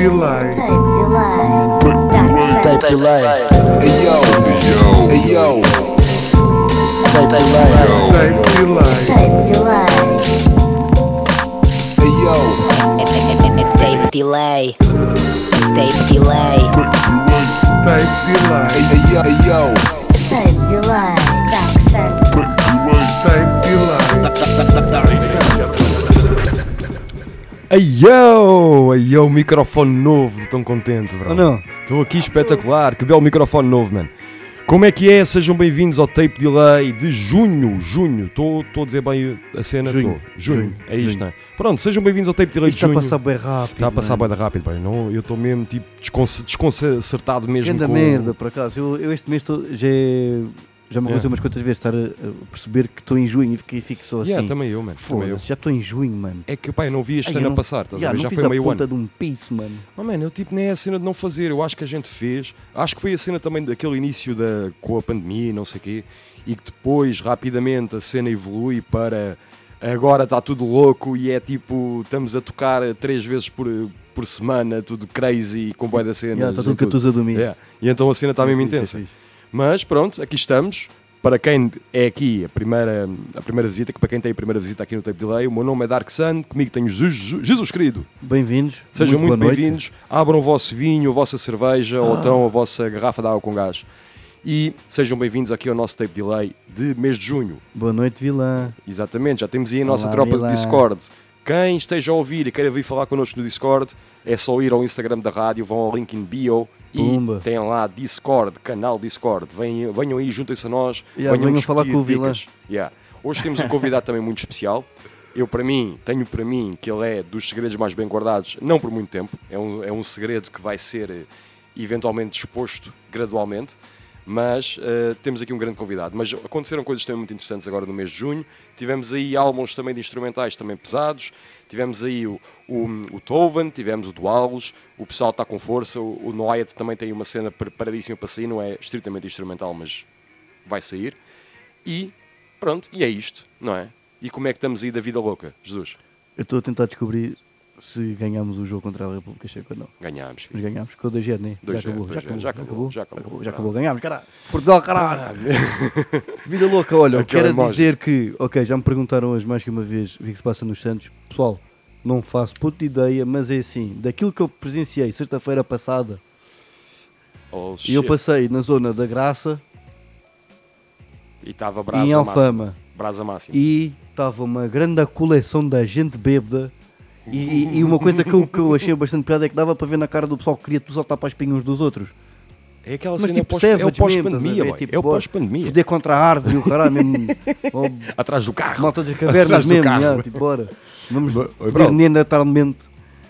delay. Tape delay. Tape delay. Hey yo, hey yo, Tape delay. Tape delay. Tape delay. hey yo. Tape delay. Tape delay. Tape delay. Hey yo, hey yo. Tape delay. Accent. Tape delay. Ayo! Ayo, microfone novo, tão contente, bro. Não? Estou aqui espetacular, que belo microfone novo, mano. Como é que é? Sejam bem-vindos ao Tape Delay de junho. Junho, estou a dizer bem a cena? Junho. Tô. Junho, Junho. é isto, Junho. não é? Pronto, sejam bem-vindos ao Tape Delay Isto de está a junho. passar bem rápido. Está a passar mano. bem rápido, pai. Não, eu estou mesmo tipo desconce- desconcertado mesmo Grande com... merda, por acaso. Eu, eu este mês tô- já, é- já me É. aconteceu umas quantas vezes estar a, a perceber que estou em junho e fiquei fico só assim. Yeah, também eu, mano. Também eu. Já estou em junho, mano. É que, pai, eu não vi este Ai, ano a não- passar, estás a Yeah, ver? não Já fiz foi a meio ano. de um piso, mano. Oh, mano, eu tipo nem é a cena de não fazer, eu acho que a gente fez. Acho que foi a cena também daquele início da, com a pandemia e não sei o quê, e que depois, rapidamente, a cena evolui para agora está tudo louco e é tipo, estamos a tocar três vezes por, por semana, tudo crazy, com boia da cena. Yeah, Está tudo catuso a dormir. Yeah. E então a cena está mesmo intensa. fixe. Mas pronto, aqui estamos. Para quem é aqui a primeira, a primeira visita, que para quem tem a primeira visita aqui no Tape Delay, o meu nome é Dark Sun, comigo tenho Jesus, Jesus, querido. Bem-vindos. Sejam muito, noite. bem-vindos. Abram o vosso vinho, a vossa cerveja Ah. ou então a vossa garrafa de água com gás. E sejam bem-vindos aqui ao nosso tape delay de mês de junho. Boa noite, vilã. Exatamente, já temos aí a nossa Olá, tropa Vila. de Discord. Quem esteja a ouvir e queira vir falar connosco no Discord, é só ir ao Instagram da rádio, vão ao link em bio Pumba. e tem lá Discord, canal Discord. Venham, venham aí, juntem-se a nós. Yeah, venham discutir falar com o Vila. Yeah. Hoje temos um convidado também muito especial. Eu, para mim, tenho para mim que ele é dos segredos mais bem guardados, não por muito tempo. É um, é um segredo que vai ser eh, eventualmente exposto gradualmente. Mas eh, temos aqui um grande convidado. Mas aconteceram coisas também muito interessantes agora no mês de junho. Tivemos aí álbuns também de instrumentais também pesados. Tivemos aí o, o, o Toven, tivemos o Dualos. O pessoal está com força. O, o Noyat também tem uma cena preparadíssima para sair. Não é estritamente instrumental, mas vai sair. E pronto, e é isto, não é? E como é que estamos aí da vida louca, Jesus? Eu estou a tentar descobrir se ganhámos o jogo contra a República Checa ou não. Ganhámos, filho. Mas ganhámos, ficou 2 0 né? Dois já acabou, dois já zero, acabou, já acabou, já acabou. já acabou, ganhámos, caralho. Portugal, caralho. Vida louca, olha, quero emoji. dizer que, ok, já me perguntaram hoje mais que uma vez o que é que se passa nos Santos. Pessoal, não faço puta ideia, mas é assim, daquilo que eu presenciei sexta-feira passada, Oh, e eu passei na zona da Graça, E estava em brasa máxima. Alfama, Brasa máxima. e estava uma grande coleção da gente bêbada. E, e- uma coisa que eu, que eu achei bastante piada é que dava para ver na cara do pessoal que queria tu saltar para as pinhas dos outros. É aquela Mas cena tipo, pós, é o pós-pandemia, ver? boy. Tipo, é o pós-pandemia. Foder contra a árvore o caralho mesmo. Atrás do carro. Malta das cavernas mesmo, carro. tipo, bora. Vamos neandertalmente.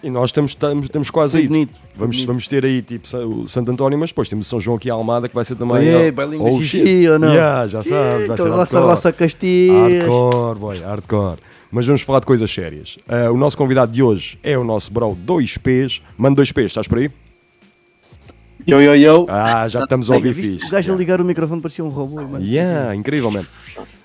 E nós estamos, estamos, estamos quase Foi aí. bonito. foi Vamos, bonito. vamos ter aí tipo o Santo António, mas depois temos o São João aqui a Almada que vai ser também. Ei, oh, oh, shit. xixi, ou não? Yeah, já sabes, vai ser hardcore. roça, Castilhos. Hardcore, boy, hardcore. Mas vamos falar de coisas sérias. Ah, o nosso convidado de hoje é o nosso bro 2Ps. Mano 2Ps, estás por aí? Yo, yo, yo. Ah, já estamos a ouvir fixe. O gajo a Yeah. ligar o microfone parecia um robô, mano. Yeah, incrível, man.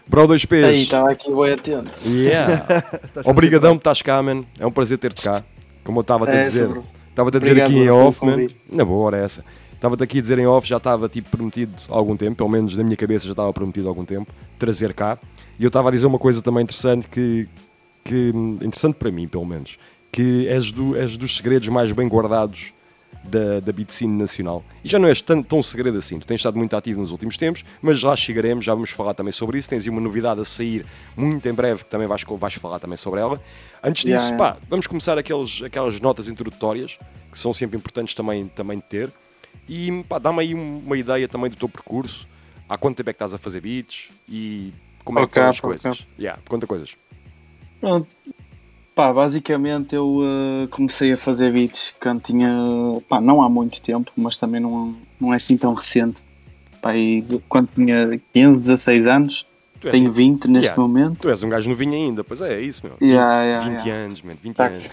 Bro Aí, 2Ps. estava aqui bem atento. Yeah. Obrigadão por estás cá, man. É um prazer ter-te cá. Como eu estava-te a É, dizer. Estava-te a dizer Obrigado aqui em off, man. convite. Na boa, hora é essa. Estava-te aqui a dizer em off, já estava tipo prometido há algum tempo, pelo menos na minha cabeça já estava prometido há algum tempo, trazer cá. E eu estava a dizer uma coisa também interessante que, que interessante para mim, pelo menos, que és, do, és dos segredos mais bem guardados da, da beat scene nacional. E já não és tão, tão segredo assim, tu tens estado muito ativo nos últimos tempos, mas lá chegaremos, já vamos falar também sobre isso. Tens aí uma novidade a sair muito em breve que também vais, vais falar também sobre ela. Antes disso, Yeah, yeah. pá, vamos começar aqueles, aquelas notas introdutórias que são sempre importantes também, também de ter. E pá, dá-me aí um- uma ideia também do teu percurso. Há quanto tempo é que estás a fazer beats e como é que foram as coisas? Yeah, conta coisas. Pronto. Pá, basicamente eu eh, comecei a fazer beats quando tinha, pá, não há muito tempo, mas também não, não é assim tão recente. Pá, e quando tinha 15, 16 anos, Tu és, tenho 20 neste Yeah. momento, tu és um gajo novinho ainda, pois é, é isso, meu. 20, Yeah, yeah, 20 yeah. anos, man, 20 Tá. anos.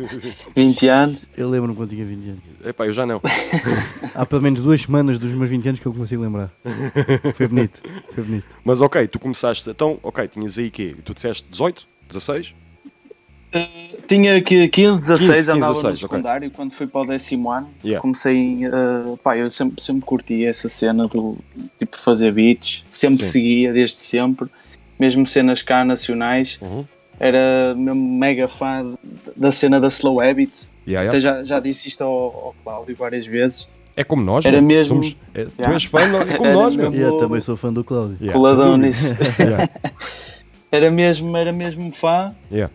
20 anos, Eu lembro-me quando tinha 20 anos. Epá, eu já não. Há pelo menos duas semanas dos meus 20 anos que eu consigo lembrar. Foi bonito, foi bonito. Mas ok, tu começaste, então, ok, tinhas aí quê? Tu disseste 18, 16? Tinha que 15, 16, 15, andava 16, no secundário quando fui para o décimo ano. Yeah. Comecei, uh, pá, eu sempre, sempre curti essa cena do tipo fazer beats, sempre Sim. seguia desde sempre, mesmo cenas cá nacionais. Uhum. Era mesmo mega fã da cena da Slow Habits. Yeah, Até yeah. já, já disse isto ao, ao Cláudio várias vezes. É como nós, Era mesmo- Somos- é- tu Yeah. és fã, é como Era nós, mesmo- Yeah, também sou fã do Cláudio. Yeah, Coladão nisso. Era mesmo, era mesmo fã. yeah.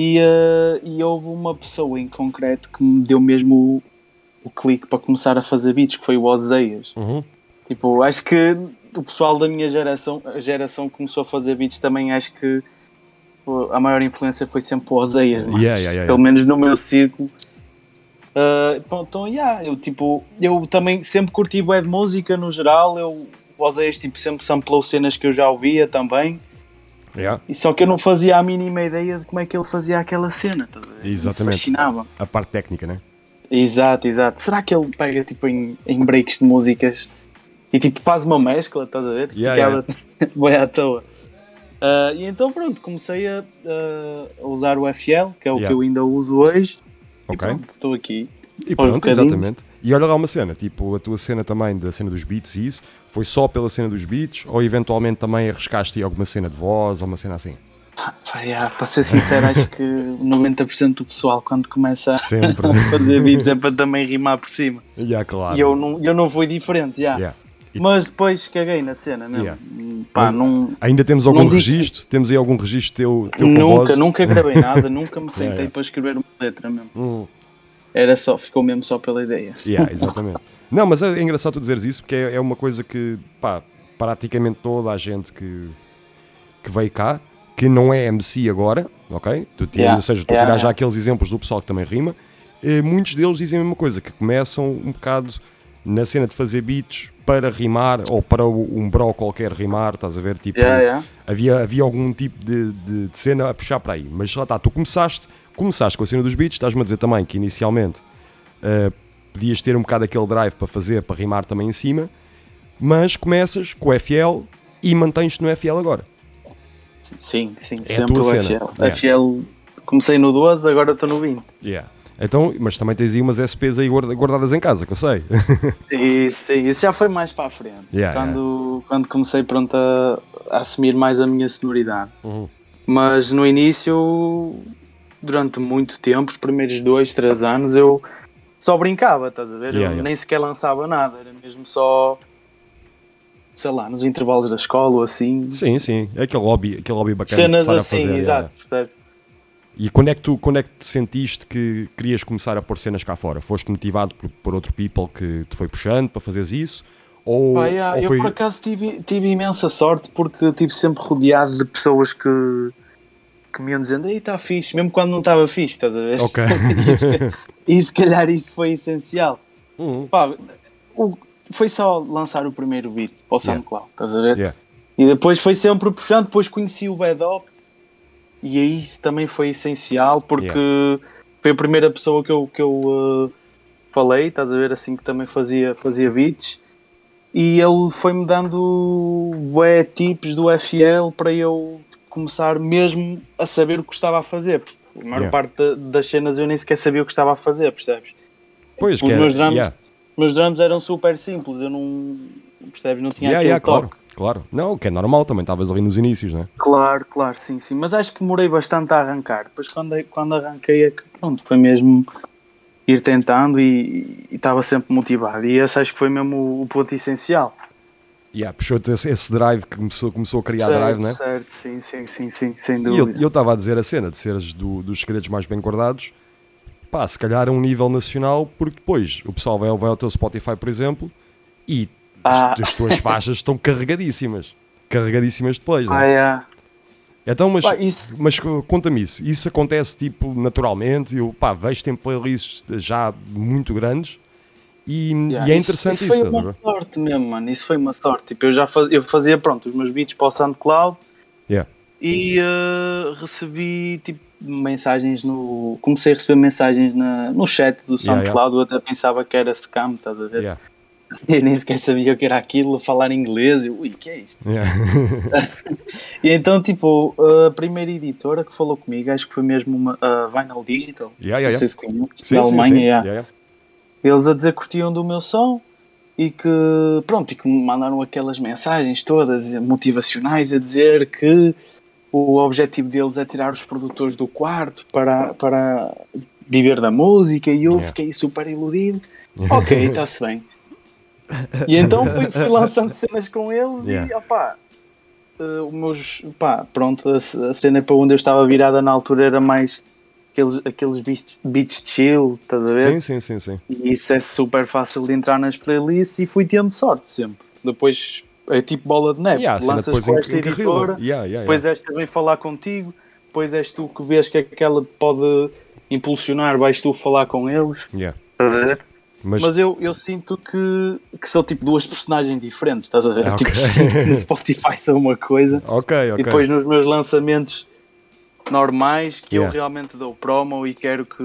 E, uh, e houve uma pessoa em concreto que me deu mesmo o, o clique para começar a fazer beats, que foi o Oseias. Uhum. Tipo, acho que o pessoal da minha geração, a geração que começou a fazer beats também, acho que a maior influência foi sempre o Oseias, mas, Yeah, yeah, yeah, pelo menos no meu círculo. Uh, então, yeah, eu tipo, eu também sempre curti de música no geral, eu, o Oseias tipo, sempre samplou cenas que eu já ouvia também. Yeah. E só que eu não fazia a mínima ideia de como é que ele fazia aquela cena. estás a ver? Isso Exatamente. fascinava. A parte técnica, né? Exato, exato. Será que ele pega tipo em, em breaks de músicas e tipo faz uma mescla, estás a ver? Yeah, Ficava bem à toa. Ah, e então pronto, comecei a, a usar o FL, que é o Yeah. que eu ainda uso hoje. Ok. estou aqui. E Um pronto, bocadinho. exatamente. E olha lá uma cena, tipo, a tua cena também, da cena dos beats e isso, foi só pela cena dos beats ou eventualmente também arriscaste alguma cena de voz ou uma cena assim? Pá, yeah, para ser sincero, acho que 90% do pessoal quando começa a Sempre. fazer beats é para também rimar por cima. yeah, claro. E eu não, eu não fui diferente, yeah. Yeah. Mas depois caguei na cena mesmo. Yeah. Pá, não, Ainda temos algum Não digo- registro? Temos aí algum registro teu, teu nunca, nunca gravei nada, nunca me sentei para escrever uma letra mesmo. Hum, Era só, ficou mesmo só pela ideia. yeah, exatamente. Não, mas é, é engraçado tu dizeres isso porque é, é uma coisa que, pá, praticamente toda a gente que, que veio cá, que não é MC agora, ok? Tu tiras, Yeah, Ou seja, tu yeah, tiras já yeah. aqueles exemplos do pessoal que também rima, eh, muitos deles dizem a mesma coisa, que começam um bocado na cena de fazer beats para rimar ou para um bro qualquer rimar, estás a ver? Tipo. Havia, havia algum tipo de, de- de cena a puxar para aí, mas lá está, tu começaste, começaste com a cena dos beats, estás-me a dizer também que inicialmente eh, podias ter um bocado aquele drive para fazer, para rimar também em cima, mas começas com o FL e mantens-te no FL agora. Sim, sim, É sempre o cena. FL. Yeah. FL, comecei no 12, agora estou no 20. Então, mas também tens aí umas SPs aí guarda- guardadas em casa, que eu sei. Isso, isso já foi mais para a frente. Yeah, quando, quando comecei pronto a, a assumir mais a minha sonoridade. Uhum. Mas no início, durante muito tempo, os primeiros dois, três anos, eu só brincava, estás a ver? Yeah, eu yeah. nem sequer lançava nada, era mesmo só, sei lá, nos intervalos da escola ou assim. sim, sim, é aquele hobby, aquele hobby bacana Cenas assim, fazer. exato. E quando é, que tu, quando é que te sentiste que querias começar a pôr cenas cá fora? Foste motivado por, por outro people que te foi puxando para fazeres isso? Ou, Pá, yeah, ou eu foi... por acaso tive, tive imensa sorte porque estive sempre rodeado de pessoas que, que me iam dizendo, ei, está fixe, mesmo quando não estava fixe, estás a ver? Ok. e, se, ca- se calhar isso foi essencial. Uhum. Pá, o- foi só lançar o primeiro beat para o Yeah. SoundCloud, estás a ver? Yeah. E depois foi sempre puxando, depois conheci o Bad Op e aí isso também foi essencial porque foi a primeira pessoa que eu, que eu uh, falei, estás a ver, assim que também fazia, fazia beats e ele foi-me dando bué tips do FL para eu começar mesmo a saber o que estava a fazer. porque A maior Yeah. parte da- das cenas eu nem sequer sabia o que estava a fazer, percebes? Pois, Os que é- meus drums, yeah. meus drums eram super simples, eu não percebes, não tinha Yeah, aquele yeah, toque. claro, claro. Não, que é normal, também estavas ali nos inícios, né? Claro, claro, sim, sim. Mas acho que demorei bastante a arrancar. Depois quando, quando arranquei é que pronto, foi mesmo ir tentando e e estava sempre motivado. E esse acho que foi mesmo o, o ponto essencial. Yeah, puxou-te esse, drive que começou, começou a criar certo, drive, né? certo, sim, sim, sim, sim, sem E eu dúvida. estava a dizer a cena de seres do- dos segredos mais bem guardados, pá, se calhar a um nível nacional, porque depois o pessoal vai, vai ao teu Spotify, por exemplo, e Ah. as, as tuas faixas estão carregadíssimas. Carregadíssimas de plays, Ah, né? é. Então, mas, Pá, isso- mas co- conta-me isso. Isso acontece tipo naturalmente? Eu pá, vejo tem playlists já muito grandes e, Yeah, e é isso- interessante isso. isso. foi estás a uma sorte mesmo, mano. Isso foi uma sorte. Tipo, eu já fazia, eu fazia pronto, os meus beats para o SoundCloud Yeah. e eh, recebi tipo mensagens no. Comecei a receber mensagens na, no chat do SoundCloud, eu até pensava que era scam, estás a ver? Eu nem sequer sabia o que era aquilo, falar inglês. Eu, ui, que é isto? Yeah. E então, tipo, a primeira editora que falou comigo, acho que foi mesmo uma, a Vinyl Digital. Yeah, yeah, não sei se conhece, Sim, da Alemanha. sim. Eles a dizer que curtiam do meu som e que, pronto, e que me mandaram aquelas mensagens todas motivacionais a dizer que o objetivo deles é tirar os produtores do quarto para, para viver da música e eu Yeah. fiquei super iludido. Ok, está-se bem. E então fui, fui lançando cenas com eles Yeah. e opá, os meus, pá, pronto, a, a cena para onde eu estava virada na altura era mais aqueles, aqueles beats, beats chill, estás a ver? Sim, sim, sim, sim. E isso é super fácil de entrar nas playlists e fui tendo sorte sempre. Depois é tipo bola de neve, Yeah, lanças depois com esta em editora, Yeah, yeah, depois esta vem falar contigo, depois és tu que vês que aquela te pode impulsionar, vais tu falar com eles, estás a ver? Mas, Mas eu, eu sinto que, que são tipo duas personagens diferentes, estás a ver? Ah, Tipo, ok. sinto que no Spotify são uma coisa ok, ok. e depois nos meus lançamentos normais que Yeah. eu realmente dou promo e quero que,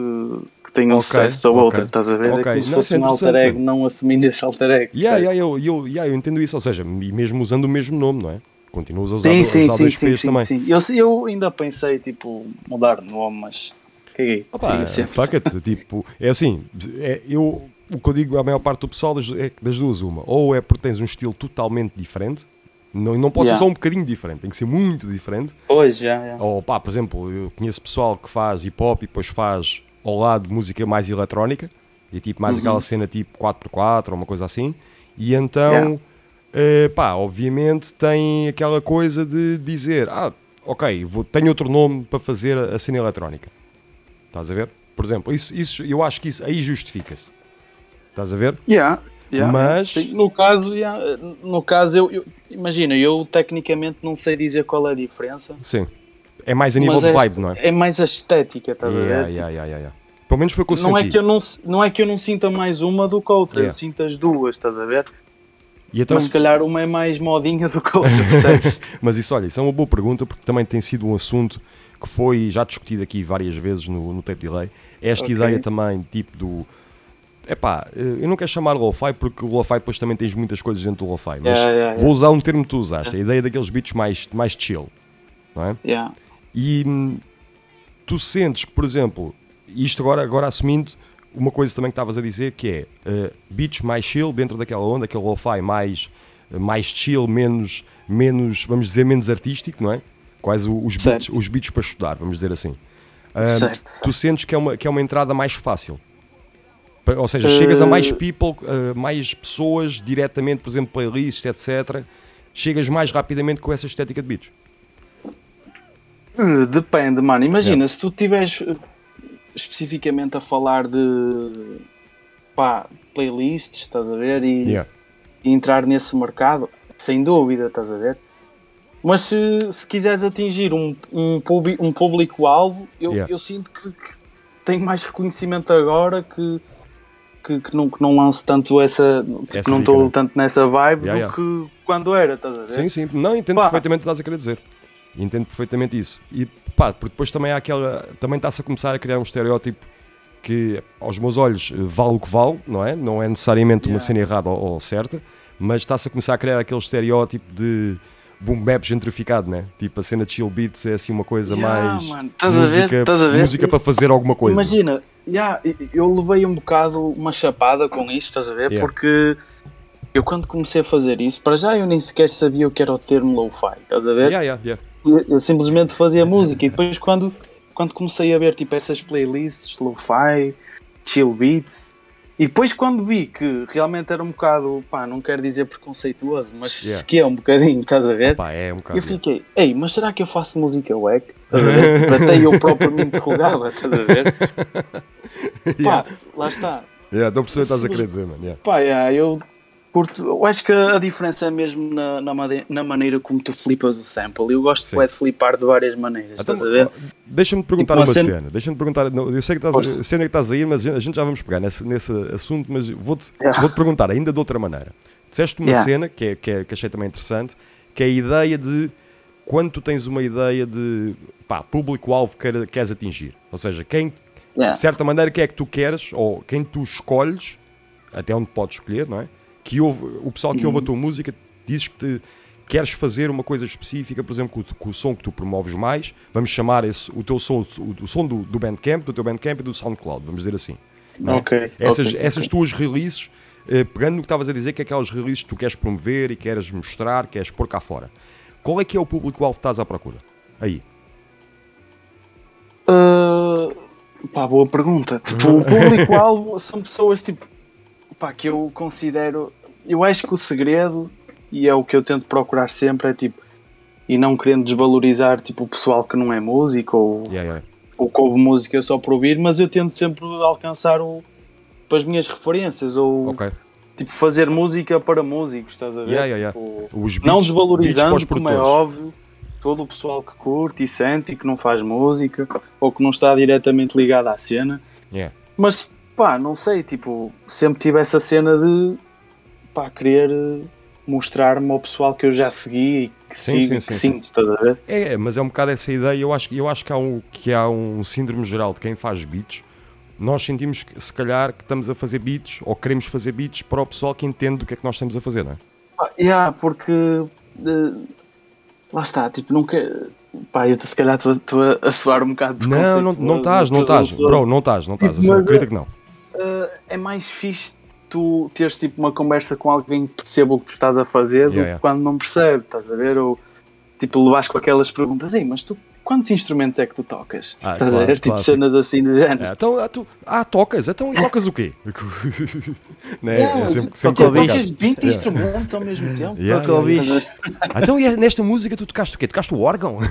que tenham Ok, sucesso sou ok. outra, estás a ver? Ok. É como se Não, fosse isso é um alter ego, não assumindo esse alter ego. Yeah, yeah, eu, eu, yeah, eu entendo isso, ou seja, e mesmo usando o mesmo nome, não é? Continuas a usar, Sim, sim, usar sim, dois sim, sim, também. sim. Eu, eu ainda pensei, tipo, mudar de nome, mas caguei. Opa, sempre. fuck it, tipo, é assim, é, eu, o que eu digo à maior parte do pessoal das- é das duas uma, ou é porque tens um estilo totalmente diferente, não, não pode Yeah. ser só um bocadinho diferente, tem que ser muito diferente, Pois, já, já. ou pá, por exemplo, eu conheço pessoal que faz hip hop e depois faz ao lado música mais eletrónica, e tipo mais aquela cena tipo 4x4 ou uma coisa assim, e então, Yeah. eh, pá, obviamente tem aquela coisa de dizer, ah, ok, vou, tenho outro nome para fazer a, a cena eletrónica. Estás a ver? Por exemplo, isso, isso, eu acho que isso aí justifica-se. Estás a ver? Yeah, yeah. Mas- Sim, no caso, yeah, no caso eu, eu- imagina, eu tecnicamente não sei dizer qual é a diferença. Sim. É mais a nível de é, vibe, não é? é mais a estética, estás Yeah, a ver? yeah, yeah, yeah. Pelo menos foi o que eu Não é, senti. que eu não, não é que eu não sinta mais uma do que a outra, eu sinto as duas, estás a ver? Então, Mas se calhar uma é mais modinha do que a outra, percebes? Mas isso, olha, isso é uma boa pergunta porque também tem sido um assunto que foi já discutido aqui várias vezes no, no Tape Delay. Esta Ok. ideia também, tipo do. Epá, eu não quero chamar lo-fi porque o lo-fi depois também tens muitas coisas dentro do lo-fi, mas Yeah, yeah, vou usar um termo que tu usaste, a ideia daqueles beats mais, mais chill, não é? E hum, tu sentes que, por exemplo, isto agora, agora assumindo uma coisa também que estavas a dizer, que é eh, beats mais chill dentro daquela onda, aquele lo-fi mais, mais chill, menos, menos, vamos dizer, menos artístico, não é? Quais os beats, Certo. os beats para estudar, vamos dizer assim. Ah, Certo, Tu certo. sentes que é, uma, que é uma entrada mais fácil. Ou seja, chegas a mais Eh, people, a mais pessoas diretamente, por exemplo, playlists, etc. Chegas mais rapidamente com essa estética de beats. Uh, Depende, mano. Imagina, se tu estiveres especificamente a falar de pá, playlists, estás a ver? E, Yeah. e entrar nesse mercado, sem dúvida, estás a ver? Mas se, se quiseres atingir um, um, um público-alvo, eu, Yeah. eu sinto que, que tenho mais reconhecimento agora que, que, que não, que não lance tanto essa. Tipo, Essa não estou né? tanto nessa vibe Yeah, do que quando era, estás a ver? Sim, sim. Não, entendo Pá. perfeitamente o que estás a querer dizer. Entendo perfeitamente isso. E pá, porque depois também há aquela. Também está-se a começar a criar um estereótipo que, aos meus olhos, vale o que vale, não é? Não é necessariamente uma Yeah. cena errada ou, ou certa, mas está-se a começar a criar aquele estereótipo de boom bap gentrificado, né? Tipo, a cena de chill beats é assim uma coisa Yeah, mais. mano. Música, música para fazer alguma coisa. Imagina, yeah, eu levei um bocado uma chapada com isso, estás a ver? Yeah. Porque eu quando comecei a fazer isso, para já eu nem sequer sabia o que era o termo lo-fi, estás a ver? Yeah, yeah, yeah. Eu, eu simplesmente fazia música e depois quando, quando comecei a ver tipo essas playlists, lo-fi, chill beats, e depois quando vi que realmente era um bocado, pá, não quero dizer preconceituoso, mas Yeah. se que é um bocadinho, estás a ver? Pá, é um bocado. Eu fiquei, ei, mas será que eu faço música wack? Tipo, até eu próprio me interrogava, estás a ver? Pá, lá está. Yeah, a perceber o que estás a querer dizer, mano. Yeah. Pá, yeah, eu curto. Eu acho que a diferença é mesmo na, na, na maneira como tu flipas o sample. Eu gosto Sim. de flipar de várias maneiras, Então, estás a ver? Deixa-me te perguntar Tipo, uma cena- cena. Deixa-me perguntar. não, eu sei que estás, a, cena que estás mas a gente já vamos pegar nesse, nesse assunto. Mas vou-te Yeah. vou-te perguntar ainda de outra maneira. Disseste uma Yeah. cena que, é, que, é- que achei também interessante, que é a ideia de quando tu tens uma ideia de pá, público-alvo que queres atingir. Ou seja, quem, Yeah. de certa maneira, quem é que tu queres, ou quem tu escolhes, até onde podes escolher, não é? Que ouve, o pessoal que ouve a tua música dizes que te- queres fazer uma coisa específica, por exemplo, com, o- som que tu promoves mais, vamos chamar esse, o teu som, o, o som do, do Bandcamp, do teu Bandcamp e do SoundCloud, vamos dizer assim. é? Ok, Essas, ok, essas tuas releases, eh, pegando no que estavas a dizer, que é aquelas releases que tu queres promover e queres mostrar, queres pôr cá fora. Qual é que é o público-alvo que estás à procura? Aí. Uh, pá, boa pergunta. Tipo, o público-alvo são pessoas tipo, pá, que eu considero. Eu acho que o segredo, e é o que eu tento procurar sempre, é tipo, e não querendo desvalorizar tipo, o pessoal que não é músico ou, Yeah, yeah. ou que ouve música só por ouvir, mas eu tento sempre alcançar o, as minhas referências ou Ok. tipo, fazer música para músicos, estás a ver? Yeah, yeah, yeah. Tipo, beats- não desvalorizando, como é óbvio, todo o pessoal que curte e sente e que não faz música ou que não está diretamente ligado à cena. Mas pá, não sei, tipo, sempre tive essa cena de pá, querer mostrar-me ao pessoal que eu já segui e que Sim, sigo, sim, que sim, sinto, estás a ver? É, é, mas é um bocado essa ideia. Eu acho, eu acho que, há um, que há um síndrome geral de quem faz beats. Nós sentimos que, se calhar, que estamos a fazer beats ou queremos fazer beats para o pessoal que entende do que é que nós estamos a fazer, não é? Pá, yeah, porque eh, lá está, tipo, nunca. Pá, eu se calhar estou a, a soar um bocado Não, não, não estás, não estás, bro, não estás, não estás. Tipo, Acredita é- que não. Uh, é mais fixe tu teres tipo uma conversa com alguém que perceba o que tu estás a fazer do Yeah, que yeah. quando não percebe, estás a ver? Ou tipo levares com aquelas perguntas, Ei, mas tu quantos instrumentos é que tu tocas? Ah, estás a claro, ver? Tipo claro, cenas assim do género. É, então, ah, tu, ah, tocas, então tocas o quê? né? Yeah, É sempre, sempre complicado. tocas 20 instrumentos ao mesmo tempo. Yeah, Toca yeah, bicho. Ah, Então, e nesta música tu tocaste o quê? Tocaste o órgão?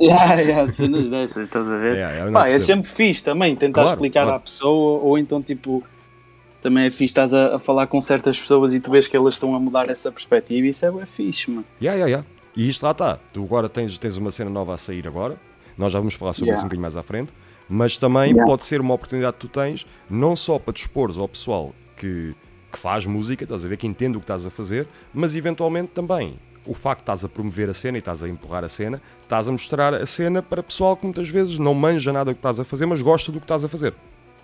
Yeah, yeah, cenas dessas, estás a ver? Yeah, yeah, Pá, é sempre fixe também tentar Claro, explicar à pessoa, ou então tipo, também é fixe estás a, a falar com certas pessoas e tu vês que elas estão a mudar essa perspectiva e isso é, bué fixe, mano. Yeah, yeah, yeah. E isto lá está. Tu agora tens, tens uma cena nova a sair agora. Nós já vamos falar sobre Yeah. isso um bocadinho mais à frente. Mas também Yeah. pode ser uma oportunidade que tu tens, não só para te expores ao pessoal que, que faz música, estás a ver, que entende o que estás a fazer, mas eventualmente também o facto de estás a promover a cena e estás a empurrar a cena, estás a mostrar a cena para pessoal que muitas vezes não manja nada do que estás a fazer, mas gosta do que estás a fazer.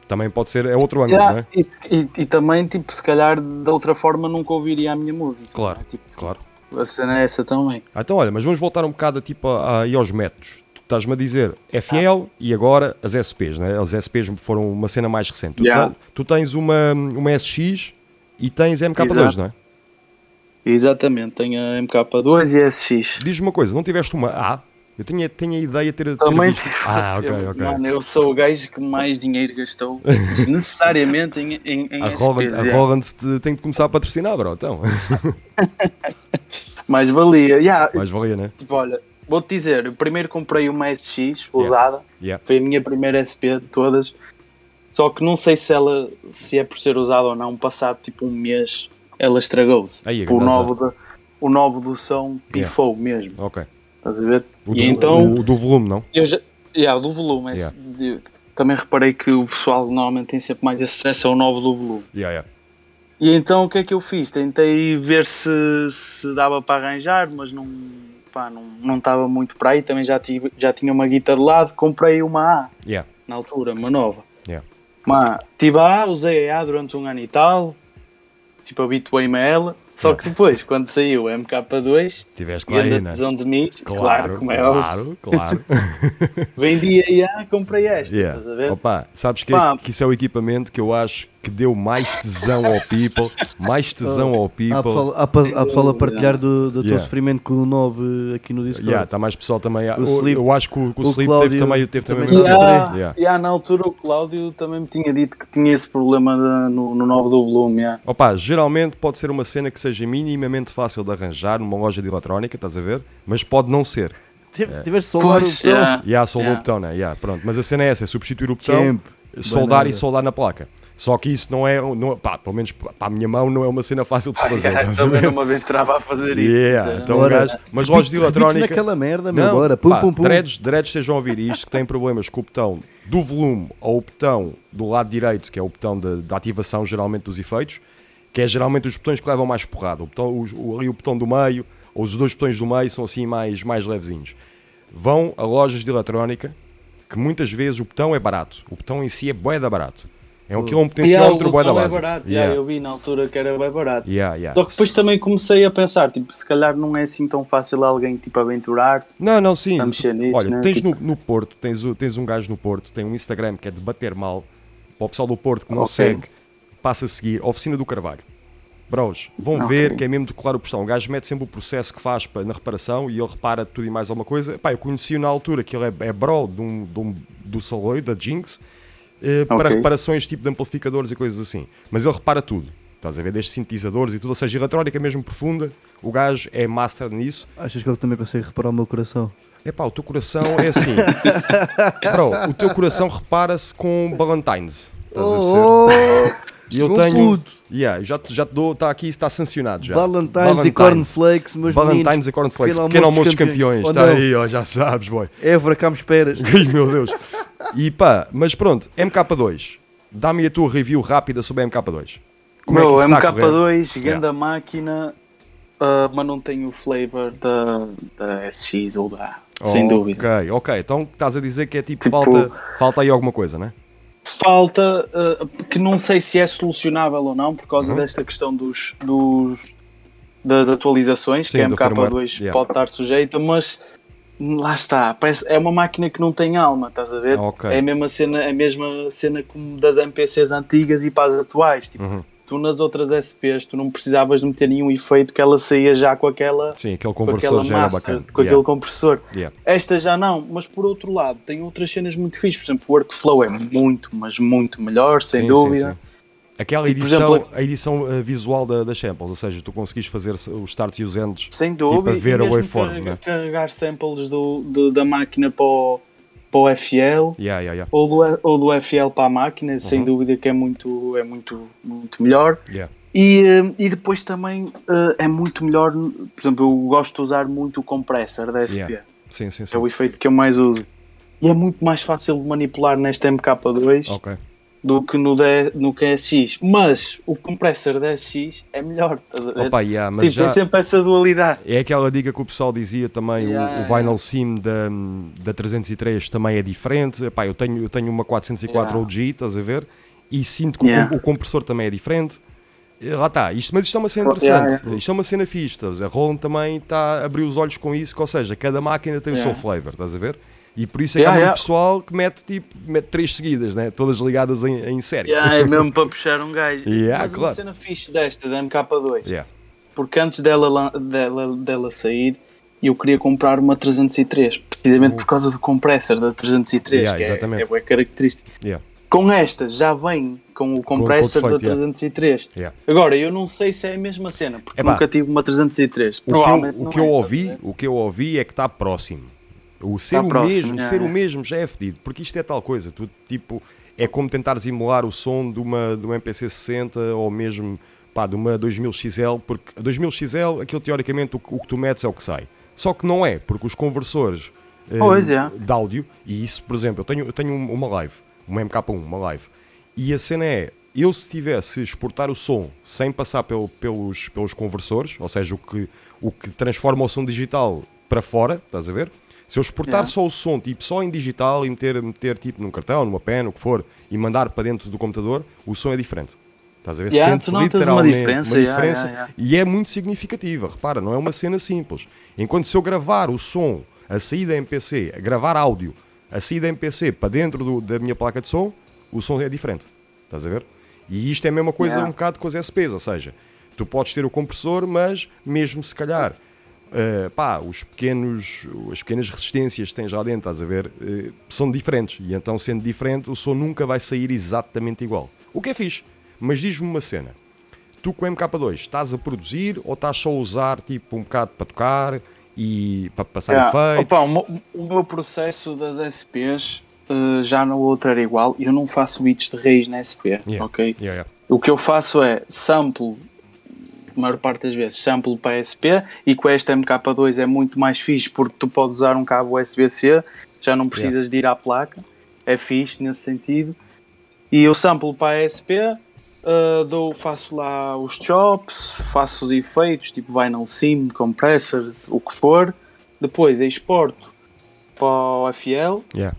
Também pode ser, é outro ângulo, Yeah, não é? e, e- e também, tipo, se calhar de outra forma nunca ouviria a minha música. Claro, é? Tipo, claro. A cena é essa também. Ah, Então, olha, mas vamos voltar um bocado tipo, a, a- aí aos métodos. Tu estás-me a dizer FL e agora as SPs, né? As SPs foram uma cena mais recente. Tu, Yeah. tu tens uma, uma SX e tens MK2, Exato. não é? Exatamente, tenho a MK2 e a SX. Diz-me uma coisa, não tiveste uma A? Eu tinha, tinha a ideia de ter, Também. Ah, ok, eu, ok. Mano, eu sou o gajo que mais dinheiro gastou desnecessariamente em, em, em a Roland, a yeah. Roland te- tem de começar a patrocinar, bro. Então, Mais valia. Yeah, mais valia, né? tipo, olha, vou-te dizer, eu primeiro comprei uma SX usada, Yeah. foi a minha primeira SP de todas. Só que não sei se ela, se é por ser usada ou não, passado tipo um mês, ela estragou-se. Tipo, o, novo da- o novo do som pifou mesmo. Ok. Estás a ver? O, e do, então, o do volume, não? eu já. Yeah, do volume. esse- Yeah. eu também reparei que o pessoal normalmente tem sempre mais esse stress, é o novo do volume. Yeah, yeah. E então o que é que eu fiz? Tentei ver se, se dava para arranjar, mas não pá, não não estava muito para aí. Também já, tive, já tinha uma guitarra de lado, comprei uma A Yeah. na altura, uma nova. Yeah. Uma A. Tive a A, usei a A durante um ano e tal, tipo habituei-me a ela. Só que depois, quando saiu a MK2, Tiveste aí, né? tesão de mim, claro, Claro, como é óbvio, claro, claro. vendi a A, comprei esta. Yeah. A? Opa, sabes que, que isso é o equipamento que eu acho que deu mais tesão ao people, mais tesão ao Há people. pessoal, há, pessoal a partilhar do, do teu Yeah. sofrimento com o Nob aqui no Discord. Yeah, está mais pessoal também. O eu, Sleep- eu acho que o, o o Sleep Cláudio teve também, teve também, também a mesma coisa. Yeah, Yeah. yeah, na altura o Cláudio também me tinha dito que tinha esse problema da- no, no novo do volume. yeah. Opa, geralmente pode ser uma cena que seja minimamente fácil de arranjar numa loja de eletrónica, estás a ver? Mas pode não ser. Tive- Tiveste de soldar o botão. yeah. E há soldou Yeah. o botão, né? Yeah, pronto. Mas a cena é essa, é substituir o botão, Camp. soldar Banana. e soldar na placa. Só que isso não é, não, pá, pelo menos para a minha mão não é uma cena fácil de se fazer. Yeah, estás a também ver? não me aventurava a fazer isso. Yeah, então Bora. gajo, mas lojas de Beats eletrónica. naquela merda, Não, bora. Pum, pá, pum, pum. Dreads, dreads estejam a ouvir isto, que têm problemas com o botão do volume ou o botão do lado direito, que é o botão de, de ativação geralmente dos efeitos, que é geralmente os botões que levam mais porrada. O botão, os- o, ali o botão do meio, ou os dois botões do meio são assim mais, mais levezinhos. Vão a lojas de eletrónica, que muitas vezes o botão é barato. O botão em si é bué da barato. É um, aquilo é um Yeah, bué da é base. barato, Yeah. yeah, eu vi na altura que era bem barato. Yeah, yeah. Só que depois também comecei a pensar, tipo, se calhar não é assim tão fácil alguém tipo aventurar-se. Não, não, sim. a mexer nisso, Olha, né? tens Tipo- no, no Porto, tens, tens um gajo no Porto, tem um Instagram que é de bater mal. Para o pessoal do Porto que não Ok. segue, passa a seguir. Oficina do Carvalho. Bros, vão ver que é mesmo de claro o postão. O gajo mete sempre o processo que faz na reparação e ele repara tudo e mais alguma coisa. Pá, eu conheci na altura que ele é, é bro de um, de um- do Saloio, da Jinx, eh, para Ok. reparações tipo de amplificadores e coisas assim. Mas ele repara tudo. Estás a ver? Desde sintetizadores e tudo, ou seja, eletrónica mesmo profunda. O gajo é master nisso. Achas que ele também consegue reparar o meu coração? Epá, o teu coração é assim. Bro, o teu coração repara-se com Ballantines. Estás a perceber? E eu Oh, tenho. Yeah, já, te- já te dou, está aqui, está sancionado já. Valentines e cornflakes, meus Valentines meninos. e cornflakes. Pequeno Pequeno almoço dos campeões. Está não? aí, ó, já sabes, boy. Évora, cá me esperas. Meu Deus. E pá, mas pronto, MK2. Dá-me a tua review rápida sobre a MK2. Como é que Meu, isso está a correr? MK2, grande Yeah. máquina, ah, mas não tem o flavor da, da SX ou da A, sem dúvida. Ok, ok. Então estás a dizer que é tipo, Tipo- falta, falta aí alguma coisa, né? Falta, ah, que não sei se é solucionável ou não, por causa Uhum. desta questão dos, dos- das atualizações, Sim, que a do MK2 firmware, yeah. pode estar sujeita, mas lá está, parece, é uma máquina que não tem alma, estás a ver? Ok. É a mesma cena, a mesma cena como das MPCs antigas e para as atuais. Tipo, Uhum. Tu nas outras SPs tu não precisavas de meter nenhum efeito que ela saía já com aquela, Sim, aquele com conversor aquela já era master, bacana. com Yeah, aquele compressor. yeah. Esta já não, mas por outro lado tem outras cenas muito fixes, por exemplo, o workflow é muito, mas muito melhor, sem Sim, dúvida. sim, sim. Aquela Tipo, edição, exemplo, a edição uh, visual da, das samples, ou seja, tu conseguis fazer os starts e os ends Sem tipo, dúvida, a ver a waveform, carregar, né? carregar samples do, do- da máquina para o, para o FL Yeah, yeah, yeah. ou do, ou do FL para a máquina, Uhum. sem dúvida que é muito, é muito, muito melhor. E, eh, e depois também eh, é muito melhor, por exemplo, eu gosto de usar muito o compressor da SP. Sim, sim, sim. é o efeito que eu mais uso. E é muito mais fácil de manipular nesta MK2 Ok. Do que no, D, no KSX. Mas o compressor da SX é melhor. estás a ver? Opa, yeah, mas Tipo, já Tem sempre essa dualidade. é aquela dica que o pessoal dizia também, o- Yeah, o, Vinyl Sim da, da 303 também é diferente. Epá, eu, tenho, eu tenho uma 404 Yeah. OG, estás a ver? E sinto que o Yeah. com- o, compressor também é diferente. E Lá está, isto, mas isto é uma cena interessante. Isto é uma cena fixe. estás a Roland também está a abrir os olhos com isso, que, ou seja, cada máquina tem o seu flavor, estás a ver? E por isso é que Yeah, há muito yeah. pessoal que mete tipo mete três seguidas, né? todas ligadas em, em série. Yeah, é mesmo para puxar um gajo. Yeah, Mas claro. uma cena fixe desta, da MK2. Yeah. Porque antes dela, dela, dela sair, eu queria comprar uma 303. Precisamente por causa do compressor da 303, Uhum. Yeah, que é- exatamente. é, bué característico. Yeah. Com esta, já vem com o compressor defeito, da yeah. 303. Yeah. Agora, eu não sei se é a mesma cena, porque Epá, nunca tive uma 303. O que, eu, o que é, eu a ouvi, o que eu ouvi é que está próximo. O ser Tá o próximo, mesmo, yeah, ser o mesmo já é fedido, porque isto é tal coisa, tu tipo é como tentares emular o som de uma de uma MPC 60 ou mesmo pá, de uma 2000 XL, porque a 2000 XL, aquilo teoricamente o, que- o que tu metes é o que sai. Só que não é, porque os conversores eh, Pois é. de áudio, e isso, por exemplo, eu tenho, eu tenho um- uma live, uma MK1, uma live, e a cena é, eu se tivesse exportar o som sem passar pelo- pelos, pelos conversores, ou seja, o que, o que transforma o som digital para fora, estás a ver? Se eu exportar Yeah. só o som, tipo, só em digital e meter, meter tipo num cartão, numa pen, o que for, e mandar para dentro do computador, o som é diferente. Estás a ver? Yeah, Sente-se notas uma literalmente diferença, uma diferença yeah, yeah. e é muito significativa. Repara, não é uma cena simples. Enquanto se eu gravar o som, a sair da MPC, a gravar áudio, a sair da MPC para dentro do- da minha placa de som, o som é diferente. Estás a ver? E isto é a mesma coisa um bocado com as SPs, ou seja, tu podes ter o compressor, mas mesmo se calhar Uh, pá, os pequenos, as pequenas resistências que tens lá dentro, estás a ver, uh, são diferentes. E então, sendo diferente, o som nunca vai sair exatamente igual. O que é fixe. Mas diz-me uma cena. Tu com o MK2 estás a produzir ou estás só a usar tipo um bocado para tocar e para passar Yeah. efeitos? Opa, o, meu, processo das SPs eh, já no outro era igual. Eu não faço beats de raiz na SP, Yeah. ok? Yeah. O que eu faço é sample, a maior parte das vezes, sample para SP e com esta MK2 é muito mais fixe porque tu podes usar um cabo USB-C, já não precisas de ir à placa, é fixe nesse sentido. E eu sample para a SP, uh, dou, faço lá os chops, faço os efeitos, tipo vinyl sim, compressor, o que for. Depois exporto para o FL, Yeah.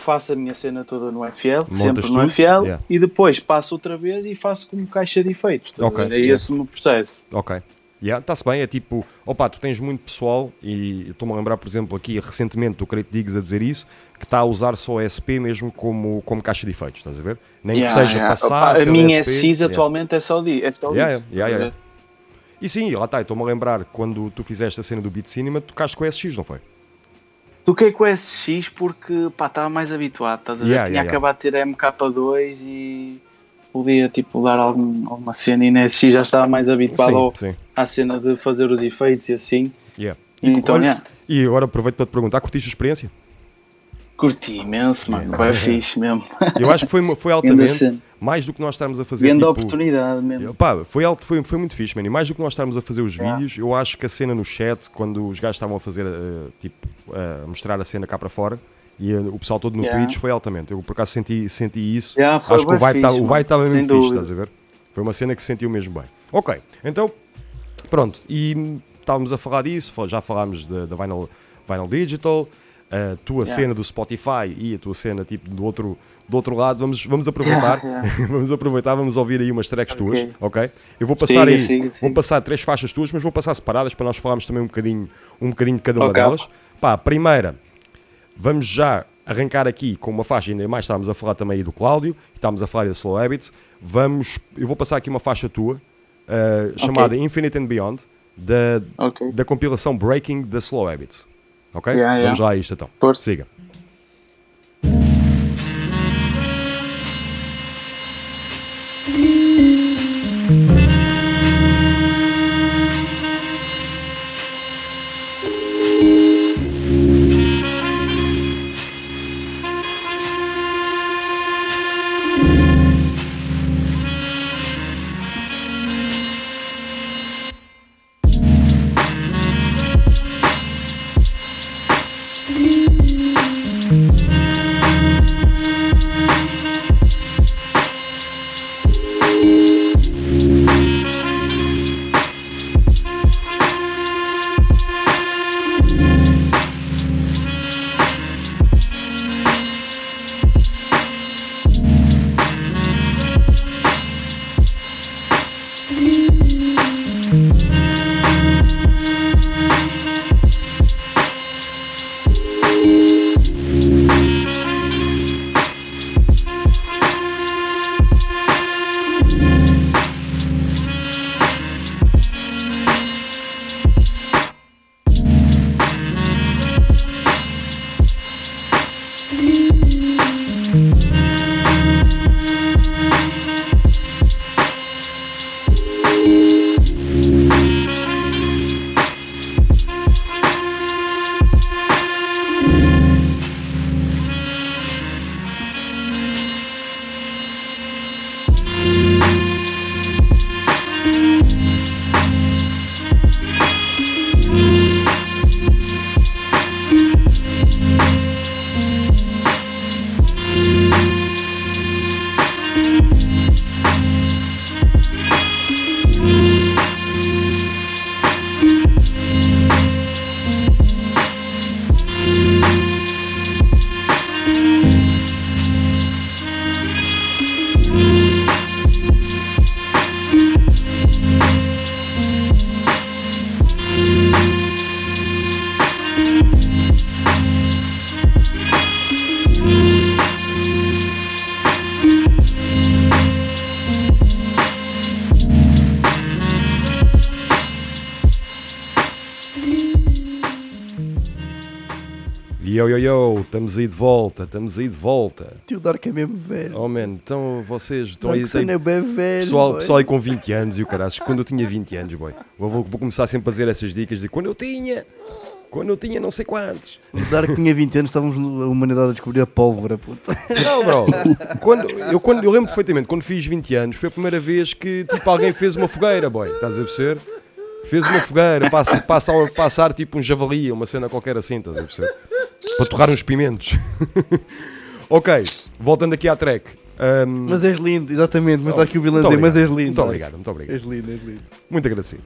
Faço a minha cena toda no FL, Montas sempre tudo? no FL, Yeah. e depois passo outra vez e faço como caixa de efeitos. estás a Ok, ver? É yeah. esse o meu processo. Ok. Yeah, está-se bem, é tipo, opa, tu tens muito pessoal, e estou-me a lembrar, por exemplo, aqui recentemente do Create Digs a dizer isso, que está a usar só a SP mesmo como, como caixa de efeitos, estás a ver? Nem Yeah, que seja yeah. passar. Opa, a minha SP, SX atualmente é só, é só ver? E sim, lá está, estou-me a lembrar, quando tu fizeste a cena do Beat Cinema, tu tocaste com a SX, não foi? Toquei com o SX porque pá, estava mais habituado, estás a ver? Yeah, Tinha yeah, acabado de ter a MK2 e podia tipo dar algum, alguma cena e na SX já estava mais habituado sim, ao- sim. à cena de fazer os efeitos e assim. Yeah. Então, olha, yeah. e agora aproveito para te perguntar, curtiste a experiência? Curti imenso, mano. É fixe mesmo. Eu acho que foi, foi altamente. Mais do que nós estarmos a fazer. Grande tipo, oportunidade mesmo. Pá, foi, alto, foi, foi muito fixe, mano. E mais do que nós estarmos a fazer os vídeos, eu acho que a cena no chat, quando os gajos estavam a fazer, eh, tipo, a mostrar a cena cá para fora, e eh, o pessoal todo no Yeah. Twitch foi altamente. Eu por acaso senti, senti isso. Yeah, acho que o vibe tá- estava mano, mesmo fixe, estás a ver? Foi uma cena que se sentiu mesmo bem. Ok, então, pronto. E hum, estávamos a falar disso, já falámos da da Vinyl, Vinyl Digital, a tua Yeah. cena do Spotify e a tua cena tipo do outro, do outro lado. Vamos, vamos aproveitar, Yeah, vamos aproveitar, vamos ouvir aí umas tracks tuas, Ok. Eu vou passar Siga, aí, siga, vou passar três faixas tuas, mas vou passar separadas para nós falarmos também um bocadinho, um bocadinho de cada uma Ok. delas. Pá, primeira, vamos já arrancar aqui com uma faixa, ainda mais estávamos a falar também aí do Cláudio, estávamos a falar da Slow Habits. Vamos, eu vou passar aqui uma faixa tua, eh, chamada Infinite and Beyond, da, da compilação Breaking the Slow Habits. Ok? Yeah, yeah. Vamos lá a isto então. Força. Siga. Estamos aí de volta, estamos aí de volta. Tio Dark é mesmo velho. Oh man, então vocês estão aí. Tem- é bem velho. Pessoal, boy. pessoal aí com 20 anos e o caralho, quando eu tinha 20 anos, boy, eu vou, vou começar sempre a fazer essas dicas de quando eu tinha, quando eu tinha não sei quantos. O Dark tinha 20 anos, estávamos a humanidade a descobrir a pólvora, puta. Não, bro, quando, eu, quando, eu lembro perfeitamente, quando fiz 20 anos, foi a primeira vez que tipo, alguém fez uma fogueira, boy, estás a perceber? Fez uma fogueira, passa, passa, passar tipo um javali, uma cena qualquer assim, estás a perceber? Para torrar uns pimentos. ok, voltando aqui à track. Ahm, Mas és lindo, exatamente. Mas está aqui o vilão a muito dizer, mas és lindo. Muito obrigado, muito obrigado. És lindo, és lindo. Muito agradecido.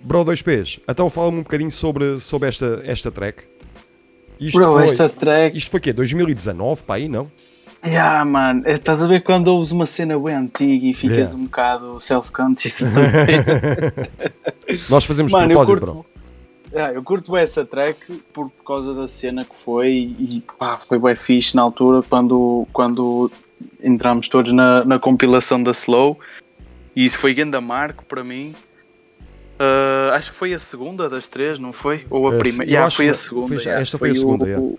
Bro 2Ps, então fala-me um bocadinho sobre, sobre esta, esta track. Isto Bro, foi, esta track. isto foi o quê? 2019, pá, aí não? Yeah, mano, é, estás a ver quando ouves uma cena bem antiga e ficas Yeah. um bocado self-conscious. Nós fazemos de mano, propósito, curto, bro. Yeah, eu curto essa track por causa da cena que foi e pá, foi bem fixe na altura quando, quando entramos todos na, na compilação da Slow e isso foi grande marco para mim. Ah, acho que foi a segunda das três, não foi? Ou a primeira? Yeah, foi a segunda. foi- yeah. esta foi a segunda, o- yeah. o-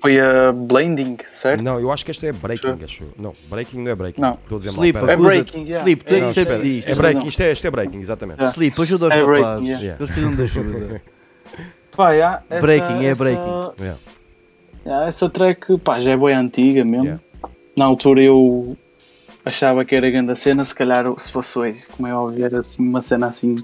Foi a Blending, certo? Não, eu acho que esta é breaking, acho. Não, breaking não é breaking. Não. Estou a dizer Sleep, mal. É breaking, yeah. Sleep, tu é É, que não, sempre espera, diz. É tens breaking, isto é, isto é breaking, exatamente. Yeah. Sleep, ajuda os É breaking, rapazes. yeah. Yeah. Eles precisam de ajuda. Pá, yeah, essa- Breaking, é essa- breaking. Yeah. Yeah, essa track pá, já é bem antiga mesmo. Yeah. Na altura eu achava que era grande a cena, se calhar se fosse hoje, como é óbvio, era assim, uma cena assim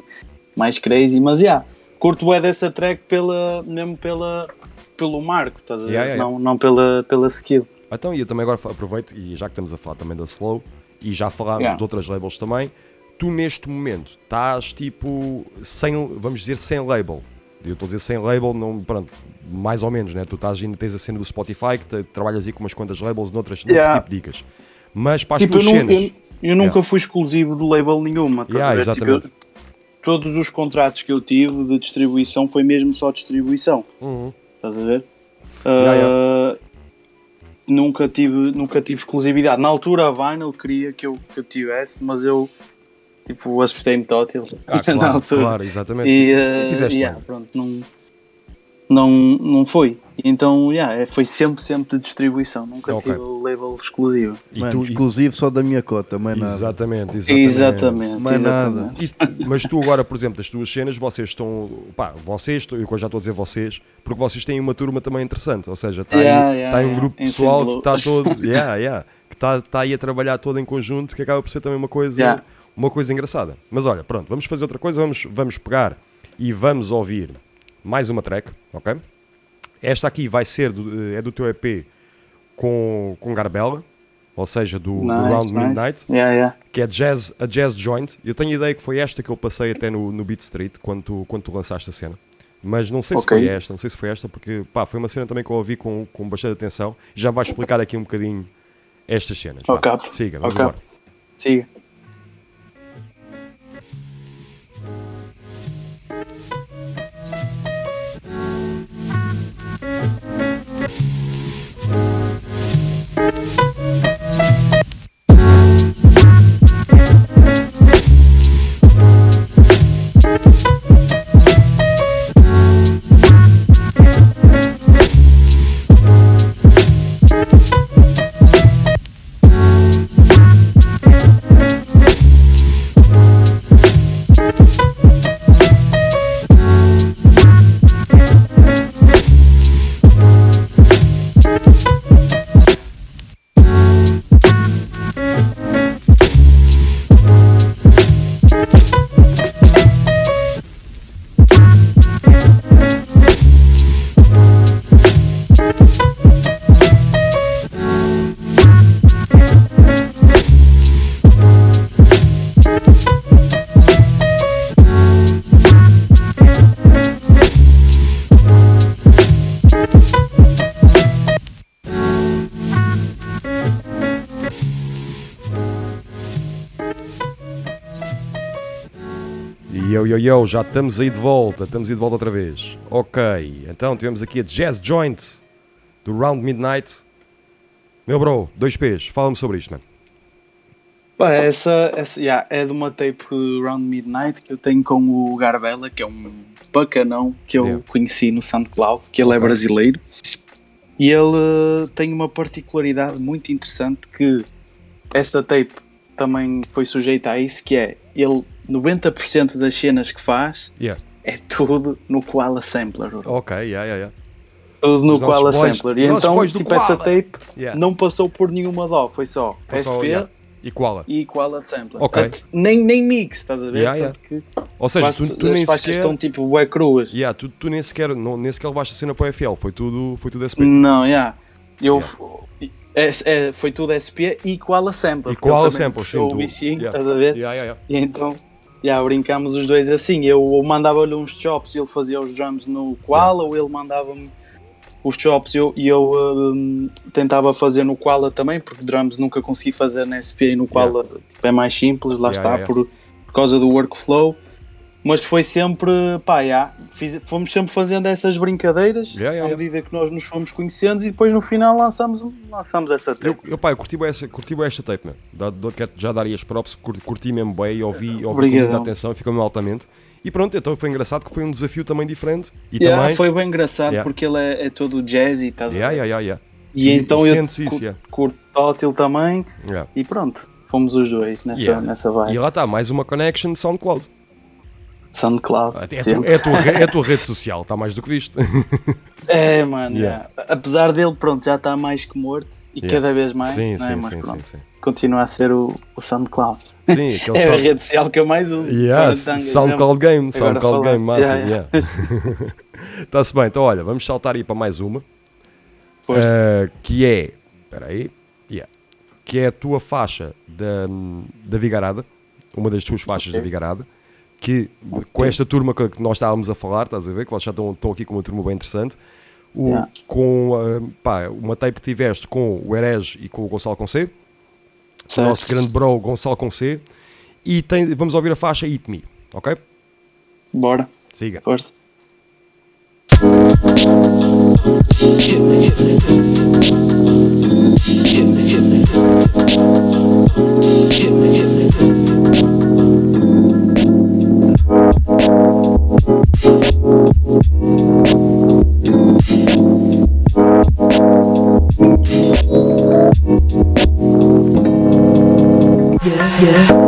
mais crazy, mas já, yeah, curto bem dessa track pela, mesmo pela, pelo marco, estás a ver? Yeah, yeah, Não, não pela, pela skill. Então, e eu também agora aproveito, e já que estamos a falar também da Slow, e já falámos Yeah. de outras labels também, tu neste momento estás tipo, sem, vamos dizer, sem label. Eu estou a dizer sem label, não, pronto, mais ou menos, né? Tu estás, ainda tens a cena do Spotify, que te- trabalhas aí com umas quantas labels, noutras, noutro Yeah. tipo de dicas. Mas para as Tipo, eu, tuas nu- cenas, eu- eu nunca Yeah. fui exclusivo do label nenhuma, estás Yeah, ver? Tipo, exatamente. eu- todos os contratos que eu tive de distribuição foi mesmo só distribuição. Uhum. Estás a ver? Uh, Nunca, tive, nunca tive exclusividade. Na altura a Vinyl queria que eu, que eu tivesse, mas eu tipo, assustei-me tótil Ah, na claro, altura. claro, exatamente. E, E uh, fizeste yeah, pronto, não, não, não foi. Então yeah, é- foi sempre, sempre de distribuição. Nunca Ok. tive o label exclusivo. E Mano, tu- e- exclusivo só da minha cota, mas nada. Exatamente, exatamente. Exatamente. Mais exatamente. E- mas tu agora, por exemplo, das tuas cenas, vocês estão. Pá, vocês, eu já estou a dizer vocês, porque vocês têm uma turma também interessante. Ou seja, está Yeah, aí, yeah, tá aí um grupo pessoal que está todo. Yeah, yeah, que está tá aí a trabalhar todo em conjunto, que acaba por ser também uma coisa, Yeah. Uma coisa engraçada. Mas olha, pronto, vamos fazer outra coisa, vamos, vamos pegar e vamos ouvir mais uma track, ok? Esta aqui vai ser do, é do teu EP com, com Garbella, ou seja, do, do Round Midnight Yeah, yeah. que é jazz, a Jazz Joint. Eu tenho a ideia que foi esta que eu passei até no, no Beat Street quando tu, quando tu lançaste a cena. Mas não sei se Ok. foi esta, não sei se foi esta, porque pá, foi uma cena também que eu ouvi com, com bastante atenção. Já vais explicar aqui um bocadinho estas cenas. Vá, Ok. Siga, vamos Ok. embora. Siga. Já estamos aí de volta, estamos aí de volta outra vez. Ok, então tivemos aqui a Jazz Joint do Round Midnight. Meu bro, dois P's, fala-me sobre isto, mano. Pá, essa, essa yeah, é de uma tape Round Midnight que eu tenho com o Garbella, que é um bacanão que eu Yeah. conheci no SoundCloud, que ele é brasileiro. E ele eh, tem uma particularidade muito interessante que essa tape também foi sujeita a isso, que é ele 90% das cenas que faz Yeah. é tudo no Koala Sampler. Ok, yeah, yeah, yeah. Tudo no Os Koala boys- Sampler. E então, tipo, essa Koala. tape Yeah. não passou por nenhuma dó, foi só Foi só, SP yeah. E qual? e Koala Sampler. Ok. At- Nem, nem mix, estás a ver? Yeah, Tanto que Ou seja, quase tu, tu nem sequer. estão tipo bué cruas. Yeah, tu, tu nem sequer, não, nem sequer levaste a cena para o FL, foi tudo, foi tudo SP. Não, yeah. Eu, Yeah. é- é- foi tudo SP e Koala Sampler. E Koala Sampler, sim. o bichinho, yeah. estás a ver? Yeah, yeah, yeah. E então, yeah, brincámos os dois assim. Eu mandava-lhe uns chops e ele fazia os drums no Koala, ou ele mandava-me os chops eu, e eu hum, tentava fazer no Koala também, porque drums nunca consegui fazer na SP e no Koala tipo, é mais simples, lá Yeah, está, yeah. Por, por causa do workflow. Mas foi sempre, pá, yeah, fiz- fomos sempre fazendo essas brincadeiras Yeah, yeah, à medida que nós nos fomos conhecendo e depois no final lançamos, lançamos essa Eu, tape. eu, pá, eu curti essa, curti esta tape, dou- quero já dar aí as props, curti, curti mesmo bem e ouvi, ouvi com muita atenção, ficou-me altamente. E pronto, então foi engraçado que foi um desafio também diferente. E também. foi bem engraçado porque ele é, é todo jazzy, estás a Yeah, ver? yeah, yeah. E, E- então e eu isso, curto, yeah. curto tótil também e pronto, fomos os dois nessa, nessa vibe. E lá está, mais uma connection SoundCloud. SoundCloud. É, tu- sempre. é, a tua, é a tua rede social, está mais do que visto. É, mano. Yeah. yeah. Apesar dele, pronto, já está mais que morto e Yeah. cada vez mais, sim, é? sim, mas sim, pronto, sim, sim. continua a ser o, o SoundCloud. Sim, É a rede social que eu mais uso. Yeah, SoundCloud Game, SoundCloud. Game, máximo. Está-se bem, então olha, vamos saltar aí para mais uma. Uh, que é. Espera aí. Yeah, que é a tua faixa da, da Vigarada. Uma das tuas faixas da Vigarada. Que com esta turma que nós estávamos a falar, estás a ver? Que vocês já estão, estão aqui com uma turma bem interessante. O, Yeah. Com uh, pá, uma tape que tiveste com o Herege e com o Gonçalo Conce, o nosso grande bro Gonçalo Conce. E tem, vamos ouvir a faixa Eat Me, ok? Bora, Siga. força. yeah.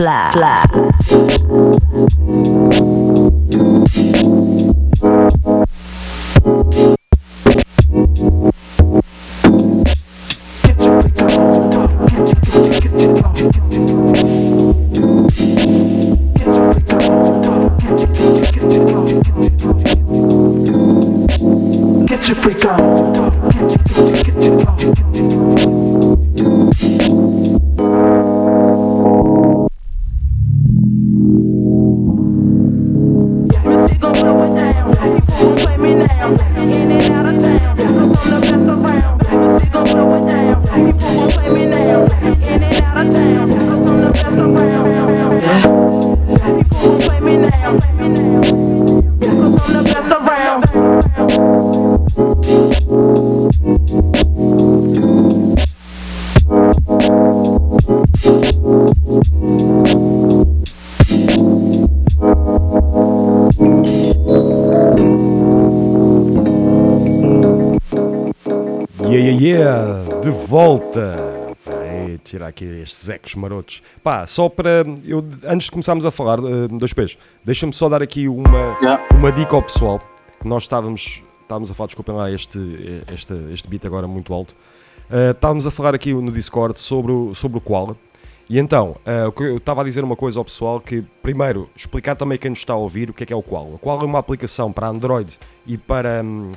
Fly. Fly. Aqui estes ecos marotos. Pá, só para. Eu, antes de começarmos a falar eh, dois pés, deixa-me só dar aqui uma, Yeah. uma dica ao pessoal. Nós estávamos, estávamos a falar, desculpem lá este, este, este beat agora muito alto. Eh, estávamos a falar aqui no Discord sobre o, sobre o Koala. E então, que eu estava a dizer uma coisa ao pessoal que, primeiro, explicar também quem nos está a ouvir o que é que é o Koala. O Koala é uma aplicação para Android e para hum,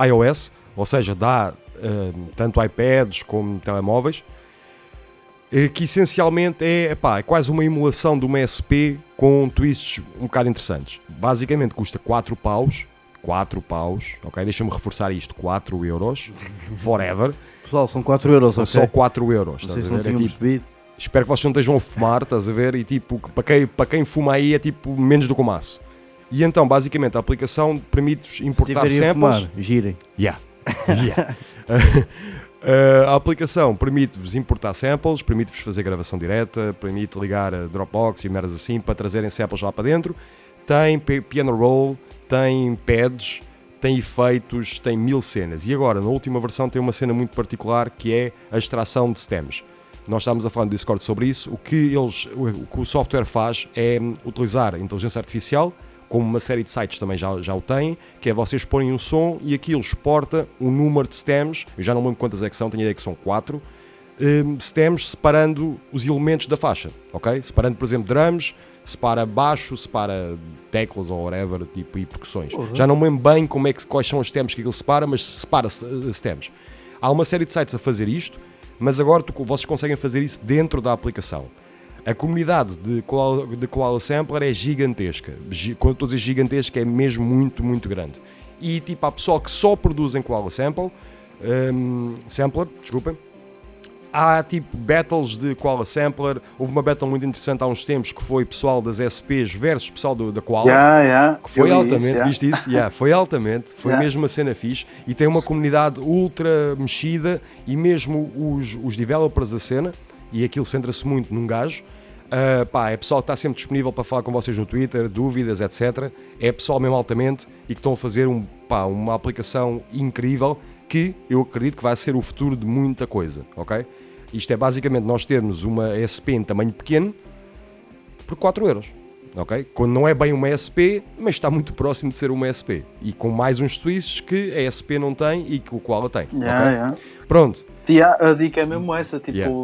iOS, ou seja, dá hum, tanto iPads como telemóveis, que essencialmente é, epá, é quase uma emulação de uma SP com twists um bocado interessantes. Basicamente custa 4 paus, 4 paus, ok? Deixa-me reforçar isto, 4 euros, forever, Pessoal, são 4 euros, são ok? só 4 euros, Não estás se a não ver? É tinham tipo. Espero que vocês não estejam a fumar, estás a ver? E tipo, para quem, para quem fuma aí é tipo menos do que o maço. E então, basicamente, a aplicação permite-vos Se importar a samples. fumar, girem. Yeah. Yeah. Uh, a aplicação permite-vos importar samples, permite-vos fazer gravação direta, permite ligar a Dropbox e merdas assim para trazerem samples lá para dentro. Tem pi- piano roll, tem pads, tem efeitos, tem mil cenas. E agora, na última versão, tem uma cena muito particular que é a extração de stems. Nós estamos a falar no Discord sobre isso. O que, eles, o, que o software faz é hum, utilizar inteligência artificial, como uma série de sites também já, já o têm, que é vocês porem um som e aquilo exporta um número de stems, eu já não lembro quantas é que são, tenho a ideia que são 4, hum, stems separando os elementos da faixa, ok? Separando, por exemplo, drums, separa baixo, separa teclas ou whatever, tipo, e percussões. Já não me lembro bem como é que, quais são os stems que aquilo separa, mas separa eh, stems. Há uma série de sites a fazer isto, mas agora tu- vocês conseguem fazer isso dentro da aplicação. A comunidade de Koala, de Koala Sampler é gigantesca. Gi- Quando estou a dizer gigantesca, é mesmo muito, muito grande. E tipo, há pessoal que só produz em Koala Sample, hum, Sampler, desculpem. Há tipo battles de Koala Sampler. Houve uma battle muito interessante há uns tempos que foi pessoal das SPs versus pessoal do, da Koala. Yeah, yeah. Que foi Eu altamente, isso, yeah. viste isso? Yeah, foi altamente, foi mesmo uma cena fixe e tem uma comunidade ultra mexida e mesmo os, os developers da cena, e aquilo centra-se muito num gajo. Ah, pá, é pessoal que está sempre disponível para falar com vocês no Twitter, dúvidas, etc. É pessoal mesmo altamente e que estão a fazer um, pá, uma aplicação incrível que eu acredito que vai ser o futuro de muita coisa, ok? Isto é basicamente nós termos uma SP em tamanho pequeno por 4 euros. Ok? Quando não é bem uma SP, mas está muito próximo de ser uma SP. E com mais uns twists que a SP não tem e que o Koala tem. Yeah, ok? yeah. Pronto. Yeah, a dica é mesmo essa, tipo, Yeah.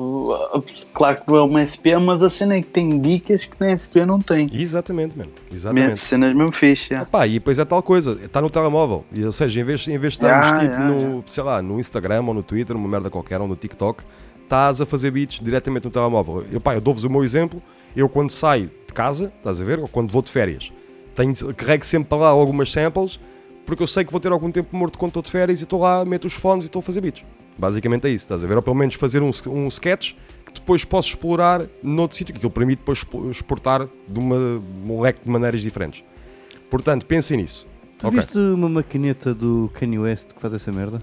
claro que não é uma SP, mas a cena é que tem dicas que nem SP não tem. Exatamente, mano. Mesmo, Exatamente. cenas mesmo fixe, yeah. Pá, e depois é tal coisa, está no telemóvel. E, ou seja, em vez, em vez de estarmos Yeah, tipo no, sei lá, no Instagram ou no Twitter, uma merda qualquer, ou no TikTok, estás a fazer beats diretamente no telemóvel. Eu, pá, eu dou-vos o meu exemplo. Eu quando saio de casa, estás a ver? Ou quando vou de férias, tenho, carrego sempre para lá algumas samples, porque eu sei que vou ter algum tempo morto quando estou de férias e estou lá, meto os fones e estou a fazer beats. Basicamente é isso, estás a ver? Ou pelo menos fazer um, um sketch que depois posso explorar noutro sítio, que aquilo permite depois expo- exportar de, uma, um leque de maneiras diferentes. Portanto, pensem nisso. Tu Ok. viste uma maquineta do Kanye West que faz essa merda?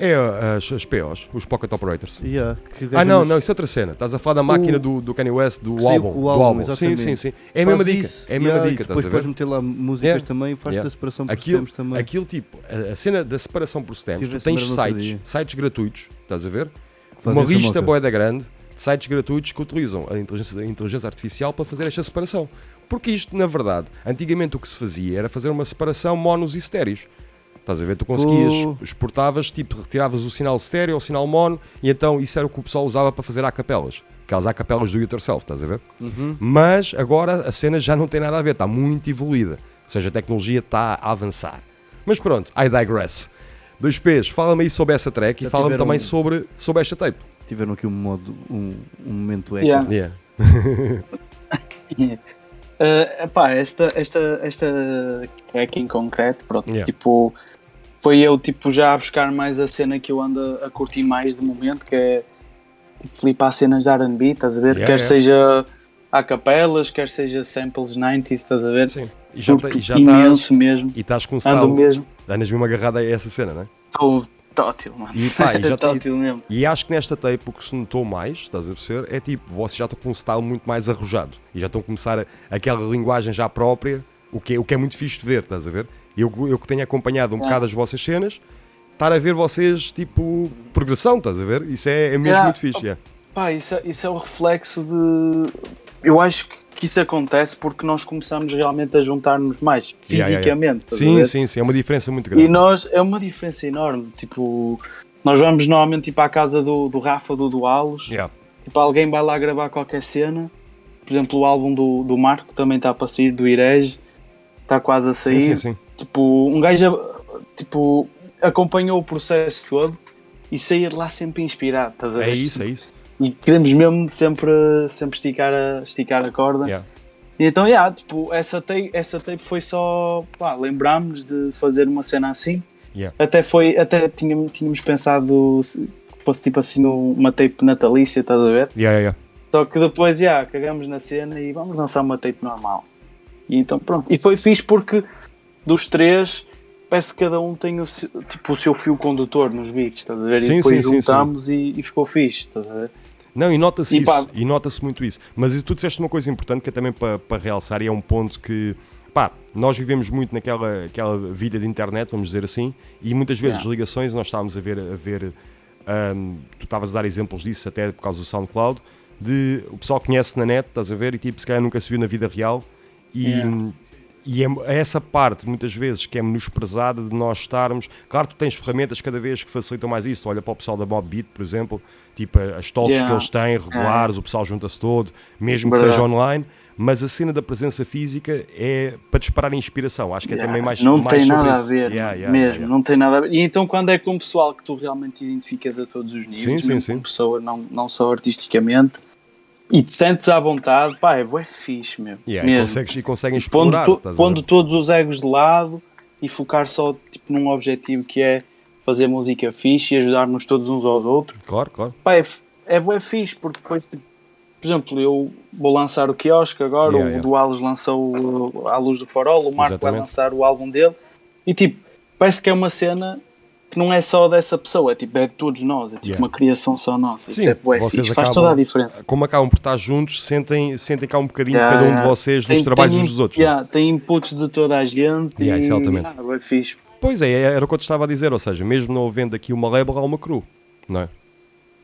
É as, as POs, os Pocket Operators. Yeah, Ah, não, não, isso é outra cena. Estás a falar da máquina O- do, do Kanye West, do álbum. o do álbum, álbum. Sim, sim, sim. É a mesma dica. isso, É a mesma yeah, e dica, depois estás a ver? podes meter lá músicas Yeah. também, faz-te Yeah. a separação por Aquilo, stems também. aquilo tipo, a, a cena da separação por stems, tu tens sites, sites gratuitos, estás a ver? Fazem Uma lista boeda grande de sites gratuitos que utilizam a inteligência, a inteligência artificial para fazer esta separação. Porque isto, na verdade, antigamente o que se fazia era fazer uma separação monos e estéreos. Estás a ver? Tu conseguias, Oh. exportavas, tipo, retiravas o sinal estéreo ou o sinal mono e então isso era o que o pessoal usava para fazer acapelas. Aquelas acapelas do yourself, estás a ver? Uhum. Mas agora a cena já não tem nada a ver, está muito evoluída. Ou seja, a tecnologia está a avançar. Mas pronto, I digress. Dois P's, fala-me aí sobre essa track Já e fala-me também sobre, sobre esta tape. Tiveram aqui um modo, um, um momento eco. Yeah. Yeah. Uh, epá, esta, esta, esta track em concreto, pronto, Yeah. tipo, foi eu tipo, já a buscar mais a cena que eu ando a curtir mais de momento, que é tipo, flipar cenas de R&B, estás a ver? Yeah, quer yeah. seja a capelas, quer seja samples 90s, estás a ver? Sim. E já, Curto e já estás, imenso mesmo, e estás com um ando style, mesmo, andas mesmo agarrado a essa cena, não é? estou tótil, mano, E pá, e já tótil mesmo. E acho que nesta tape o que se notou mais, estás a perceber, é tipo, vocês já estão com um style muito mais arrojado e já estão a começar a- aquela linguagem já própria, o que, é, o que é muito fixe de ver, estás a ver? Eu, eu que tenho acompanhado um Yeah. bocado as vossas cenas, estar a ver vocês, tipo, progressão, estás a ver? Isso é, é mesmo Yeah. muito fixe, yeah. Pá, isso é, isso é o reflexo de. Eu acho que isso acontece porque nós começamos realmente a juntar-nos mais Yeah, yeah, fisicamente. estás a Sim, sim, sim, é uma diferença muito grande. E nós, é uma diferença enorme. Tipo, nós vamos normalmente tipo, à casa do, do Rafa, do Dualos. Yeah. Tipo, alguém vai lá gravar qualquer cena. Por exemplo, o álbum do, do Marco também está para sair, do Irege. Está quase a Sim, sair. sim, sim. Tipo, um gajo tipo, acompanhou o processo todo e sair de lá sempre inspirado. Estás a ver? É isso, é isso. E queremos mesmo sempre, sempre esticar, a, esticar a corda. Yeah. E então, yeah, tipo, essa tape, essa tape foi só. Pá, lembrámos de fazer uma cena assim. Yeah. Até foi. Até tínhamos, tínhamos pensado se fosse tipo assim uma tape natalícia, estás a ver? Yeah, yeah, yeah. Só que depois, já, cagamos na cena e vamos lançar uma tape normal. E então, pronto. E foi fixe porque dos três, parece que cada um tem o seu, tipo, o seu fio condutor nos beats, estás a ver? Sim, e depois sim, sim, juntámos e, e ficou fixe, estás a ver? Não, e nota-se isso, pá- e nota-se muito isso. Mas tu disseste uma coisa importante que é também para para realçar, e é um ponto que, pá, nós vivemos muito naquela aquela vida de internet, vamos dizer assim, e muitas vezes Yeah. ligações, nós estávamos a ver, a ver ahm, tu estavas a dar exemplos disso até por causa do SoundCloud, de o pessoal conhece na net, estás a ver, e tipo, se calhar nunca se viu na vida real, e, Yeah. E é essa parte, muitas vezes, que é menosprezada de nós estarmos. Claro, tu tens ferramentas cada vez que facilitam mais isso. Olha para o pessoal da Mob Beat, por exemplo, tipo as talks Yeah. que eles têm, regulares, o pessoal junta-se todo, mesmo que Verdade. seja online. Mas a cena da presença física é para disparar inspiração. Acho que é Yeah, também mais não mais tem nada a ver, Yeah, mesmo, não tem nada a ver. E então quando é com um pessoal que tu realmente identificas a todos os níveis, Sim, sim, sim. pessoa, não, não só artisticamente, e te sentes à vontade, pá, é bué fixe mesmo. Yeah, e, mesmo. consegues, e conseguem pondo, explorar. to- a ver? pondo todos os egos de lado e focar só tipo, num objetivo que é fazer música fixe e ajudar-nos todos uns aos outros. Claro, claro. Pá, é, é bué fixe, porque depois, tipo, por exemplo, eu vou lançar o quiosque agora, Yeah, o yeah. Duales lançou o A Luz do Farol, o Marco vai Exatamente. lançar o álbum dele, e tipo, parece que é uma cena que não é só dessa pessoa, é tipo, é de todos nós, é tipo Yeah. uma criação só nossa. Isso Sim, é bué vocês fixe, faz acabam- toda a diferença. Como acabam por estar juntos, sentem, sentem cá um bocadinho Yeah, cada um de vocês nos Tem- trabalhos tem uns dos outros. yeah, tem inputs de toda a gente Yeah, e isso é altamente. ah, bué fixe. Pois é, era o que eu te estava a dizer, ou seja, mesmo não havendo aqui uma label, há uma cru, não é?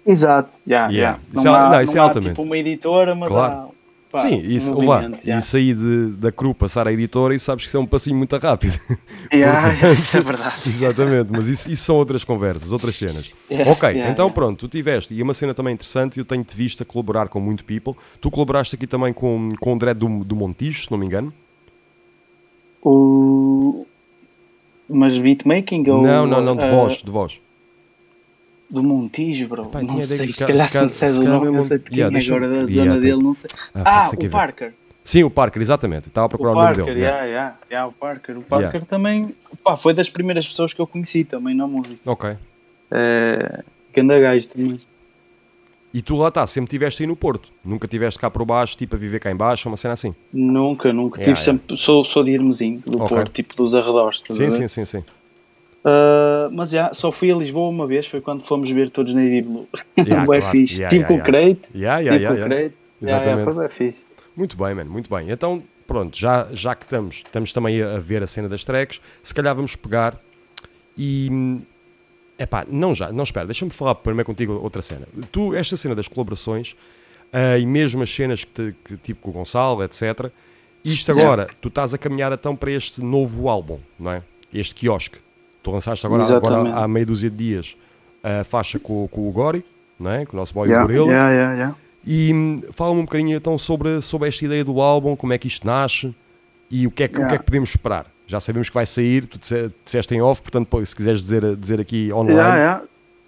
Exato. Yeah, Yeah. Isso Não, é- há, não, isso não é há, altamente. tipo uma editora, mas Claro. há pá, Sim, um isso, movimento, yeah. e sair de, da cru, passar à editora, e sabes que isso é um passinho muito rápido. Yeah, Portanto, isso é verdade. Exatamente, mas isso, isso são outras conversas, outras cenas. Yeah, ok, então pronto, tu tiveste, e uma cena também interessante, eu tenho-te visto a colaborar com muito people. Tu colaboraste aqui também com, com o André do, do Montijo, se não me engano. O... Mas beatmaking ou. não, não, não, de voz, de voz. Do Montijo, bro. Pá, não sei, que se ca- calhar se me disseres se o nome, mesmo- sei de quem Yeah, é agora da yeah, zona dele, não sei. Ah, Ah, sei que o ver. Parker. Sim, o Parker, exatamente, estava a procurar O o, nome Parker, dele. yeah. yeah, yeah, yeah, o Parker. O Parker Yeah. também pá, foi das primeiras pessoas que eu conheci também na música. Ok. É, ganda gajo também. E tu lá está, sempre estiveste aí no Porto, nunca estiveste cá por baixo, tipo a viver cá em baixo, uma cena assim. Nunca, nunca. Yeah, Tive sempre, sou, sou de Irmezinho, do Ok. Porto, tipo dos arredores. Sim, sim, sim, sim. Uh, mas já, só fui a Lisboa uma vez, foi quando fomos ver todos na Blue. Yeah, Bué claro. fixe. Yeah, tipo yeah, o Crate. Yeah, yeah, tipo yeah, o yeah. Crate. Yeah, yeah, Exatamente. foi bué fixe. Muito bem, mano, muito bem. Então, pronto, já, já que estamos, estamos também a, ver a cena das tracks, se calhar vamos pegar e. Epá, não já, não espera, deixa-me falar primeiro contigo outra cena. Tu, esta cena das colaborações ah, e mesmo as cenas que, te- que, tipo com o Gonçalo, etc. Isto agora, tu estás a caminhar então para este novo álbum, não é? Este quiosque. Tu lançaste agora, agora há meia dúzia de dias a faixa com, com o Gori, não é? Com o nosso boy Yeah, Gorilla. yeah, yeah, yeah. E hum, fala-me um bocadinho então sobre, sobre esta ideia do álbum, como é que isto nasce e o que é que, o que, é Yeah. que podemos esperar. Já sabemos que vai sair, tu disse- disseste em off, portanto, se quiseres dizer, dizer aqui online. Já, já.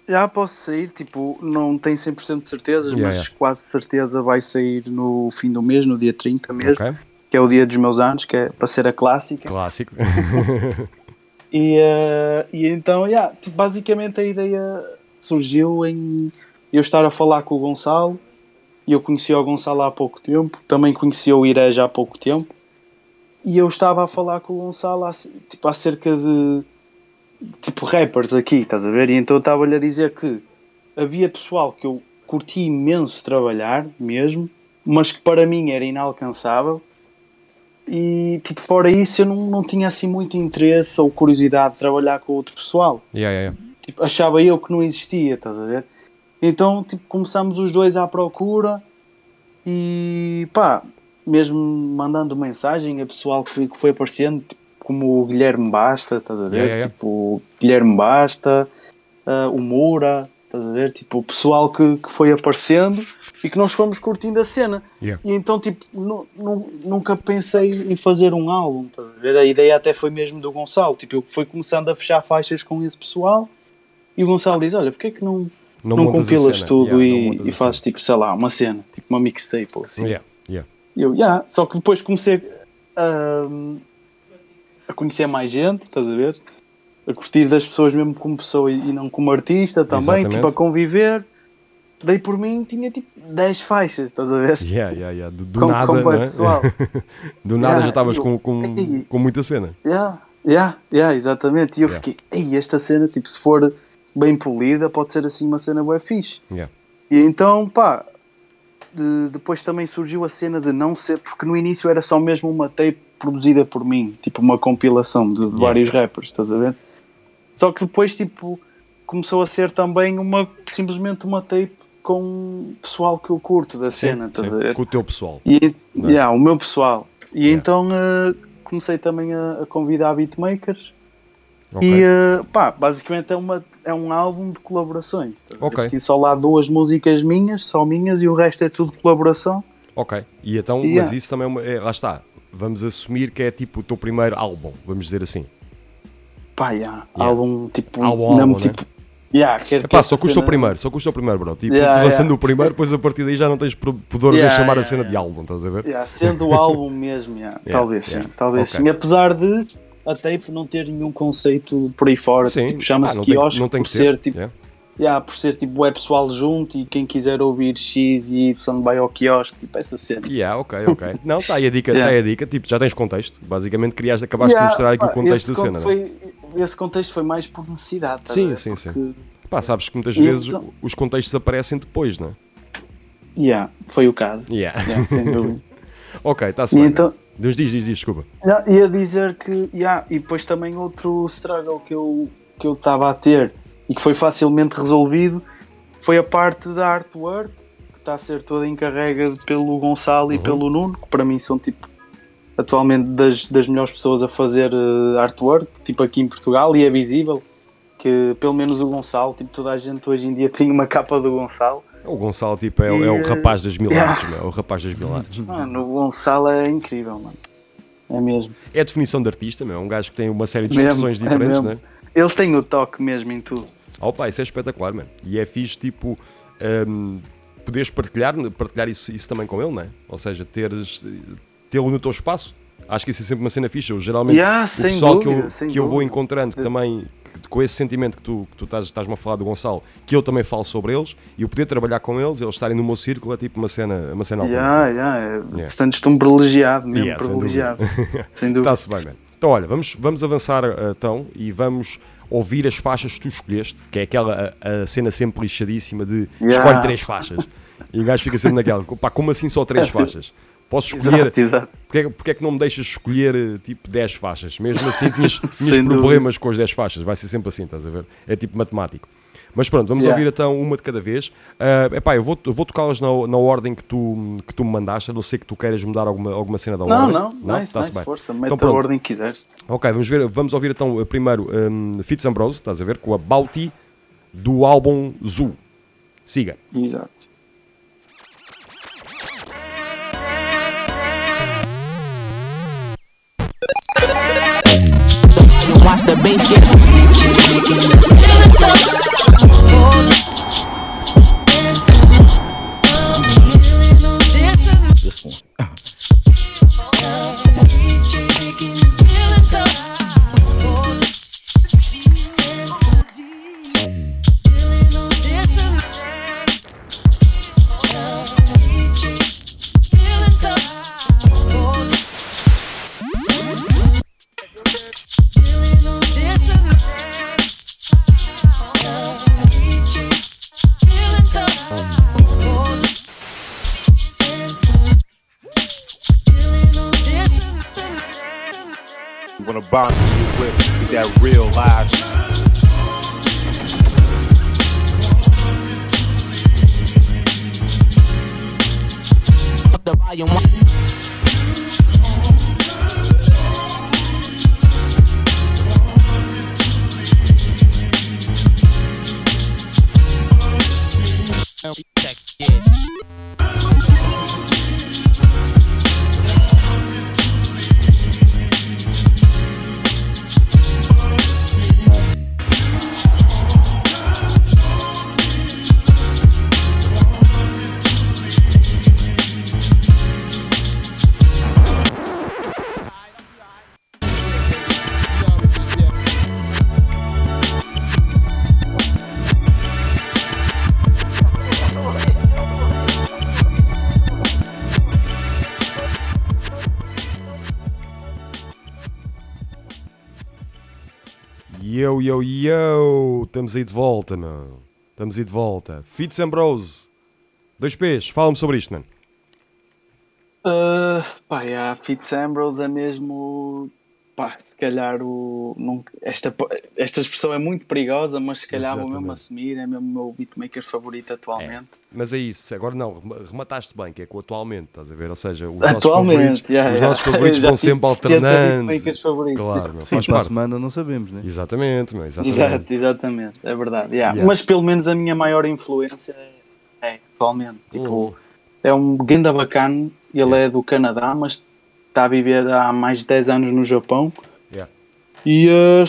Já posso sair, tipo, não tenho 100% de certezas, Yeah, mas yeah. quase certeza vai sair no fim do mês, no dia 30 mesmo, Ok, que é o dia dos meus anos, que é para ser a clássica. clássico. E, eh, e então, yeah, tipo, basicamente a ideia surgiu em eu estar a falar com o Gonçalo, e eu conheci o Gonçalo há pouco tempo, também conheci o Ireja há pouco tempo, e eu estava a falar com o Gonçalo há, tipo, acerca de tipo rappers aqui, estás a ver? E então eu estava-lhe a dizer que havia pessoal que eu curti imenso trabalhar mesmo, mas que para mim era inalcançável. E tipo, fora isso, eu não, não tinha assim muito interesse ou curiosidade de trabalhar com outro pessoal. Yeah, yeah, yeah. Tipo, achava eu que não existia, estás a ver? Então, tipo, começamos os dois à procura e pá, mesmo mandando mensagem a pessoal que, que foi aparecendo, tipo, como o Guilherme Basta, estás a ver? Yeah, yeah. Tipo, o Guilherme Basta, ah, o Moura, estás a ver? Tipo, o pessoal que, que foi aparecendo e que nós fomos curtindo a cena. Yeah. E então, tipo, nu- nu- nunca pensei em fazer um álbum, a ideia até foi mesmo do Gonçalo. Tipo, eu fui começando a fechar faixas com esse pessoal e o Gonçalo diz: Olha, porque é que não, Não não, compilas tudo Yeah, e, e fazes, tipo, sei lá, uma cena, tipo uma mixtape ou assim? Yeah, yeah. E eu, yeah. Só que depois comecei a, a conhecer mais gente, estás a ver? A curtir das pessoas mesmo como pessoa e e não como artista também, Exatamente. tipo, a conviver. Daí por mim tinha tipo 10 faixas, estás a ver? Yeah, yeah, yeah. Do, do Com- nada, com é? pessoal. do nada Yeah, já estavas com, com, Ei. com muita cena. Yeah, yeah, yeah, exatamente. E eu Yeah. fiquei, ei, esta cena, tipo, se for bem polida, pode ser assim uma cena bué fixe. Yeah. E então, pá, de- depois também surgiu a cena de não ser, porque no início era só mesmo uma tape produzida por mim, tipo uma compilação de, de vários rappers, estás a ver? Só que depois, tipo, começou a ser também uma, simplesmente uma tape com pessoal que eu curto da cena, Sim, estás sim, com o teu pessoal. E, é? yeah, o meu pessoal. E Yeah. então eh, comecei também a, a convidar beatmakers. Ok. E eh, pá, basicamente é, uma, é um álbum de colaborações. Ok. Tem só lá duas músicas minhas, só minhas, e o resto é tudo colaboração. Ok. E então, Yeah. mas isso também é, uma, é- lá está. Vamos assumir que é tipo o teu primeiro álbum, vamos dizer assim. Pá, yeah, álbum tipo. Álbum, álbum, né? Yeah, quer, Epá, quer só custa o cena- primeiro, só custa o primeiro, bro. Tipo, Yeah, tu lançando yeah. o primeiro, depois a partir daí já não tens pudores Yeah, a chamar a cena de álbum, estás a ver? Sendo o álbum mesmo, talvez sim, talvez Ok. sim. Apesar de a tape não ter nenhum conceito por aí fora, Sim. tipo, chama-se Ah, não tem quiosque não tem por ter, ser tipo, yeah. por ser tipo web pessoal junto e quem quiser ouvir X e Y vai ao quiosque, tipo essa cena. Yeah, ok, ok. Não, está aí a dica, está Yeah. aí a dica. Tipo, já tens contexto. Basicamente, criaste, acabaste Yeah, de mostrar aqui pá, o contexto da cena, conto não é? foi, Esse contexto foi mais por necessidade, tá Sim, sim, sim. Porque- Pá, sabes que muitas vezes então- os contextos aparecem depois, não é? Yeah, foi o caso. Yeah. Yeah, sem dúvida. ok, está-se bem. então- Diz, diz, diz, diz, desculpa. Não, ia dizer que, yeah, e depois também outro struggle que eu que eu estava a ter e que foi facilmente resolvido foi a parte da artwork, que está a ser toda encarrega pelo Gonçalo e pelo Nuno, que para mim são tipo atualmente das, das melhores pessoas a fazer eh, artwork, tipo aqui em Portugal, e é visível que pelo menos o Gonçalo, tipo toda a gente hoje em dia tem uma capa do Gonçalo. O Gonçalo, tipo, é, o- é o E, rapaz das mil yeah. artes, é o rapaz das mil artes. Mano, o Gonçalo é incrível, mano. É mesmo. É a definição de artista, meu, é um gajo que tem uma série de expressões é diferentes, mesmo. não é? Ele tem o toque mesmo em tudo. Oh, pá, isso é espetacular, mano. E é fixe, tipo, hum, poderes partilhar, partilhar isso, isso também com ele, não é? Ou seja, teres, tê-lo no teu espaço. Acho que isso é sempre uma cena fixe. Eu, geralmente, Yeah, o pessoal que, dúvida, eu, sem que eu vou encontrando que também, que- com esse sentimento que tu, que tu estás, estás-me a falar do Gonçalo, que eu também falo sobre eles, e eu poder trabalhar com eles, eles estarem no meu círculo, é tipo uma cena, uma cena. Yeah, yeah, é, Yeah. Sentes-te um privilegiado mesmo, Yeah, privilegiado. Sem dúvida. Está-se bem, mano. Então, olha, vamos, vamos avançar uh, então e vamos ouvir as faixas que tu escolheste, que é aquela a, a cena sempre lixadíssima de Yeah. escolhe três faixas. E o gajo fica sempre naquela, pá, como assim só três faixas? Posso escolher. Exato, exato. Porque, é- porque é que não me deixas escolher uh, tipo 10 faixas? Mesmo assim, tinhas, tinhas Sem dúvida. problemas com as 10 faixas. Vai ser sempre assim, estás a ver? É tipo matemático. Mas pronto, vamos Yeah. ouvir então uma de cada vez. Uh, epá, eu vou, eu vou tocá-las na, na ordem que tu, que tu me mandaste, a não ser que tu queiras mudar alguma, alguma cena da Não, ordem. não, nice, Tá-se nice, bem. força, Então mete a pronto. ordem que quiseres. Ok, vamos, ver, vamos ouvir então uh, primeiro um, Fitz Ambrose, estás a ver? Com a Bauti do álbum Zoo. Siga. Exato. The bass get this one. You with that real shit. the volume. Check it. Yo! Estamos aí de volta, não? Estamos aí de volta. Fitz Ambrose. Dois P's. Fala-me sobre isto, mano. Uh, pá, yeah, Fitz Ambrose é mesmo pá, se calhar o. Não, esta, esta expressão é muito perigosa, mas se calhar vou mesmo Exatamente. assumir, é mesmo o meu beatmaker favorito atualmente. Mas é isso, agora não, rema- remataste bem, que é com atualmente, estás a ver? Ou seja, os Atualmente, nossos favoritos, yeah, os yeah. nossos favoritos vão sempre 70 alternando. Claro, meu, Sim, faz para a parte. semana não sabemos, né? Exatamente, meu, exatamente. Exato, exatamente, é verdade. yeah. Yeah. Mas pelo menos a minha maior influência é, é atualmente. Tipo, Uhum. é um ganda bacana, ele é do Canadá, mas está a viver há mais de 10 anos no Japão. Yeah. E eh,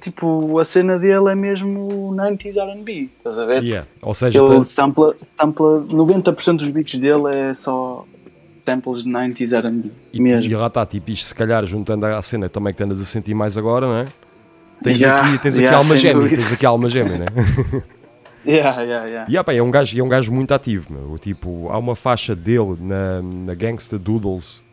tipo, a cena dele é mesmo 90s RB, estás a ver? Yeah. Ou seja, Ele tá- sampla, sampla 90% dos beats dele é só samples de 90s RB. e, mesmo. e lá está, tipo, isto se calhar juntando à cena também que andas a sentir mais agora, não é? Tens Yeah, aqui, tens aqui yeah, alma gêmea, dúvida. tens aqui alma gêmea, né? Yeah, yeah, yeah. E ah, pá, é um gajo, é um gajo muito ativo, meu. Tipo, há uma faixa dele na, na Gangsta Doodles.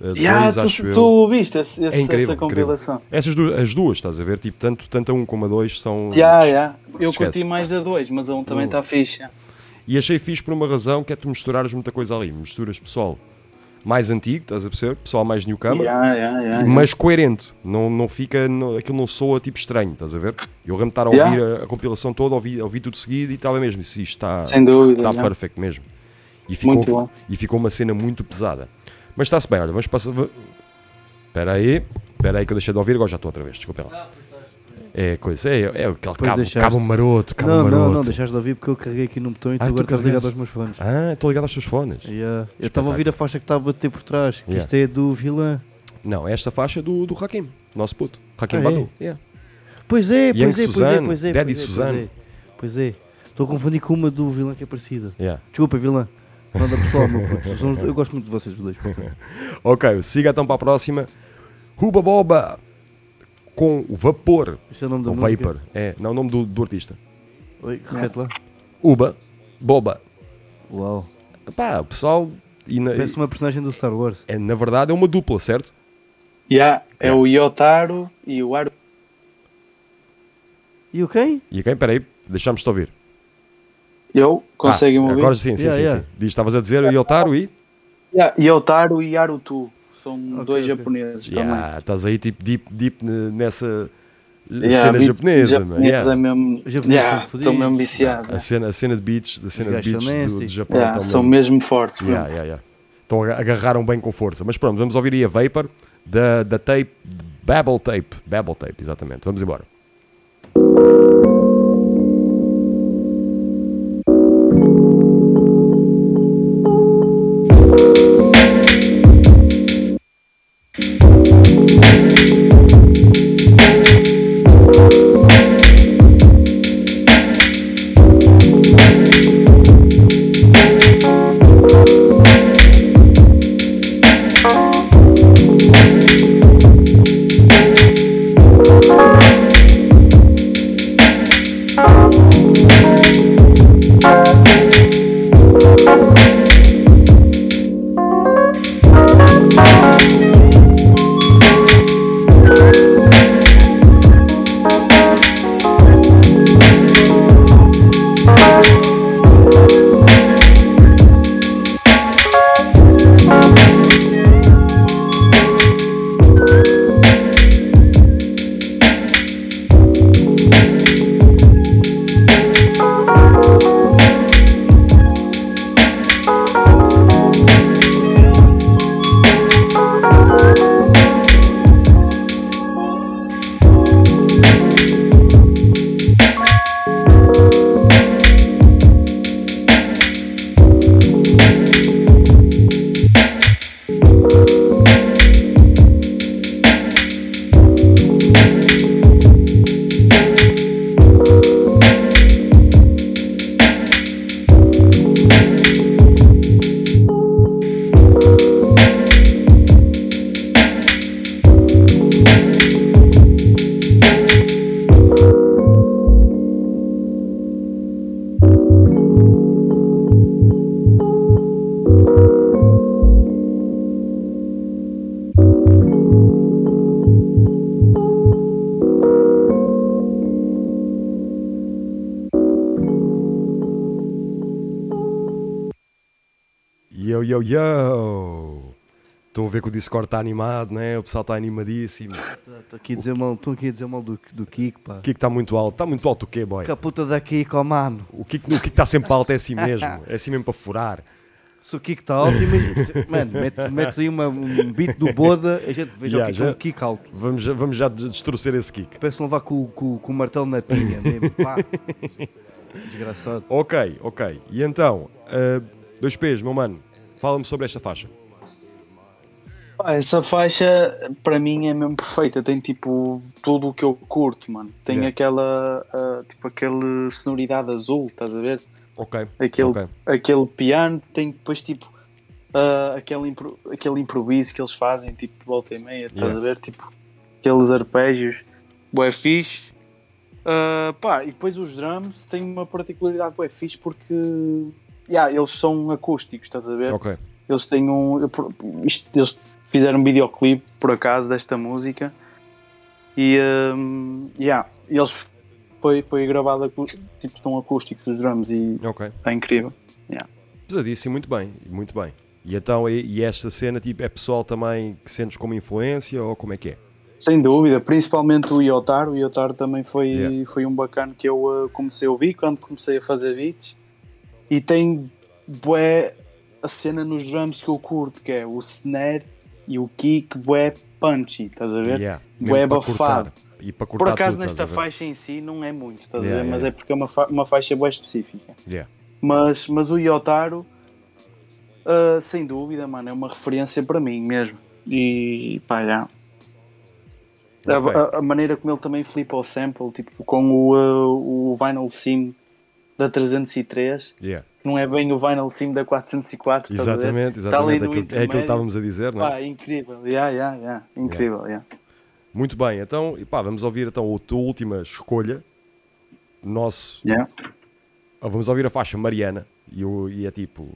Eh, Yeah, dois, tu, eu. tu ouviste esse, esse- É incrível, essa incrível. compilação? Essas duas, as duas, estás a ver? Tipo, tanto, tanto a um como a dois são. Yeah, yeah. Eu Esquece. curti mais da 2, mas a 1 um também está fixe. yeah. E achei fixe por uma razão que é tu misturares muita coisa ali. Misturas pessoal mais antigo, estás a perceber? Pessoal mais newcomer. Yeah, yeah, yeah, yeah. mas coerente, não, não fica, não- aquilo não soa tipo estranho, estás a ver? Eu lembro de estar a Yeah. ouvir a, a compilação toda, ouvi, ouvi tudo seguido e estava mesmo, isso isto está, Sem dúvida, está já. perfect mesmo. E ficou, Muito bom. e ficou uma cena muito pesada. Mas está-se bem, olha, vamos passar. Espera aí, espera aí que eu deixei de ouvir, agora já estou outra vez, desculpa lá. É coisa, é, é aquele cabo, deixaste. cabo maroto, cabo Não, maroto. não, não, deixaste de ouvir porque eu carreguei aqui num botão e Ah, tu agora estás ligado aos meus fones. Ah, estou ligado aos teus fones. Yeah. Eu estava a ouvir a faixa que estava a bater por trás, que Yeah. isto é do vilã. Não, esta faixa é do, do Hakim, nosso puto. Hakim Ah, é? Badu. Yeah. Pois é, Young pois é, pois é, Suzanne, pois é. Daddy pois é, Suzanne. Pois é, pois é. Estou a confundir com uma do vilã que é parecida. Yeah. Desculpa, vilã. Manda pessoal, Eu gosto muito de vocês os dois. Ok, siga então para a próxima. Huba Boba com o vapor. Esse é o nome da Ou música? Vapor. É, não o nome do, do artista. Oi, repete lá. Uba Boba. Uau. Pá, o pessoal. E na, Parece uma personagem do Star Wars. é, na verdade é uma dupla, certo? Yeah, é o Yotaro e o Aru. E o quem? E quem? Peraí, deixamos-te ouvir. Eu? Conseguem ah, ouvir? Agora sim, sim, Yeah, sim. yeah. sim. Diz, estavas a dizer o Yotaro e. Yeah, Yotaro e Arutu. São Ok, dois ok. japoneses Yeah, estás aí tipo deep, deep ne- nessa também. cena japonesa, man. japonês Yeah. é mesmo. Yeah. Estão mesmo viciados. A cena, a cena de beats, a cena de beats do, do Japão. Yeah, são mesmo fortes. mesmo. Yeah, yeah, yeah. Então aga- agarraram bem com força. Mas pronto, vamos ouvir aí a Vapor da, da tape, Babel Tape. Babel Tape, exatamente. Vamos embora. Discord está animado, né? o pessoal está animadíssimo. Estou aqui a dizer mal, estou aqui a dizer mal do, do Kiko, pá. O Kiko está muito alto. Está muito alto o quê, boy? Que a puta da Kiko, mano. O Kiko o Kiko está sempre alto, é assim mesmo. É assim mesmo para furar. Se o Kiko está alto, imagina. Mano, metes, metes aí uma, um beat do Boda, a gente veja Yeah, o é já- um Kiko alto. Vamos, já- vamos já esse Kiko. Parece levar com, com, com o martelo na pinha mesmo, pá. Desgraçado. Ok, ok. E então, ah, dois P's, meu mano, fala-me sobre esta faixa. Essa faixa para mim é mesmo perfeita, tem tipo tudo o que eu curto, mano. Tem Yeah. aquela ah, tipo aquele sonoridade azul, estás a ver? Ok. Aquele, ok. aquele piano tem depois tipo ah, aquele, impro- aquele improviso que eles fazem, tipo de volta e meia, estás Yeah. a ver? Tipo aqueles arpégios, bué fixe. Ah, pá, e depois os drums têm uma particularidade bué fixe porque yeah, eles são acústicos, estás a ver? Ok. Eles têm um. eu Isto, eles fizeram um videoclipe por acaso desta música e um, yeah, eles foi, foi gravado tipo tão acústicos os drums e Ok. está incrível. Yeah. Pesadíssimo, muito bem, muito bem. E então, e, esta cena tipo, é pessoal também que sentes como influência ou como é que é? Sem dúvida, principalmente o Iotaro. O Iotaro também foi, Yeah. foi um bacana que eu uh, comecei a ouvir quando comecei a fazer beats. E tem bué a cena nos drums que eu curto, que é o snare e o kick bué punchy, estás a ver? Yeah, Bué cortar. E para cortar Por acaso tudo, nesta faixa em si não é muito, estás Yeah, a ver? yeah, Mas é porque é uma, fa- uma faixa bué específica. Mas, mas o Yotaro, ah, sem dúvida, mano, é uma referência para mim mesmo. E pá, já. A, Ok. a- a maneira como ele também flipa o sample, tipo com o, ah, o Vinyl Sim da 303, Yeah. Não é bem o Vinyl Sim da 404, estás a ver? Exatamente, exatamente. Aquilo, é aquilo que estávamos a dizer, não é? Pá, incrível, yeah, yeah, yeah. incrível, yeah. Muito bem, então, pá, vamos ouvir então a tua última escolha. Nosso. Yeah. Ah, Vamos ouvir a faixa Mariana. E, o- e é tipo,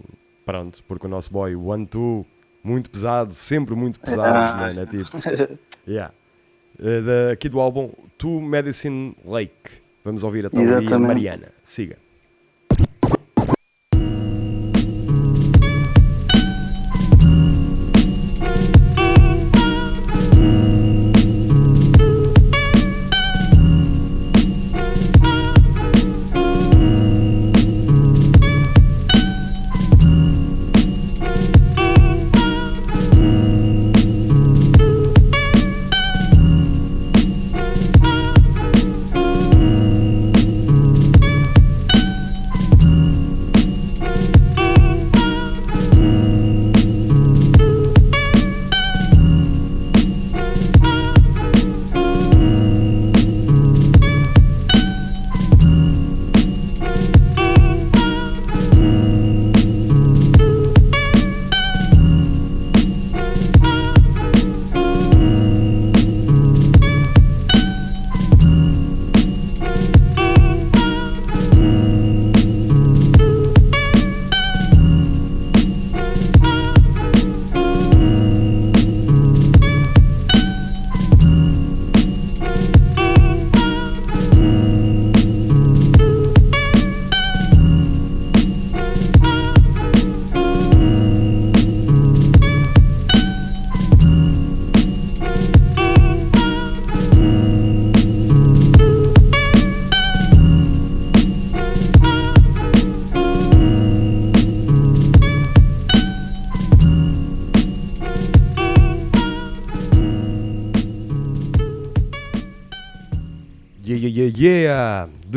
pronto, porque o nosso boy One Two, muito pesado, sempre muito pesado. É tipo. Yeah. Eh, da- aqui do álbum To Medicine Lake. Vamos ouvir então a. Mariana. Siga.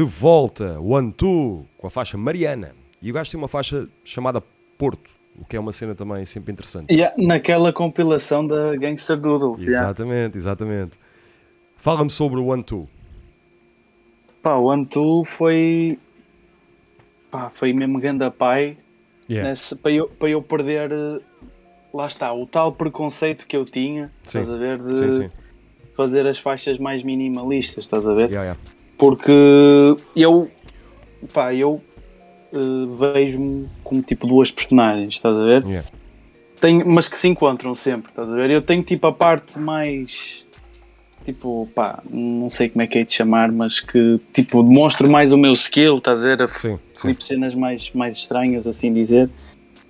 De volta, One Two, com a faixa Mariana. E o gajo tem uma faixa chamada Porto, o que é uma cena também sempre interessante. Yeah, naquela compilação da Gangster Doodles. yeah. Exatamente, exatamente. Fala-me sobre o Two. Pá, o Two foi. Pá, foi mesmo ganda pai. Yeah. nessa- para, eu, para eu perder. Lá está, o tal preconceito que eu tinha, Sim. estás a ver? De Sim, sim. fazer as faixas mais minimalistas, estás a ver? Yeah, yeah. Porque eu. Pá, eu. eh, vejo-me como tipo duas personagens, estás a ver? Yeah. Tenho, mas que se encontram sempre, estás a ver? Eu tenho tipo a parte mais. Tipo, pá, não sei como é que é de chamar, mas que tipo demonstro mais o meu skill, estás a ver? A Sim, sim. flip cenas mais, mais estranhas, assim dizer.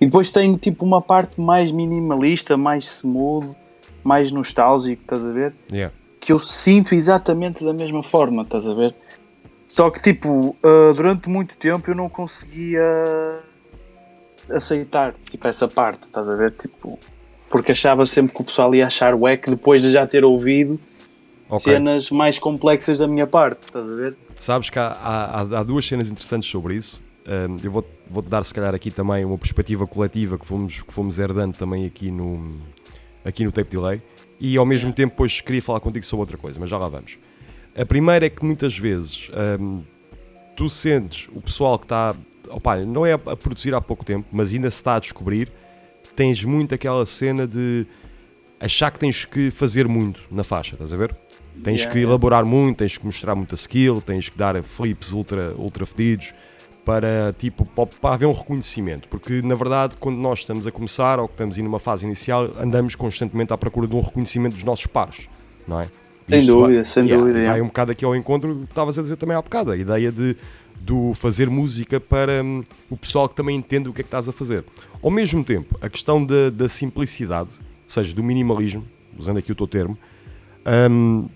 E depois tem tipo uma parte mais minimalista, mais smooth, mais nostálgico, estás a ver? Yeah. que eu sinto exatamente da mesma forma, estás a ver? Só que, tipo, uh, durante muito tempo eu não conseguia aceitar, tipo, essa parte, estás a ver? Tipo, porque achava sempre que o pessoal ia achar wack depois de já ter ouvido Ok. cenas mais complexas da minha parte, estás a ver? Sabes que há, há- há- duas cenas interessantes sobre isso. Um, eu vou- vou-te dar, se calhar, aqui também uma perspectiva coletiva que fomos, que fomos herdando também aqui no, aqui no Tape Delay. E ao mesmo tempo, depois queria falar contigo sobre outra coisa, mas já lá vamos. A primeira é que muitas vezes um, tu sentes o pessoal que está, opá, não é a, produzir há pouco tempo, mas ainda se está a descobrir, tens muito aquela cena de achar que tens que fazer muito na faixa, estás a ver? Tens Yeah, que yeah. elaborar muito, tens que mostrar muita skill, tens que dar flips ultra, ultra fedidos para, tipo, para, haver um reconhecimento. Porque, na verdade, quando nós estamos a começar ou que estamos aí numa fase inicial, andamos constantemente à procura de um reconhecimento dos nossos pares, não é? Sem Isto dúvida, vai- sem yeah, dúvida, Vai yeah. um bocado aqui ao encontro do que estavas a dizer também há bocado, a ideia de do fazer música para hum, o pessoal que também entende o que é que estás a fazer. Ao mesmo tempo, a questão da, da simplicidade, ou seja, do minimalismo, usando aqui o teu termo, hum,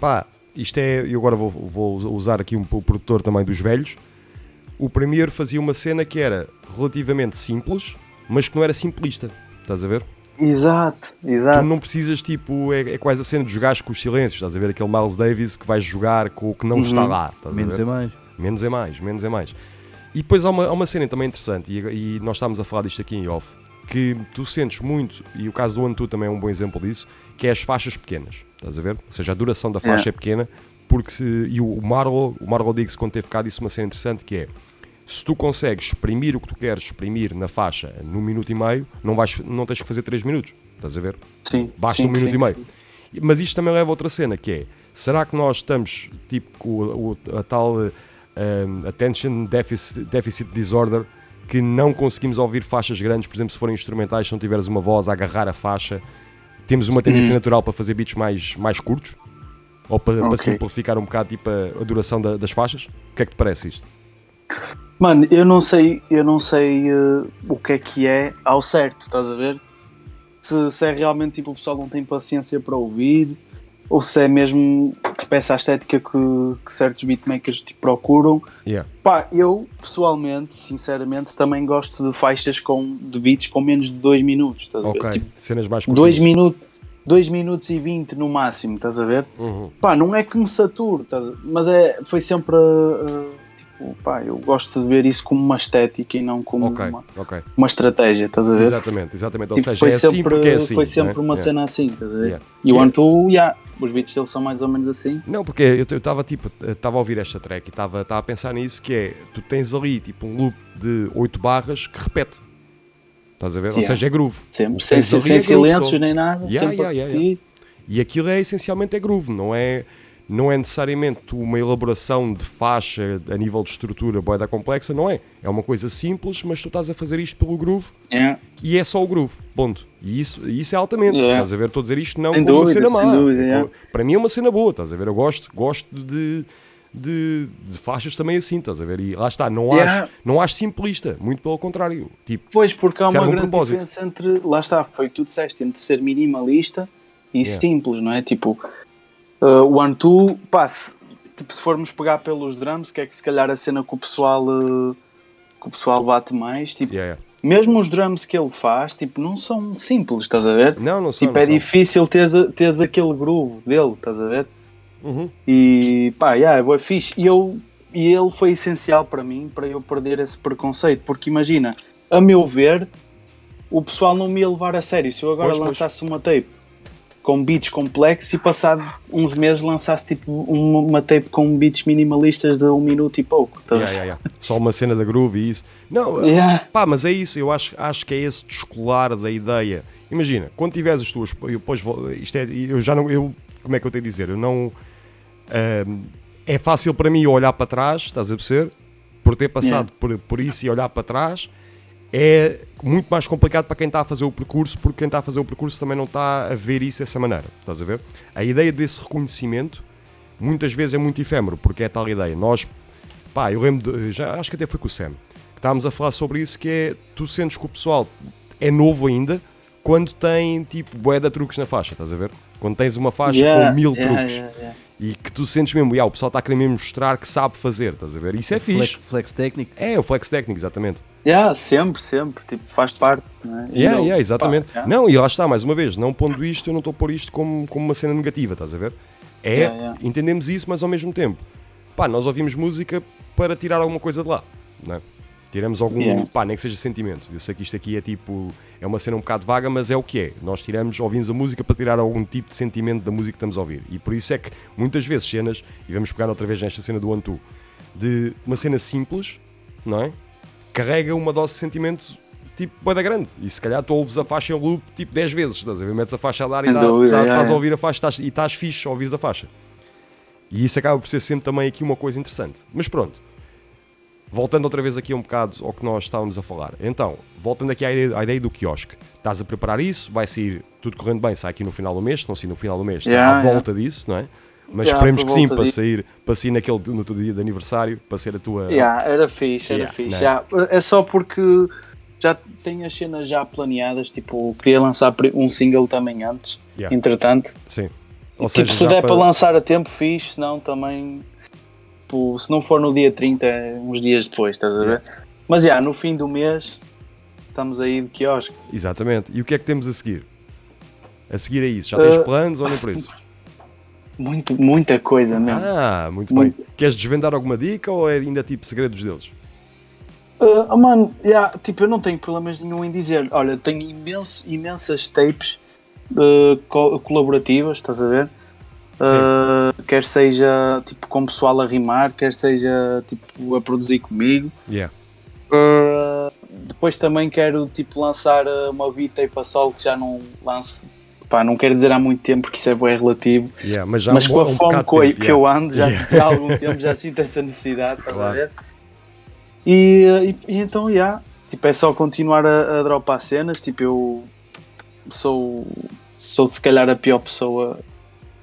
pá, isto é, eu agora vou, vou usar aqui um, o produtor também dos velhos, o primeiro fazia uma cena que era relativamente simples, mas que não era simplista, estás a ver? Exato, Tu exato. não precisas, tipo, é, é quase a cena de jogares com os silêncios, estás a ver? Aquele Miles Davis que vai jogar com o que não está lá, estás Menos a ver? é mais. Menos é mais, menos é mais. E depois há uma, há uma cena também interessante, e, e nós estávamos a falar disto aqui em off, que tu sentes muito, e o caso do One Two também é um bom exemplo disso, que é as faixas pequenas, estás a ver? Ou seja, a duração da faixa Yeah. é pequena, porque se, e o o Marlo, o Marlo Diggs quando teve cá disse uma cena interessante que é, se tu consegues exprimir o que tu queres exprimir na faixa num minuto e meio, não, vais, não tens que fazer 3 minutos, estás a ver? Sim, Basta sim, um minuto sim. e meio. Mas isto também leva a outra cena, que é, será que nós estamos, tipo, com o- a tal um, Attention deficit, deficit Disorder, que não conseguimos ouvir faixas grandes, por exemplo, se forem instrumentais, se não tiveres uma voz a agarrar a faixa, temos uma tendência natural para fazer beats mais, mais curtos? Ou para, para Ok. simplificar um bocado tipo, a, a duração da- das faixas? O que é que te parece isto? Mano, eu não sei, eu não sei eh, o que é que é ao certo, estás a ver? Se, se é realmente tipo o pessoal não tem paciência para ouvir, ou se é mesmo tipo, essa estética que, que certos beatmakers tipo, procuram. Yeah. Pá, eu pessoalmente, sinceramente, também gosto de faixas com, de beats com menos de 2 minutos, estás a ver? Tipo, cenas mais 2 curtas. minutos, 2 minutos e 20 no máximo, estás a ver? Uhum. Pá, não é que me saturo, estás a- mas é, foi sempre. uh, tipo, pá, eu gosto de ver isso como uma estética e não como Ok, uma, ok. uma estratégia, estás a ver? Exatamente, exatamente. Ou Tipo, seja, foi é assim sempre, porque é assim. foi sempre é? uma Yeah. cena assim, estás a ver? Yeah. E o Yeah. Two, yeah, os beats deles são mais ou menos assim. Não, porque eu estava tipo, estava a ouvir esta track e estava a pensar nisso que é, tu tens ali tipo um loop de 8 barras que repete. Estás a ver? Ou seja, é groove. Sempre, sem, sem é silêncios nem nada, sempre yeah. E aquilo é essencialmente é groove, não é, não é necessariamente uma elaboração de faixa a nível de estrutura boeda complexa, não é. É uma coisa simples, mas tu estás a fazer isto pelo groove Yeah. e é só o groove, ponto. E isso, isso é altamente, Yeah. estás a ver? Estou a dizer isto não Sem como uma cena má. dúvida, É co- Para mim é uma cena boa, estás a ver? Eu gosto, gosto de, de, de faixas também assim, estás a ver? E lá está, não, Yeah. acho, não acho simplista, muito pelo contrário. Tipo, Pois, porque há uma um grande propósito. diferença entre, lá está, foi o que tu disseste, entre ser minimalista e Yeah. simples, não é? Tipo, uh, One Two, pá, se, tipo, se formos pegar pelos drums, que é que se calhar a cena que o pessoal, uh, que o pessoal bate mais, tipo, yeah, yeah. mesmo os drums que ele faz, tipo, não são simples, estás a ver? não, não são. Tipo, não é são. difícil teres, teres aquele groove dele, estás a ver? Uhum. E pá, yeah, é bué fixe. E, eu, e ele foi essencial para mim, para eu perder esse preconceito. Porque imagina, a meu ver, o pessoal não me ia levar a sério. Se eu agora Pois, pois. lançasse uma tape com beats complexos e passado uns meses lançasse tipo uma, tape com beats minimalistas de um minuto e pouco. a Yeah, yeah, yeah. Só uma cena da groove e isso. Não, Yeah. pá, mas é isso. Eu acho, acho que é esse descolar da ideia. Imagina, quando tiveres as tuas. Eu, isto é, eu já não. Eu, como é que eu tenho a dizer? Eu não. ahm, é fácil para mim olhar para trás, estás a perceber? Por ter passado por, por isso e olhar para trás. É muito mais complicado para quem está a fazer o percurso, porque quem está a fazer o percurso também não está a ver isso dessa maneira. Estás a ver? A ideia desse reconhecimento muitas vezes é muito efêmero, porque é tal ideia. Nós Pá, eu lembro, de, já, acho que até foi com o Sam, que estávamos a falar sobre isso, que é, tu sentes que o pessoal é novo ainda, quando tem, tipo, bué de truques na faixa, estás a ver? Quando tens uma faixa Yeah, com mil yeah, truques. yeah, yeah. E que tu sentes mesmo, "Ya, o pessoal está a querer mesmo mostrar que sabe fazer, estás a ver? Isso é Flex, fixe. flex técnico. É, o flex técnico, exatamente. Yeah, sempre, sempre. Tipo, faz parte. Né? E Yeah, yeah, exatamente. pá, yeah. Não, e lá está, mais uma vez, não pondo isto, eu não estou a pôr isto como, como uma cena negativa, estás a ver? É, Yeah, yeah. entendemos isso, mas ao mesmo tempo, pá, nós ouvimos música para tirar alguma coisa de lá, não é? Tiramos algum, Yeah. pá, nem que seja sentimento. Eu sei que isto aqui é tipo, é uma cena um bocado vaga, mas é o que é. Nós tiramos, ouvimos a música para tirar algum tipo de sentimento da música que estamos a ouvir. E por isso é que muitas vezes cenas, e vamos pegar outra vez nesta cena do Two, de uma cena simples, não é? Carrega uma dose de sentimento tipo boeda grande. E se calhar tu ouves a faixa em loop tipo 10 vezes, estás a ver? Metes a faixa a dar e dá- dá- estás a ouvir a faixa estás- e estás fixe a ouvires a faixa. E isso acaba por ser sempre também aqui uma coisa interessante. Mas pronto, voltando outra vez aqui um bocado ao que nós estávamos a falar. Então, voltando aqui à ideia, à ideia do quiosque. Estás a preparar isso, vai sair tudo correndo bem, sai aqui no final do mês, se não sair no final do mês, sai Yeah, à yeah. volta disso, não é? Mas Yeah, esperemos que sim, para disso. sair, para sair naquele, no teu dia de aniversário, para ser a tua. Yeah, era fixe, era Yeah, fixe. já. É só porque já tenho as cenas já planeadas. Tipo, queria lançar um single também antes. Entretanto, Sim. Ou tipo, seja, se der para lançar a tempo, fixe. Não, também. Tipo, se não for no dia 30, é uns dias depois, estás a ver? Mas já, no fim do mês, estamos aí de quiosque. Exatamente. E o que é que temos a seguir? A seguir a isso, já tens Uh, planos ou nem por isso? Muito, muita coisa mesmo. Ah, muito, Muito. bem. Queres desvendar alguma dica ou é ainda tipo segredos deles? Uh, mano, yeah, tipo, eu não tenho problemas nenhum em dizer. Olha, tenho imenso, imensas tapes uh, co- colaborativas, estás a ver? Uh, quer seja tipo com pessoal a rimar, quer seja tipo a produzir comigo. Yeah. Uh, depois também quero tipo lançar uh, uma beat tape a solo que já não lanço. Pá, não quero dizer há muito tempo porque isso é bem relativo. Yeah, mas mas um com a um fome que, eu- tempo, que eu yeah. ando, já Yeah. tipo, há algum tempo já sinto essa necessidade, estás Claro. a ver? E, e- e então, já, tipo, é só continuar a, a dropar cenas, tipo, eu sou, sou se calhar a pior pessoa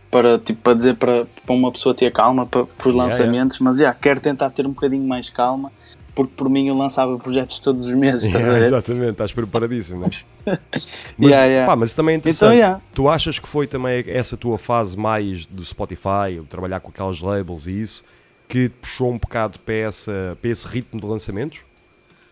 para, tipo, para dizer para, para uma pessoa ter calma para, para os Yeah, lançamentos, mas já, quero tentar ter um bocadinho mais calma, porque por mim eu lançava projetos todos os meses, Yeah, exatamente, estás preparadíssimo, não é? Mas, Yeah, yeah. Pá, mas também é interessante. Então, yeah. Tu achas que foi também essa tua fase mais do Spotify, trabalhar com aquelas labels e isso, que te puxou um bocado para, essa, para esse ritmo de lançamentos?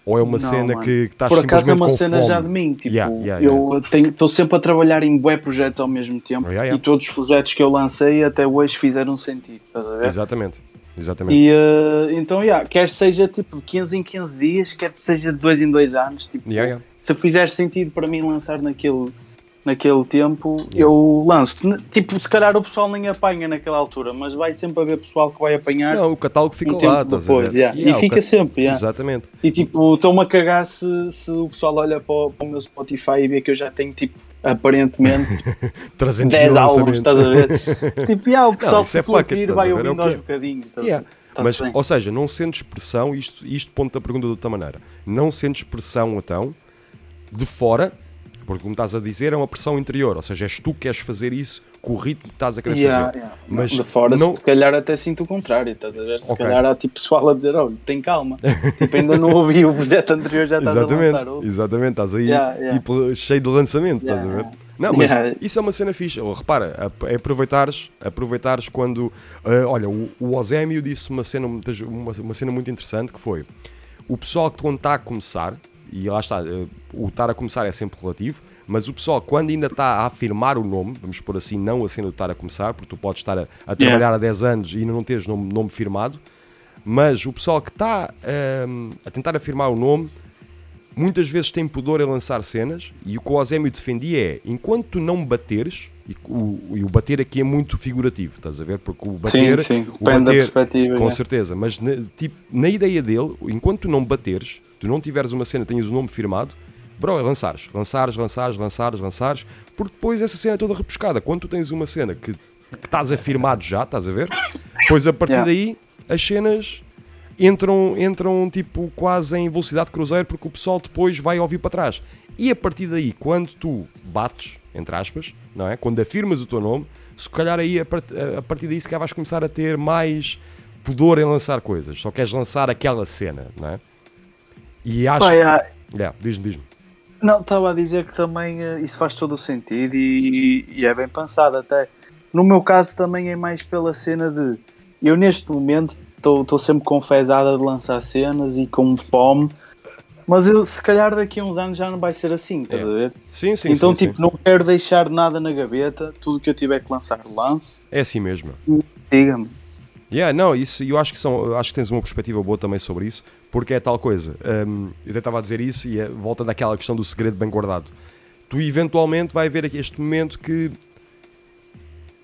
Ou é uma Não, cena mano. que, estás Por acaso é uma cena fome? já de mim, tipo, Yeah, yeah, eu estou sempre a trabalhar em bué projetos ao mesmo tempo Yeah, yeah. e todos os projetos que eu lancei até hoje fizeram sentido, estás a ver? Exatamente, exatamente. E eh, então, yeah, quer seja tipo de 15 em 15 dias, quer seja de 2 em 2 anos, tipo, Yeah, yeah. se fizer sentido para mim lançar naquele, naquele tempo, eu lanço. Tipo, se calhar o pessoal nem apanha naquela altura, mas vai sempre haver pessoal que vai apanhar. Não, o catálogo fica um lá, depois, a ver? yeah. Yeah, e fica cat- sempre. yeah. Exatamente. E tipo, estou-me a cagar se, se o pessoal olha para o, para o meu Spotify e vê que eu já tenho tipo, aparentemente, tipo, 300 10 mil álbuns, estás a ver? tipo, yeah, o pessoal isso se é curtir vai ver? É ouvindo aos bocadinhos. tá- Yeah. tá-se Mas, bem. ou seja, não sentes pressão, isto, isto ponto a pergunta de outra maneira, não sentes pressão então de fora, porque como estás a dizer é uma pressão interior, ou seja, és tu que queres fazer isso com o ritmo que estás a querer Yeah, fazer. yeah. Mas de fora, não, se calhar até sinto o contrário, estás a ver? Se Ok. calhar há tipo pessoal a dizer, olha, tem calma, tipo, ainda não ouvi o projeto anterior, já estás a exatamente, lançar outro. exatamente, estás aí Yeah, tipo, cheio de lançamento, estás a ver? Não, mas isso é uma cena fixe. Oh, repara, é aproveitares, aproveitares quando. ah, olha, o, o Osémio disse uma cena, uma, uma cena muito interessante que foi o pessoal que quando está a começar, e lá está, ah, o estar a começar é sempre relativo, mas o pessoal quando ainda está a afirmar o nome, vamos pôr assim, não a cena de estar a começar, porque tu podes estar a, a trabalhar há 10 anos e ainda não teres nome, nome firmado, mas o pessoal que está ahm, a tentar afirmar o nome muitas vezes tem pudor em lançar cenas e o que o Osémio defendia é enquanto tu não bateres e o, e o bater aqui é muito figurativo, estás a ver? Porque o bater, sim, o depende da bater perspectiva, com é. certeza, mas na, tipo, na ideia dele, enquanto tu não bateres, tu não tiveres uma cena, tenhas o nome firmado, bro, é lançares, lançares, lançares, lançares, lançares, porque depois essa cena é toda repescada. Quando tu tens uma cena que, que estás afirmado já, estás a ver? Depois a partir Yeah. daí as cenas entram, entram tipo quase em velocidade de cruzeiro porque o pessoal depois vai ouvir para trás. E a partir daí, quando tu bates, entre aspas, não é? Quando afirmas o teu nome, se calhar aí a, part- a partir daí se calhar vais começar a ter mais pudor em lançar coisas. Só queres lançar aquela cena, não é? E acho. Pá, é, Yeah, diz-me, diz-me. Não, estava a dizer que também eh, isso faz todo o sentido e, e é bem pensado até. No meu caso também é mais pela cena de eu neste momento estou sempre confesada de lançar cenas e com fome, mas eu, se calhar daqui a uns anos já não vai ser assim, estás a ver? Sim, sim, então sim, tipo, sim. não quero deixar nada na gaveta, tudo que eu tiver que lançar, lance, É assim mesmo. diga-me. Yeah, não, isso, eu acho que, são, acho que tens uma perspectiva boa também sobre isso, porque é tal coisa. hum, eu até estava a dizer isso e é, volta daquela questão do segredo bem guardado. Tu eventualmente vai haver aqui este momento que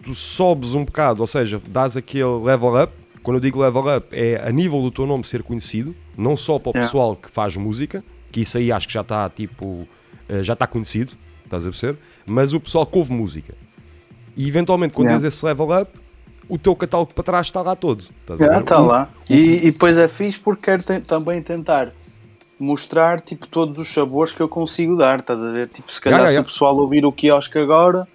tu sobes um bocado, ou seja, dás aquele level up. Quando eu digo level up, é a nível do teu nome ser conhecido, não só para o Yeah. pessoal que faz música, que isso aí acho que já está tipo, eh, já está conhecido, estás a perceber? Mas o pessoal que ouve música. E eventualmente, quando Yeah. tens esse level up, o teu catálogo para trás está lá todo. Estás ver? está lá. E, e depois é fixe porque quero te- também tentar mostrar tipo, todos os sabores que eu consigo dar, estás a ver? Tipo, se calhar ya, se o pessoal ouvir o quiosque agora,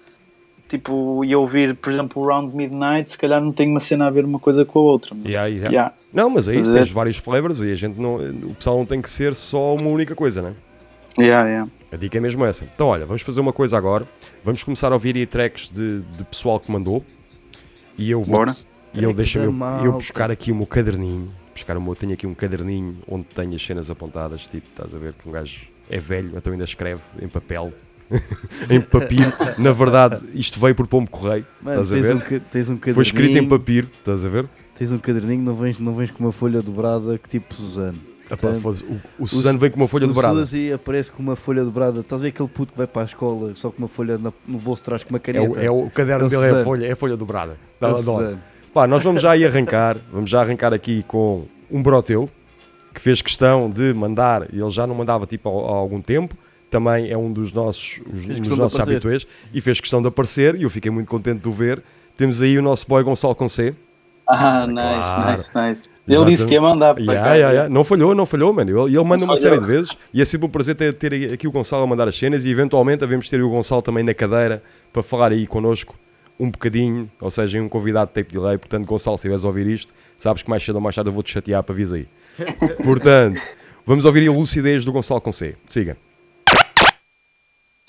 tipo, e ouvir, por exemplo, o Round Midnight, se calhar não tem uma cena a ver uma coisa com a outra. Mas, Yeah, yeah. Ya. Não, mas é isso, tens vários flavors e a gente não, o pessoal não tem que ser só uma única coisa, né? Ya, ya. A dica é mesmo essa. Então, olha, vamos fazer uma coisa agora. Vamos começar a ouvir aí tracks de, de pessoal que mandou. E eu vou. Bora. E eu deixo eu, eu buscar aqui o meu caderninho. Buscar o meu, tenho aqui um caderninho onde tenho as cenas apontadas. Tipo, estás a ver que um gajo é velho, então ainda escreve em papel. em papiro. Na verdade, isto veio por pombo correio. Mano, estás a tens, ver? um, tens um caderninho. Foi escrito em papiro, estás a ver? Tens um caderninho, não vens, não vens com uma folha dobrada que tipo Suzano. Portanto, o, o Suzano vem com uma folha o dobrada. Suzy aparece com uma folha dobrada. Estás a ver aquele puto que vai para a escola só com uma folha na- no bolso trás com uma É caneta? o, é o caderno É o dele, é a Suzano. folha, é a folha dobrada. É Dá, o. Suzano. Pá, nós vamos já aí arrancar, vamos já arrancar aqui com um broteu que fez questão de mandar, ele já não mandava tipo há, há algum tempo, também é um dos nossos, os- um dos nossos habituês e fez questão de aparecer e eu fiquei muito contente de o ver. Temos aí o nosso boy Gonçalo com C. Ah, nice, Claro. nice, nice. Ele disse que ia mandar para Yeah, cá. yeah, yeah. Não falhou, não falhou, mano. Ele, ele manda Não uma falhou. série de vezes e é sempre um prazer ter, ter aqui o Gonçalo a mandar as cenas e eventualmente devemos ter o Gonçalo também na cadeira para falar aí connosco um bocadinho, ou seja, um convidado de tape delay. Portanto, Gonçalo, se estiveres a ouvir isto, sabes que mais cedo ou mais tarde eu vou-te chatear para vir aí. Portanto, vamos ouvir a lucidez do Gonçalo com C. Siga.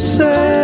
say.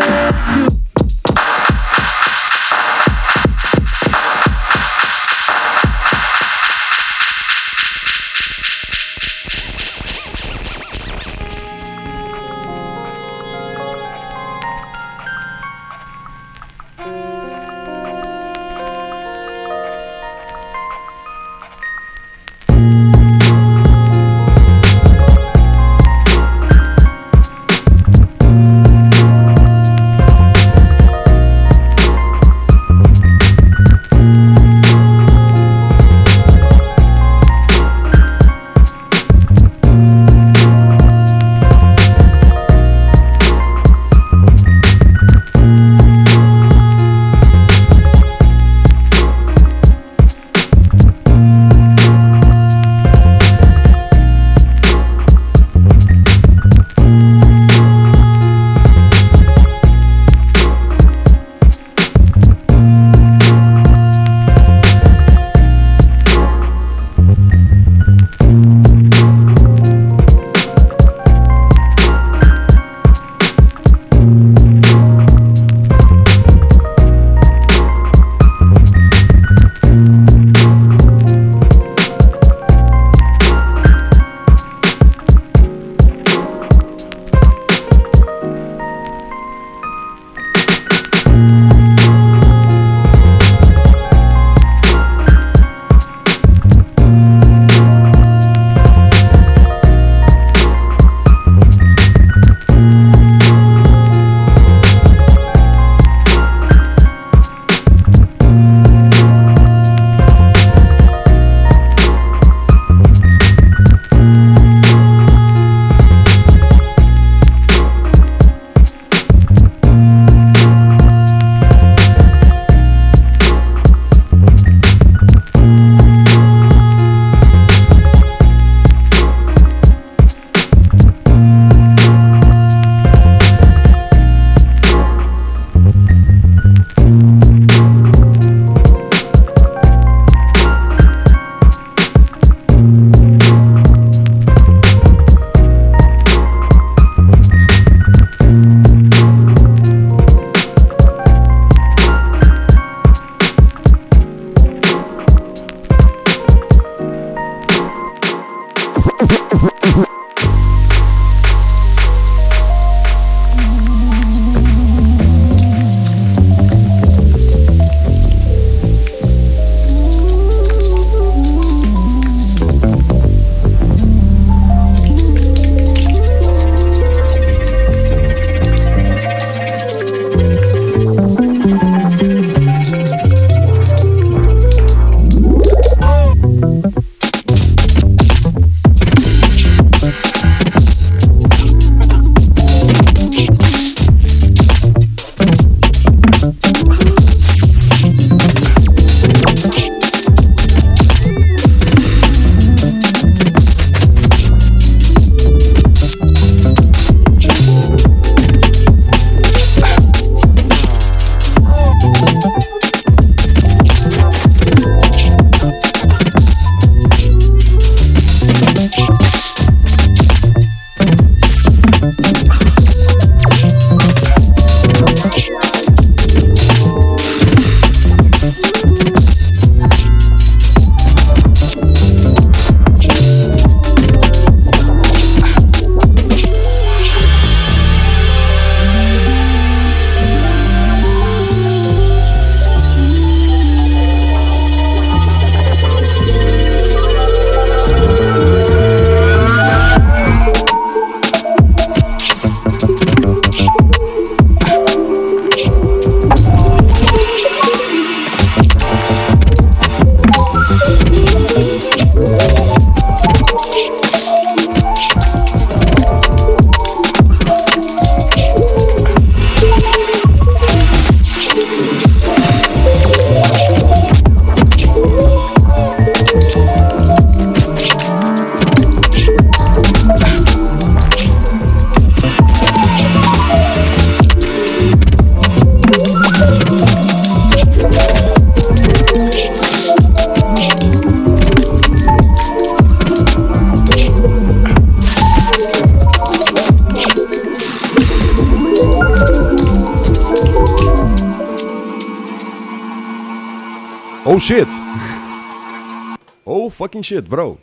Shit, bro!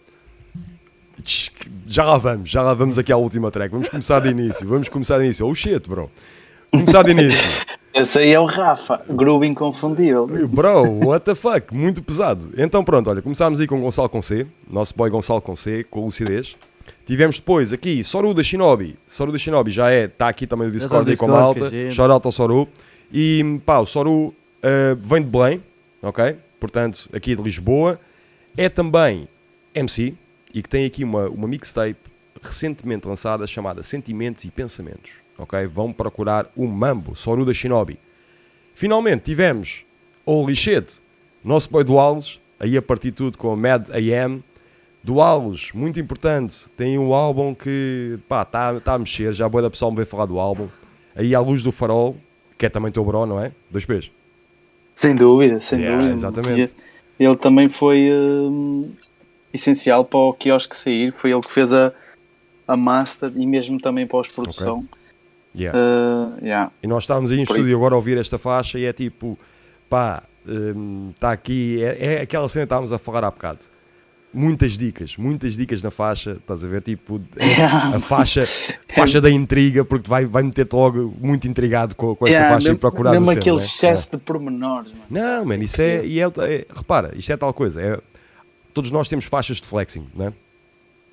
Já lá vamos, já lá vamos aqui à última track. Vamos começar de início, vamos começar de início. Oh shit, bro! Começar de início. Esse aí é o Rafa, groove inconfundível. Bro, what the fuck? Muito pesado. Então pronto, olha, começámos aí com Gonçalo com C, nosso boy Gonçalo com C, com lucidez. Tivemos depois aqui Soru da Shinobi. Soru da Shinobi já é, está aqui também no Discord aí com a malta. gente- Shout out ao Soru. E pá, o Soru eh, vem de Belém, ok? Portanto, aqui de Lisboa. É também MC e que tem aqui uma, uma mixtape recentemente lançada chamada Sentimentos e Pensamentos, ok? Vão procurar o Mambo, Soru da Shinobi. Finalmente tivemos Holy Shit, nosso boy Duales, aí a partir de tudo com a Mad AM. Duales, muito importante, tem um álbum que pá, está tá a mexer, já a boa da pessoal me veio falar do álbum. Aí à luz do farol, que é também teu bro, não é? Dois P's. Sem dúvida, sem Yeah, dúvida. exatamente. E Ele também foi hum, essencial para o quiosque sair. Foi ele que fez a, a master e mesmo também pós-produção. Yeah. Uh, yeah. E nós estávamos aí em Por estúdio isso. agora a ouvir esta faixa e é tipo, pá, está aqui, é, é aquela cena que estávamos a falar há bocado. Muitas dicas, muitas dicas na faixa, estás a ver? Tipo, é Yeah. a faixa, faixa da intriga, porque vai, vai meter-te logo muito intrigado com, com esta Yeah, faixa e mesmo, procurar mesmo cena, aquele né? excesso de pormenores. Mano. Não, mano, isso é, e é, é- Repara, isto é tal coisa. É, todos nós temos faixas de flexing, não é?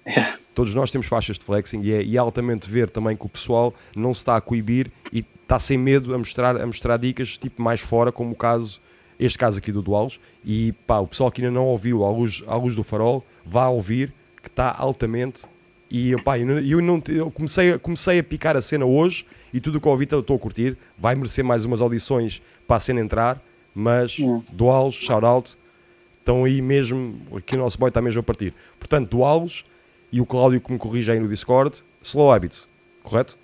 Yeah. Todos nós temos faixas de flexing e é, e é altamente ver também que o pessoal não se está a coibir e está sem medo a mostrar, a mostrar dicas tipo mais fora, como o caso, este caso aqui do Dualos. E pá, o pessoal que ainda não ouviu à luz, à luz do farol, vá ouvir que está altamente. E pá, eu, eu, não, eu comecei, a- comecei a picar a cena hoje e tudo o que eu ouvi estou a curtir. Vai merecer mais umas audições para a cena entrar, mas Yeah. Dualos, shout out, estão aí mesmo, aqui o nosso boy está mesmo a partir. Portanto, Dualos e o Cláudio que me corrige aí no Discord, Slow Habits, correto?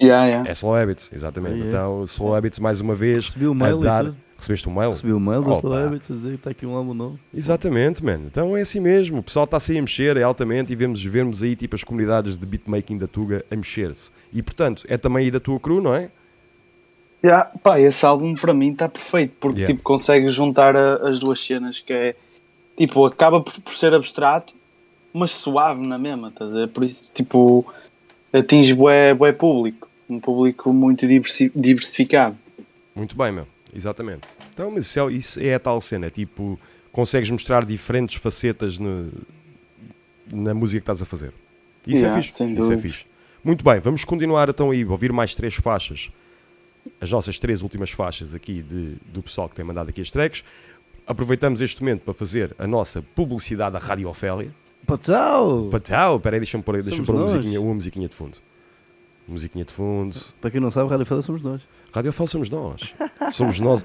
Yeah, yeah. É Slow Habits, exatamente. É, é. Então, Slow Habits mais uma vez. Recebi o mail e dar- tudo. Recebeste um mail? Recebi o mail do. Slow Habits a dizer que está aqui um álbum novo. Exatamente, mano. Então é assim mesmo. O pessoal está-se aí a mexer, é altamente, e vemos, vemos aí tipo as comunidades de beatmaking da Tuga a mexer-se. E portanto, é também aí da tua crew, não é? Yeah, pá, esse álbum para mim está perfeito porque Yeah. tipo, consegue juntar a- as duas cenas que é tipo, acaba por, por ser abstrato, mas suave na mesma, estás a? Por isso, tipo, atinge bué, bué público, um público muito diversi- diversificado. Muito bem, meu. Exatamente. Então, mas isso é, isso é a tal cena. é Tipo, consegues mostrar diferentes facetas no- na música que estás a fazer. Isso Yeah, é fixe. Isso é dúvida. fixe. Muito bem, vamos continuar então aí ouvir mais três faixas. As nossas três últimas faixas aqui de- do pessoal que tem mandado aqui as tracks. Aproveitamos este momento para fazer a nossa publicidade à Rádio Ofélia. Patal! Patal, peraí, deixa-me pôr, deixa pôr uma, musiquinha, uma musiquinha de fundo. Musiquinha de fundo. Para quem não sabe, Rádio Fela somos nós. Rádio Ofélia somos nós. Somos nós.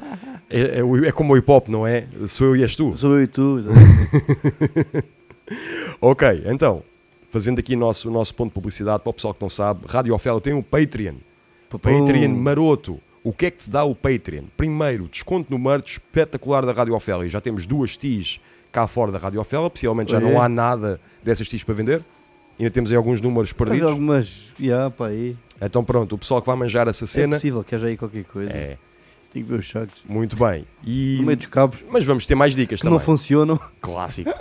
É, é é como o hip hop, não é? Sou eu e és tu. Sou eu e tu. Ok, então, fazendo aqui o nosso, o nosso ponto de publicidade para o pessoal que não sabe, Rádio Ofélia tem um Patreon. Patreon maroto. O que é que te dá o Patreon? Primeiro, desconto no merch espetacular da Rádio Ofélia. Já temos duas TIs cá fora da Rádio Ofélia, possivelmente já É. não há nada dessas TIs para vender. Ainda temos aí alguns números Mas perdidos. algumas. Yeah, pá, aí. Então pronto, o pessoal que vai manjar essa É cena. possível que haja aí qualquer coisa. É, Tenho que ver os muito bem. E... No meio dos cabos Mas vamos ter mais dicas que também. não funcionam. Clássico.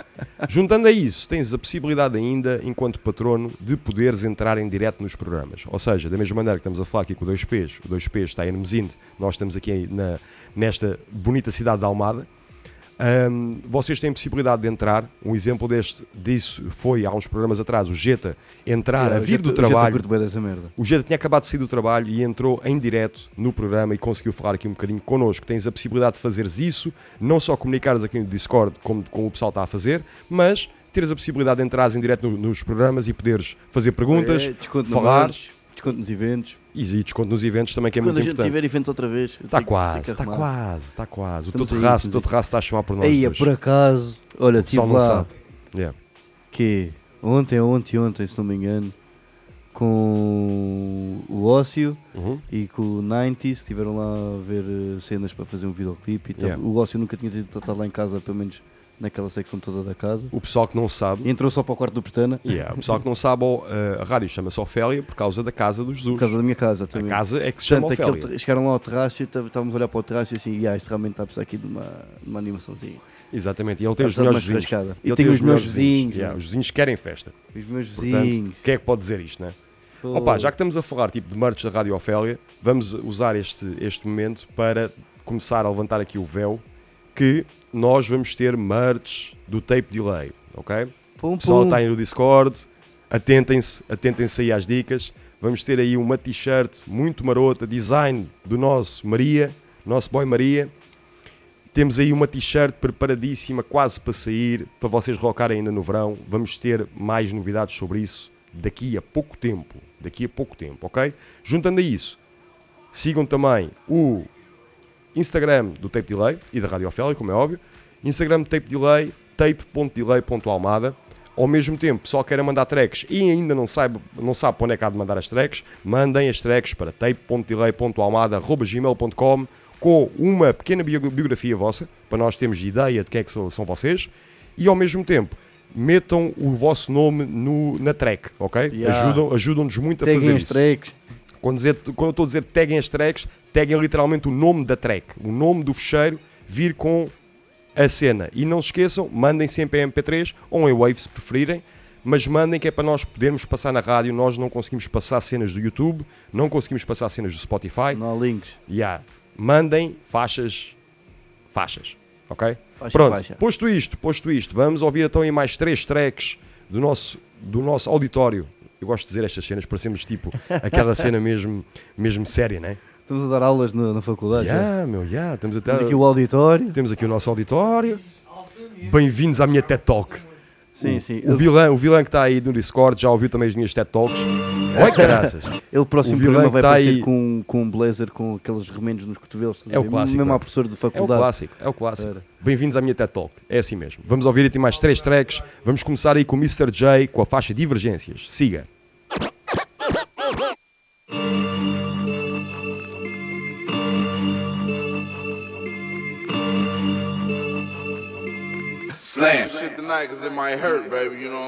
Juntando a isso, tens a possibilidade ainda, enquanto patrono, de poderes entrar em direto nos programas. Ou seja, da mesma maneira que estamos a falar aqui com o 2Ps, o 2Ps está em Hermesinde, nós estamos aqui na, nesta bonita cidade de Almada. Ahm, vocês têm possibilidade de entrar. Um exemplo deste, disso foi há uns programas atrás, o Jeta entrar, a Yeah, vir já do trabalho. O Jeta tinha acabado de sair do trabalho e entrou em direto no programa e conseguiu falar aqui um bocadinho connosco. Tens a possibilidade de fazeres isso, não só comunicares aqui no Discord como, como o pessoal está a fazer, mas teres a possibilidade de entrares em direto no- nos programas e poderes fazer perguntas, É, falar desconto nos eventos. e, e desconto nos eventos também, que é Quando muito a gente tiver importante. eventos outra vez. Está quase, está quase, está quase. O teu Estamos terraço, o teu estamos aí. terraço está a chamar por nós. Aí, por acaso, olha, o não lá sabe. Yeah. que ontem, ontem, ontem, se não me engano, com o Ócio Uhum. e com o 90s, que estiveram lá a ver eh, cenas para fazer um videoclipe e. Yeah. O Ócio nunca tinha estado lá em casa, pelo menos naquela secção toda da casa. O pessoal que não sabe, entrou só para o quarto do Petana, yeah, o pessoal que não sabe, eh, a rádio chama-se Ofélia por causa da casa do Jesus. por causa da minha casa A também. casa é que se chama Portanto, aquele Ofélia. ter- chegaram lá ao terraço e estávamos a olhar para o terraço e assim, yeah, isto realmente está a precisar aqui de uma, de uma animaçãozinha. Exatamente, e ele tem os a melhores vizinhos. E tem os meus melhores vizinhos, Yeah, mano. os vizinhos querem festa. Os meus Portanto, vizinhos. quem é que pode dizer isto, né? Pô. Opa, já que estamos a falar tipo de merch da Rádio Ofélia, vamos usar este, este momento para começar a levantar aqui o véu que nós vamos ter merch do Tape Delay, ok? Pum, O pessoal pum. está aí no Discord, atentem-se, atentem-se aí às dicas. Vamos ter aí uma t-shirt muito marota, design do nosso Maria, nosso boy Maria. Temos aí uma t-shirt preparadíssima, quase para sair, para vocês rockarem ainda no verão. Vamos ter mais novidades sobre isso daqui a pouco tempo. Daqui a pouco tempo, ok? Juntando a isso, sigam também o Instagram do Tape Delay e da Rádio Ofélia, como é óbvio. Instagram do Tape Delay, tape.delay.almada. Ao mesmo tempo, só querem mandar tracks e ainda não sabe, não sabe para onde é que há de mandar as tracks, mandem as tracks para tape.delay.almada.gmail.com com uma pequena bio- biografia vossa, para nós termos ideia de quem é que são, vocês, e ao mesmo tempo metam o vosso nome no, na track, ok? Yeah. Ajudam- Ajudam-nos muito a Taguem fazer isso. tracks. Quando, dizer- quando eu estou a dizer taguem as tracks, taguem literalmente o nome da track, o nome do fecheiro, vir com a cena. E não se esqueçam, mandem sempre em MP3 ou em Wave se preferirem, mas mandem que é para nós podermos passar na rádio. Nós não conseguimos passar cenas do YouTube, não conseguimos passar cenas do Spotify. Não há links. Yeah. Mandem faixas, faixas, ok? Faixa, Pronto, faixa. posto isto, posto isto, vamos ouvir então aí mais três tracks do nosso, do nosso auditório. Eu gosto de dizer estas cenas, parecemos tipo aquela cena mesmo, mesmo séria, né? Estamos a dar aulas na, na faculdade. Yeah, meu, yeah, temos até Temos aqui o auditório. temos aqui o nosso auditório. Bem-vindos à minha TED Talk. Sim, sim. O vilão, o vilão que está aí no Discord já ouviu também as minhas TED Talks. Oi, caraças. Ele próximo O programa vai tá aparecer aí- com, com um blazer com aqueles remendos nos cotovelos. É o clássico, Mesmo é. professor de É o faculdade. clássico, é o clássico. Bem-vindos à minha TED Talk. É assim mesmo. Vamos ouvir aqui mais três tracks. Vamos começar aí com o Mr. J com a faixa Divergências. Siga. Slam. Shit tonight cause it might hurt, baby, you know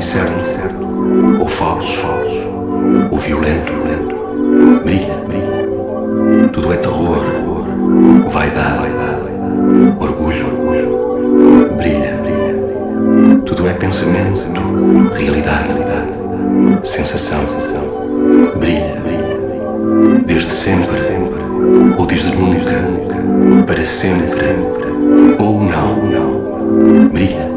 incerto, ou falso, ou violento, brilha, brilha. Tudo é terror, vaidade, orgulho, brilha, brilha. Tudo é pensamento, realidade, sensação, brilha, brilha. Desde sempre, ou desde nunca, para sempre, ou não. Brilha,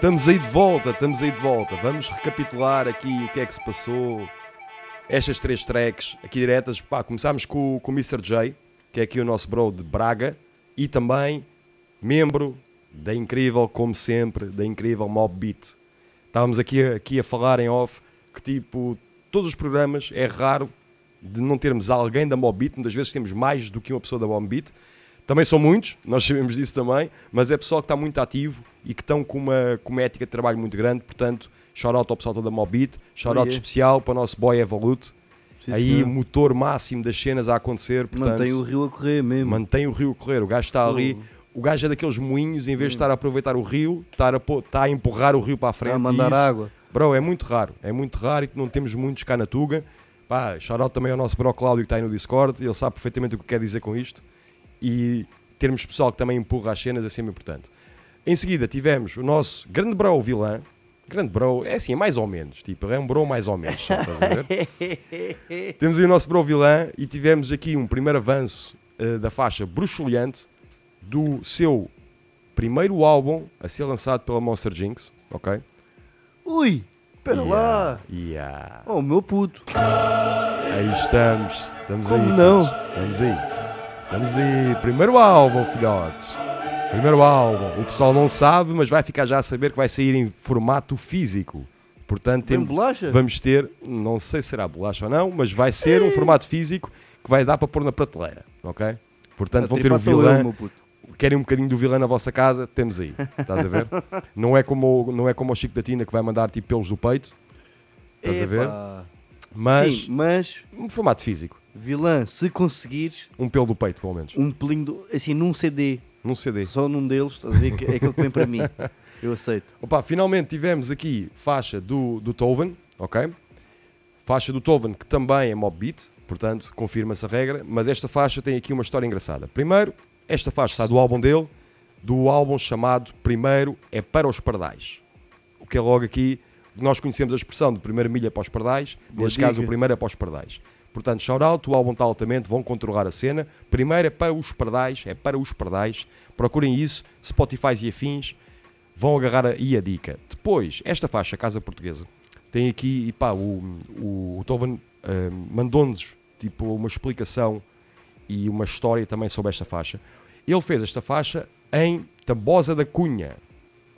estamos aí de volta, estamos aí de volta. Vamos recapitular aqui o que é que se passou. Estas três tracks aqui diretas. Pá, começámos com, com o Mr. J, que é aqui o nosso bro de Braga, e também membro da incrível, como sempre, da incrível Mob Beat. Estávamos aqui, aqui a falar em off que, tipo, todos os programas é raro de não termos alguém da Mob Beat, muitas vezes temos mais do que uma pessoa da Mob Beat. Também são muitos, nós sabemos disso também, mas é pessoal que está muito ativo e que estão com uma, com uma ética de trabalho muito grande, portanto, shout out ao pessoal da Mob Beat, shout out Oh, yeah. especial para o nosso boy Evolute, Sim, aí senhor. motor máximo das cenas a acontecer, portanto, Mantém o rio a correr mesmo. mantém o rio a correr, o gajo está ali, o gajo é daqueles moinhos, em vez Hum. de estar a aproveitar o rio, estar a, está a empurrar o rio para a frente. a e mandar isso- água. Bro, é muito raro, é muito raro e não temos muitos cá na Tuga. Pá, shout out também ao nosso bro Cláudio que está aí no Discord, ele sabe perfeitamente o que quer dizer com isto. E termos pessoal que também empurra as cenas é sempre importante. Em seguida tivemos o nosso grande bro vilã. Grande bro, é assim, é mais ou menos, tipo, é um bro mais ou menos, só, estás a ver? Temos aí o nosso bro vilã e tivemos aqui um primeiro avanço eh, da faixa Bruxuleante do seu primeiro álbum a ser lançado pela Monster Jinx, ok? Ui, espera lá. Yeah. Oh, meu puto. Aí estamos, estamos Como aí. não? filhos. Estamos aí. Estamos aí. Primeiro álbum, filhotes. Primeiro álbum. O pessoal não sabe, mas vai ficar já a saber que vai sair em formato físico. Portanto, tem- vamos ter, não sei se será bolacha ou não, mas vai ser um formato físico que vai dar para pôr na prateleira, ok? Portanto, vão ter o vilã. Querem um bocadinho do vilã na vossa casa? Temos aí. Estás a ver? não, é como, o- não é como o Chico da Tina que vai mandar tipo pelos do peito. Estás a ver? Mas Sim, mas um formato físico. vilã, se conseguires Um pelo do peito, pelo menos. um pelinho, do- assim, num CD, Num CD. só num deles, estás a ver? que É aquele que vem para mim. Eu aceito. Opa, finalmente tivemos aqui faixa do, do Toven, ok? Faixa do Toven que também é mob beat, portanto confirma-se a regra, mas esta faixa tem aqui uma história engraçada. Primeiro, esta faixa está do álbum dele, do álbum chamado Primeiro é para os Pardais. O que é logo aqui, nós conhecemos a expressão de primeira milha para os Pardais, neste caso o primeiro é para os Pardais. Portanto, shout out, o álbum está altamente, vão controlar a cena. Primeiro é para os Pardais, é para os Pardais. Procurem isso, Spotify e afins, vão agarrar aí a dica. Depois, esta faixa, Casa Portuguesa, tem aqui, e pá, o, o, o Tovan ah, mandou-nos tipo, uma explicação e uma história também sobre esta faixa. Ele fez esta faixa em Tambosa da Cunha.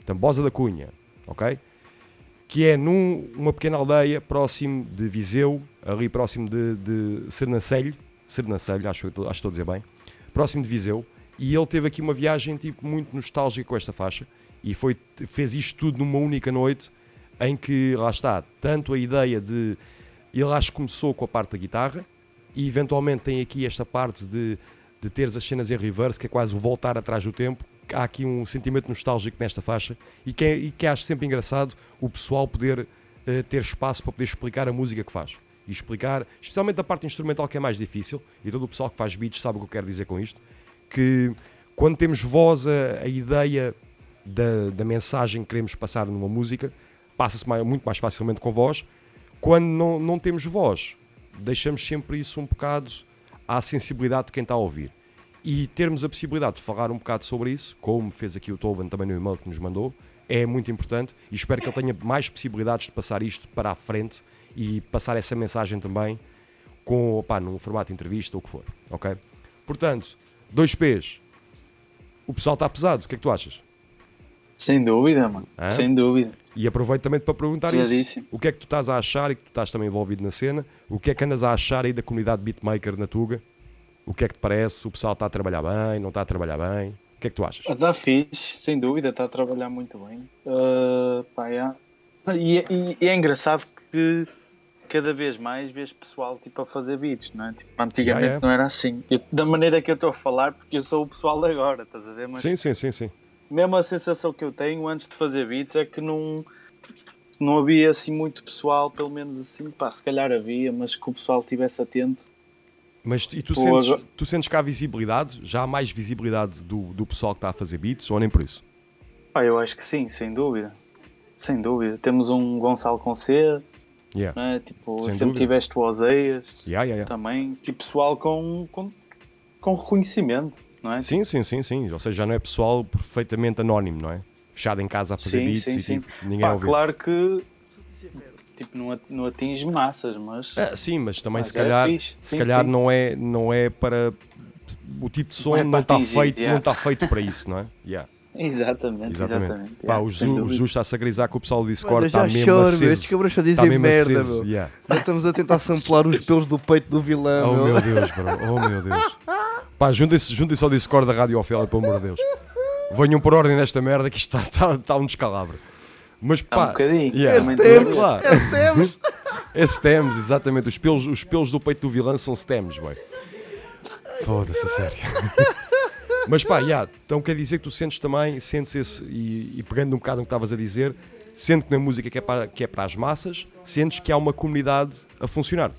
Tambosa da Cunha, ok? Que é numa pequena aldeia próximo de Viseu, ali próximo de, de Sernancelho, Sernancelho, acho, acho que estou a dizer bem, próximo de Viseu, e ele teve aqui uma viagem tipo, muito nostálgica com esta faixa, e foi, fez isto tudo numa única noite, em que, lá está, tanto a ideia de... Ele acho que começou com a parte da guitarra, e eventualmente tem aqui esta parte de, de teres as cenas em reverse, que é quase voltar atrás do tempo. Há aqui um sentimento nostálgico nesta faixa e que, é, e que acho sempre engraçado o pessoal poder eh, ter espaço para poder explicar a música que faz. E explicar, especialmente a parte instrumental que é mais difícil, e todo o pessoal que faz beats sabe o que eu quero dizer com isto, que quando temos voz, a, a ideia da, da mensagem que queremos passar numa música passa-se muito mais facilmente com voz. Quando não, não temos voz, deixamos sempre isso um bocado à sensibilidade de quem está a ouvir. E termos a possibilidade de falar um bocado sobre isso, como fez aqui o Tovan também no e-mail que nos mandou, é muito importante e espero que ele tenha mais possibilidades de passar isto para a frente e passar essa mensagem também com, opá, num formato de entrevista ou o que for, ok? Portanto, dois P's. O pessoal está pesado, o que é que tu achas? Sem dúvida, mano. Hã? Sem dúvida. E aproveito também para perguntar Pesadíssimo. isso. O que é que tu estás a achar e que tu estás também envolvido na cena? O que é que andas a achar aí da comunidade beatmaker na Tuga? O que é que te parece? O pessoal está a trabalhar bem? Não está a trabalhar bem? O que é que tu achas? Está fixe, sem dúvida, está a trabalhar muito bem. Uh, pá, yeah. e, é- e- e é engraçado que cada vez mais vês pessoal tipo, a fazer beats, não é? Tipo, antigamente Yeah, yeah. não era assim. Eu- da maneira que eu estou a falar, porque eu sou o pessoal agora, estás a ver? Mas Sim, sim, sim, sim. mesmo a sensação que eu tenho antes de fazer beats é que não, não havia assim muito pessoal, pelo menos assim, pá, se calhar havia, mas que o pessoal estivesse atento. Mas e tu sentes, tu sentes que há visibilidade? Já há mais visibilidade do, do pessoal que está a fazer beats ou nem por isso? Pá, eu acho que sim, sem dúvida. Sem dúvida. Temos um Gonçalo Conceira, Yeah. não é? Tipo, Sem sempre dúvida. tiveste o Oseias Yeah, yeah, também. Tipo, pessoal com, com, com reconhecimento, não é? Sim, sim, sim, sim. Ou seja, já não é pessoal perfeitamente anónimo, não é? fechado em casa a fazer Sim, beats sim, e sim. tipo, ninguém Pá, claro que tipo, não, at- não atinge massas, mas Ah, sim, mas também Mas se é calhar, fixe. se Sim, calhar sim. não é não é para o tipo de som Não é não está feito, yeah. não está feito para isso, não é? Yeah, exatamente, exatamente. exatamente. Pá, yeah, o Jesus, o. Jesus está-se a grisar com o pessoal do Discord, está mesmo choro, aceso. Estes cabrões só Está dizem mesmo merda, aceso, yeah. Já estamos a tentar samplar os pelos do peito do vilão, Oh meu. meu Deus, bro. Oh meu Deus. Pá, juntem-se juntem ao Discord da Rádio Ofélia, pelo amor de Deus. Venham por ordem nesta merda que isto está, está, está um descalabro. Mas Há um pá, bocadinho. yeah, Temos, temos. É stems, exatamente. Os pelos, os pelos do peito do vilão são stems, boy. Foda-se, sério. Mas pá, yeah, então quer dizer que tu sentes também, sentes esse, e, e pegando um bocado no que estavas a dizer, sendo que na música que é, para, que é para as massas, sentes que há uma comunidade a funcionar.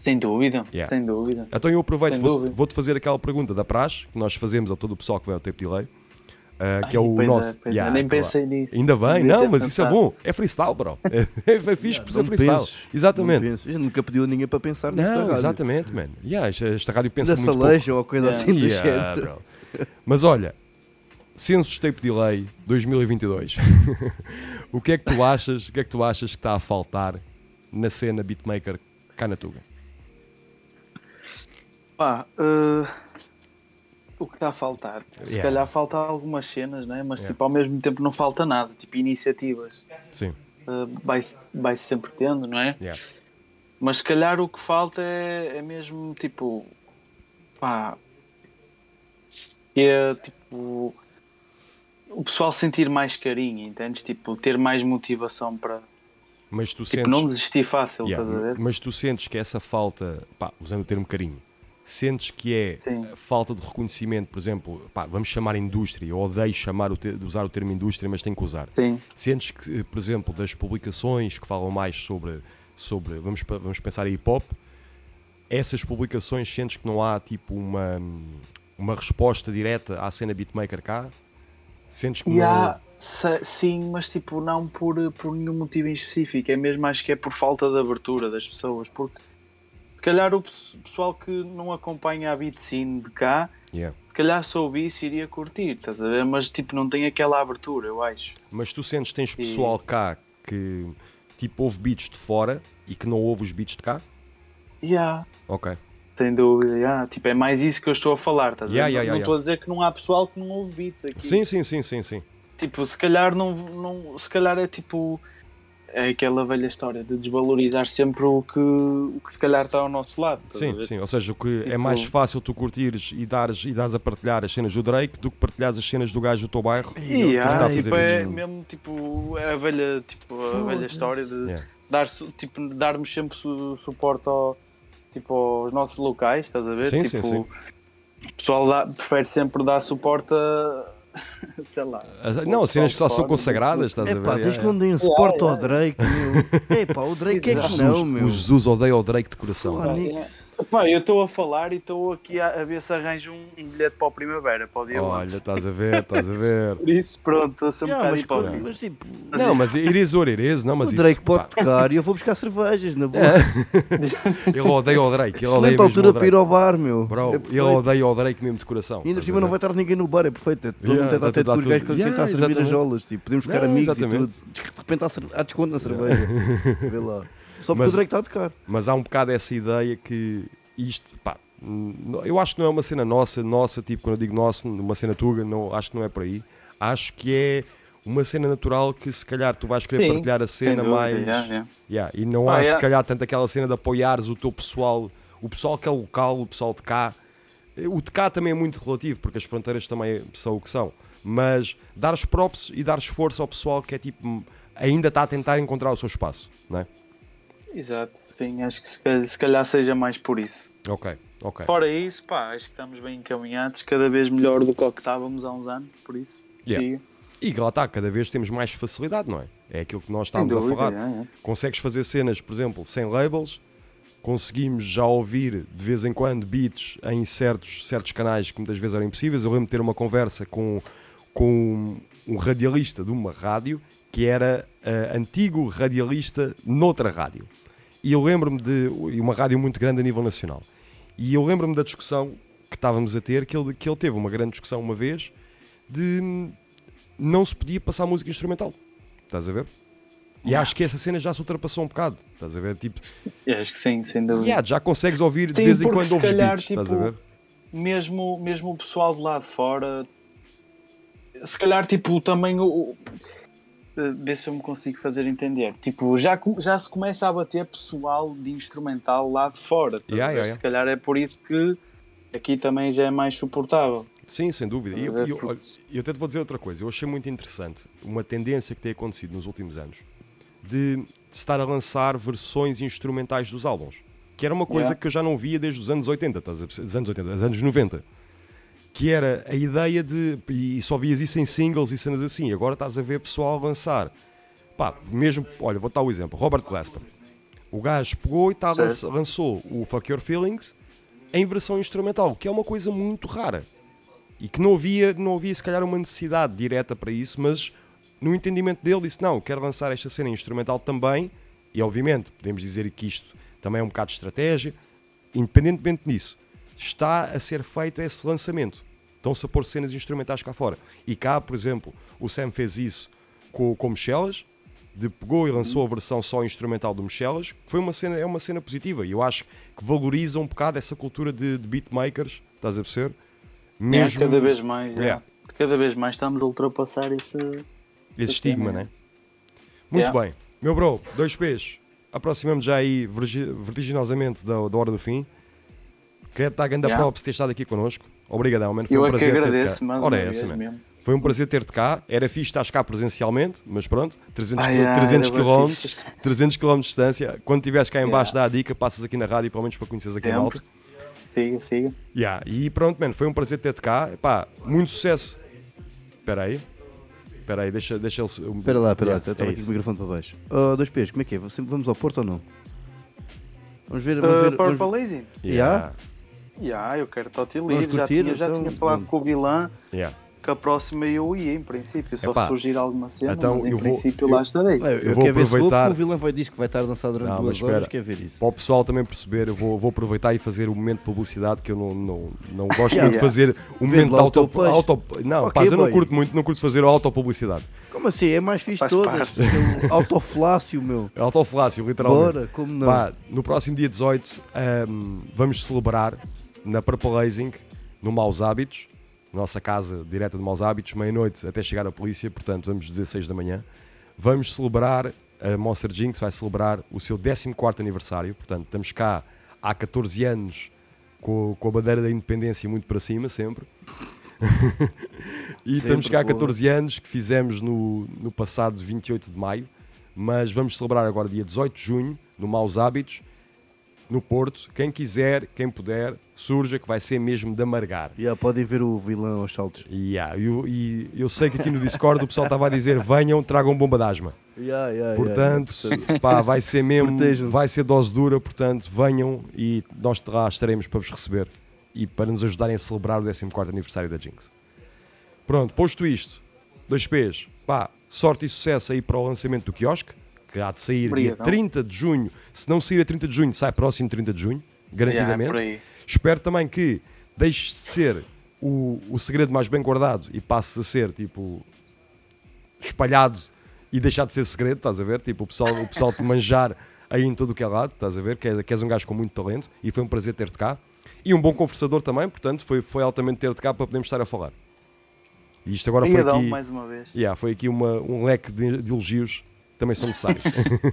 Sem dúvida, Yeah. sem dúvida. Então eu aproveito, Sem vou- dúvida. vou-te fazer aquela pergunta da praxe, que nós fazemos a todo o pessoal que vai ao Tape Delay, uh, que é o é, nosso. é, Yeah, nem claro. pensei nisso. Ainda bem, Devia não, mas isso é pensado. bom. É freestyle, bro. É, é fixe por ser freestyle. penses, Exatamente. nunca pediu a ninguém para pensar nisso Não, exatamente, man. Yeah, esta, esta rádio pensa Da muito Saleja ou coisa Yeah. assim do pouco. Yeah, género. bro. Mas olha, Census Tape Delay 2022. o que é que tu achas? O que é que tu achas que está a faltar na cena beatmaker cá na Tuga? Pá, eh, o que está a faltar? Se Yeah. calhar falta algumas cenas, né? mas Yeah. tipo, ao mesmo tempo não falta nada, tipo iniciativas. Sim. Eh, vai-se vai sempre tendo, não é? Yeah. Mas se calhar o que falta é, é mesmo tipo pá é tipo o pessoal sentir mais carinho, entendes? Tipo, ter mais motivação para Mas tu tipo, sentes. não desistir fácil, Yeah, estás a ver? Mas tu sentes que essa falta, pá, usando o termo carinho, sentes que é Sim. falta de reconhecimento, por exemplo, pá, vamos chamar indústria, eu odeio chamar o te- usar o termo indústria, mas tenho que usar. Sim. Sentes que, por exemplo, das publicações que falam mais sobre, sobre vamos, vamos pensar em hip hop, essas publicações sentes que não há tipo uma, uma resposta direta à cena beatmaker cá? Sentes que não. há, se- sim, mas tipo, não por, por nenhum motivo em específico, é mesmo acho que é por falta de abertura das pessoas, porque calhar o pes- pessoal que não acompanha a beat scene de cá, Yeah. se calhar se ouvisse iria curtir, estás a ver? Mas tipo, não tem aquela abertura, eu acho. Mas tu sentes que tens pessoal cá que tipo ouve beats de fora e que não ouve os beats de cá? Yeah. Ok. Sem dúvida, yeah. tipo, é mais isso que eu estou a falar, estás Yeah, a ver? yeah, não estou a dizer que não há pessoal que não ouve beats aqui. Sim, sim, sim, sim, sim. Tipo, se calhar não, não se calhar é tipo é aquela velha história de desvalorizar sempre o que, o que se calhar está ao nosso lado. Sim, sim. Ou seja, o que é Tipo- mais fácil tu curtires e dares, e dares a partilhar as cenas do Drake do que partilhares as cenas do gajo do teu bairro. E que está ah, a fazer tipo, é mesmo tipo é a velha, tipo, a velha história de Yeah. dar, tipo, darmos sempre su- suporte ao, tipo, aos nossos locais, estás a ver? Sim, tipo, sim, sim. O pessoal dá- prefere sempre dar suporte a sei lá. As- Não, cenas que só são consagradas, estás a É ver? desde que yeah. não deem suporte ao Drake, meu. É pá, o Drake é que não, meu. O Jesus odeia o Drake de coração. Nix. Pá, eu estou a falar e estou aqui a, a ver se arranjo um, um bilhete para o Primavera, para o dia Olha, 11. estás a ver, estás a ver. Por isso, pronto, estou a ser um Yeah, bocado mas, mas tipo, Não, mas it is what it is, não, mas o isso. Drake pode pá, tocar e eu vou buscar cervejas, na boa. ele odeia o Drake, ele odeia mesmo altura o para ir Drake. ao bar, meu. Bro, É ele odeia o Drake mesmo de coração. E ainda por cima a não vai estar ninguém no bar, é perfeito. É todo Yeah, mundo tá até tudo- com os gajos que está a Yeah, servir as jolas. Tipo, podemos ficar amigos e tudo. De repente há desconto na cerveja. Vê lá. Só porque Mas- o Drake está a tocar. Mas há um bocado essa ideia que isto, pá, eu acho que não é uma cena nossa, nossa, tipo, quando eu digo nossa, uma cena tuga, não, acho que não é por aí. Acho que é uma cena natural que se calhar tu vais querer Sim, partilhar a cena dúvida, mais. yeah, yeah. Yeah, e não Ah, há se calhar tanto aquela cena de apoiares o teu pessoal, o pessoal que é local, o pessoal de cá. O de cá também é muito relativo, porque as fronteiras também são o que são. Mas dares props e dares força ao pessoal que é tipo, ainda está a tentar encontrar o seu espaço, não é? Exato, sim, acho que se calhar, se calhar seja mais por isso. Ok, ok. Fora isso, pá, acho que estamos bem encaminhados, cada vez melhor do que o que estávamos há uns anos, por isso. Yeah. E lá está, cada vez temos mais facilidade, não é? É aquilo que nós estávamos a falar. é, é. Consegues fazer cenas, por exemplo, sem labels, conseguimos já ouvir de vez em quando beats em certos, certos canais que muitas vezes eram impossíveis. Eu lembro de ter uma conversa com, com um radialista de uma rádio que era eh, antigo radialista noutra rádio. E eu lembro-me de e uma rádio muito grande a nível nacional. E eu lembro-me da discussão que estávamos a ter, que ele, que ele teve uma grande discussão uma vez de não se podia passar música instrumental. Estás a ver? E acho que essa cena já se ultrapassou um bocado. Estás a ver? Tipo, Eu acho que sim, sem dúvida. yeah, já consegues ouvir de Sim, vez em quando se ouves calhar, beats. Estás a tipo, ver? mesmo, mesmo o pessoal de lá de fora, se calhar, tipo, também o. eh, Vê se eu me consigo fazer entender. Tipo, já, já se começa a bater pessoal de instrumental lá de fora. a Yeah, ver? yeah, Se calhar é por isso que aqui também já é mais suportável. Sim, sem dúvida. E eu, ver? eu, olha, eu até te vou dizer outra coisa. Eu achei muito interessante uma tendência que tem acontecido nos últimos anos de, de estar a lançar versões instrumentais dos álbuns. Que era uma coisa Yeah. que eu já não via desde os anos 80, estás a dos anos 80, dos anos 90. Que era a ideia de. E só vias isso em singles e cenas assim. Agora estás a ver pessoal lançar. Pá, mesmo. Olha, vou dar o exemplo. Robert Glasper. O gajo pegou e tá, lança- lançou o Fuck Your Feelings em versão instrumental, que é uma coisa muito rara e que não havia, não havia se calhar uma necessidade direta para isso, mas no entendimento dele disse não, quero lançar esta cena instrumental também, e obviamente podemos dizer que isto também é um bocado de estratégia, independentemente disso, está a ser feito esse lançamento. Estão-se a pôr cenas instrumentais cá fora. E cá, por exemplo, o Sam fez isso com, com Michelas, de pegou e lançou a versão só instrumental do Michelas, que foi uma cena, é uma cena positiva, e eu acho que valoriza um bocado essa cultura de, de beatmakers, estás a perceber? É, cada vez mais, é. Yeah. cada vez mais estamos a ultrapassar esse. Esse Esse estigma, né? Muito bem. Meu bro, dois P's. Aproximamos já aí vertiginosamente da, da hora do fim. Quero estar a grande Yeah. props ter estado aqui connosco. Obrigadão, mano. Foi Eu um é prazer ter-te agradeço cá. mais Ora, uma é vez essa, mesmo. Foi um prazer ter-te cá. Era fixe estar cá presencialmente, mas pronto, 300, Ah, quil- yeah, 300 era bué km, fixe. 300 km de distância. Quando estiveres cá em baixo, Yeah. dá a dica, passas aqui na rádio, pelo menos para conheceres aqui a Sempre. malta. Siga, siga. Yeah. E pronto, mano, foi um prazer ter-te cá. Epá, muito sucesso. Espera aí. Espera aí, deixa, deixa ele... Espera lá, espera lá, Yeah, eu estava é aqui isso. o microfone para baixo. Oh, dois P's, como é que é? Vamos ao Porto ou não? Vamos ver. Vamos Uh, ver Purple vamos... Lazy? Yeah? Já, eu quero Vamos Livre. Já tinha, já então, tinha falado com o vilã Yeah. Que a próxima eu ia, em princípio. Só Epá, se surgir alguma cena, então mas em eu vou- princípio eu- lá estarei. Eu, Eu vou quero ver se vou, aproveitar- o vilão vai dizer que vai estar a dançar durante Não, duas espera. horas, quer ver isso. Para o pessoal também perceber, eu vou, vou aproveitar e fazer o momento de publicidade que eu não, não, não gosto Yeah, muito de fazer o momento de auto, auto Não, Ok, pá, eu não curto muito, não curto fazer a autopublicidade. Como assim? É mais fixe Faz de todas. É o Autoflácio, meu. É autoflácio, literalmente. Bora, como não? Pá, no próximo dia 18 ahm, vamos celebrar na Purple Hazing, no Maus Hábitos, nossa casa direta de Maus Hábitos, meia-noite até chegar a polícia, portanto vamos 16 da manhã. Vamos celebrar, a Monster Jinx vai celebrar o seu 14 aniversário, portanto estamos cá há 14 anos com, com a bandeira da independência muito para cima, sempre. e estamos cá há boa. 14 anos que fizemos no, no passado 28 de maio, mas vamos celebrar agora dia 18 de junho, no Maus Hábitos, no Porto. Quem quiser, quem puder, surja que vai ser mesmo de amargar. Yeah, podem ver o vilão aos saltos. E, ah, eu, e eu sei que aqui no Discord o pessoal estava a dizer: venham, tragam bomba de asma. Yeah, yeah, Portanto, yeah. pá, vai ser mesmo, vai ser dose dura. Portanto, venham e nós lá estaremos para vos receber e para nos ajudarem a celebrar o 14 aniversário da Jinx. Pronto, posto isto, dois P's, pá, sorte e sucesso aí para o lançamento do quiosque, que há de sair dia 30 de junho. Se não sair a 30 de junho, sai próximo 30 de junho, garantidamente. Yeah, é. Espero também que deixe de ser o, o segredo mais bem guardado e passe a ser tipo espalhado e deixar de ser segredo, estás a ver? Tipo, o pessoal, o pessoal te manjar aí em todo o que é lado, estás a ver? Que és, que és um gajo com muito talento e foi um prazer ter-te cá. E um bom conversador também, portanto, foi, foi altamente ter-te cá para podermos estar a falar. E isto agora foi aqui, mais uma vez. yeah, foi aqui uma, um leque de, de elogios também são necessários.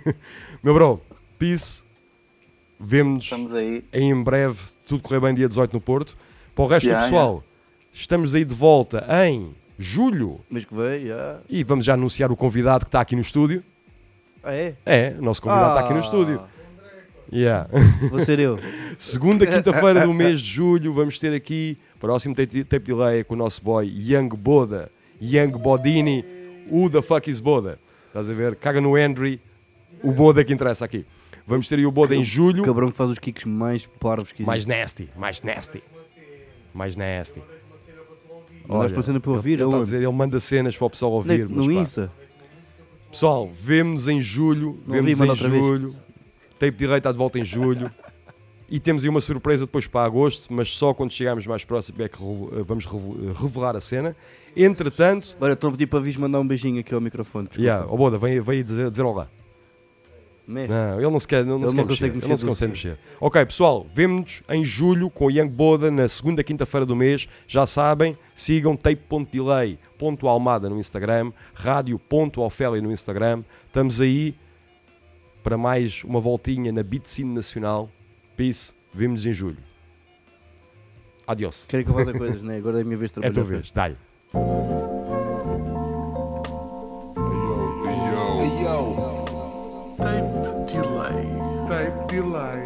Meu bro, peace. Vemo-nos em breve, tudo correr bem dia 18 no Porto. Para o resto Yeah, do pessoal, estamos aí de volta em julho Mas que veio, yeah. e vamos já anunciar o convidado que está aqui no estúdio. Ah, é? É, o nosso convidado está aqui no Ah. estúdio. Yeah. Vou ser eu. Segunda quinta-feira do mês de julho, vamos ter aqui próximo tape delay com o nosso boy Young Boda, Young Bodini, who the fuck is Boda? Estás a ver? Caga no Henry, o Boda que interessa aqui. Vamos ter aí o Boda em julho. Cabrão que faz os kicks mais parvos que Mais nasty, mais nasty. Mais nasty. Mandaste uma cena para ouvir, ele, ele, tá dizer, ele manda cenas para o pessoal é ouvir. No pá. Insta. Pessoal, vemo-nos em julho. Manda em vez. julho. Tape Delay está de volta em julho. E temos aí uma surpresa depois para agosto, mas só quando chegarmos mais próximo é que eh, vamos eh, revelar a cena. Entretanto, Olha, estou a pedir para vis mandar um beijinho aqui ao microfone. desculpa. yeah, oh Boda, vem, vem dizer, dizer olá. Mestre. Não, ele não se quer, não, não se quer mexer, consegue ele não mexer se consegue mexer. Ok, pessoal, vemo-nos em julho com o Young Boda na segunda quinta-feira do mês. Já sabem, sigam tape.delay.almada no Instagram, rádio.ofélia no Instagram. Estamos aí para mais uma voltinha na Beat Scene Nacional. Peace, vemo-nos em julho. Adiós. Querem que eu faça coisas, né? Agora é a minha vez de É a trabalhar. tua vez, yo. Tape delay. Tape delay.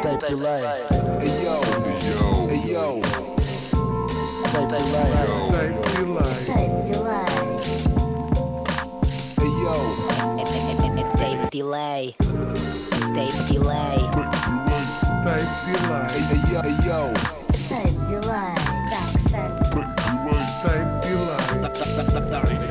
Tape delay. Tape delay. Tape delay. Tape delay. Tape delay. Hey yo. Hey yo. Tape delay. Dark side. Tape delay. Dark side.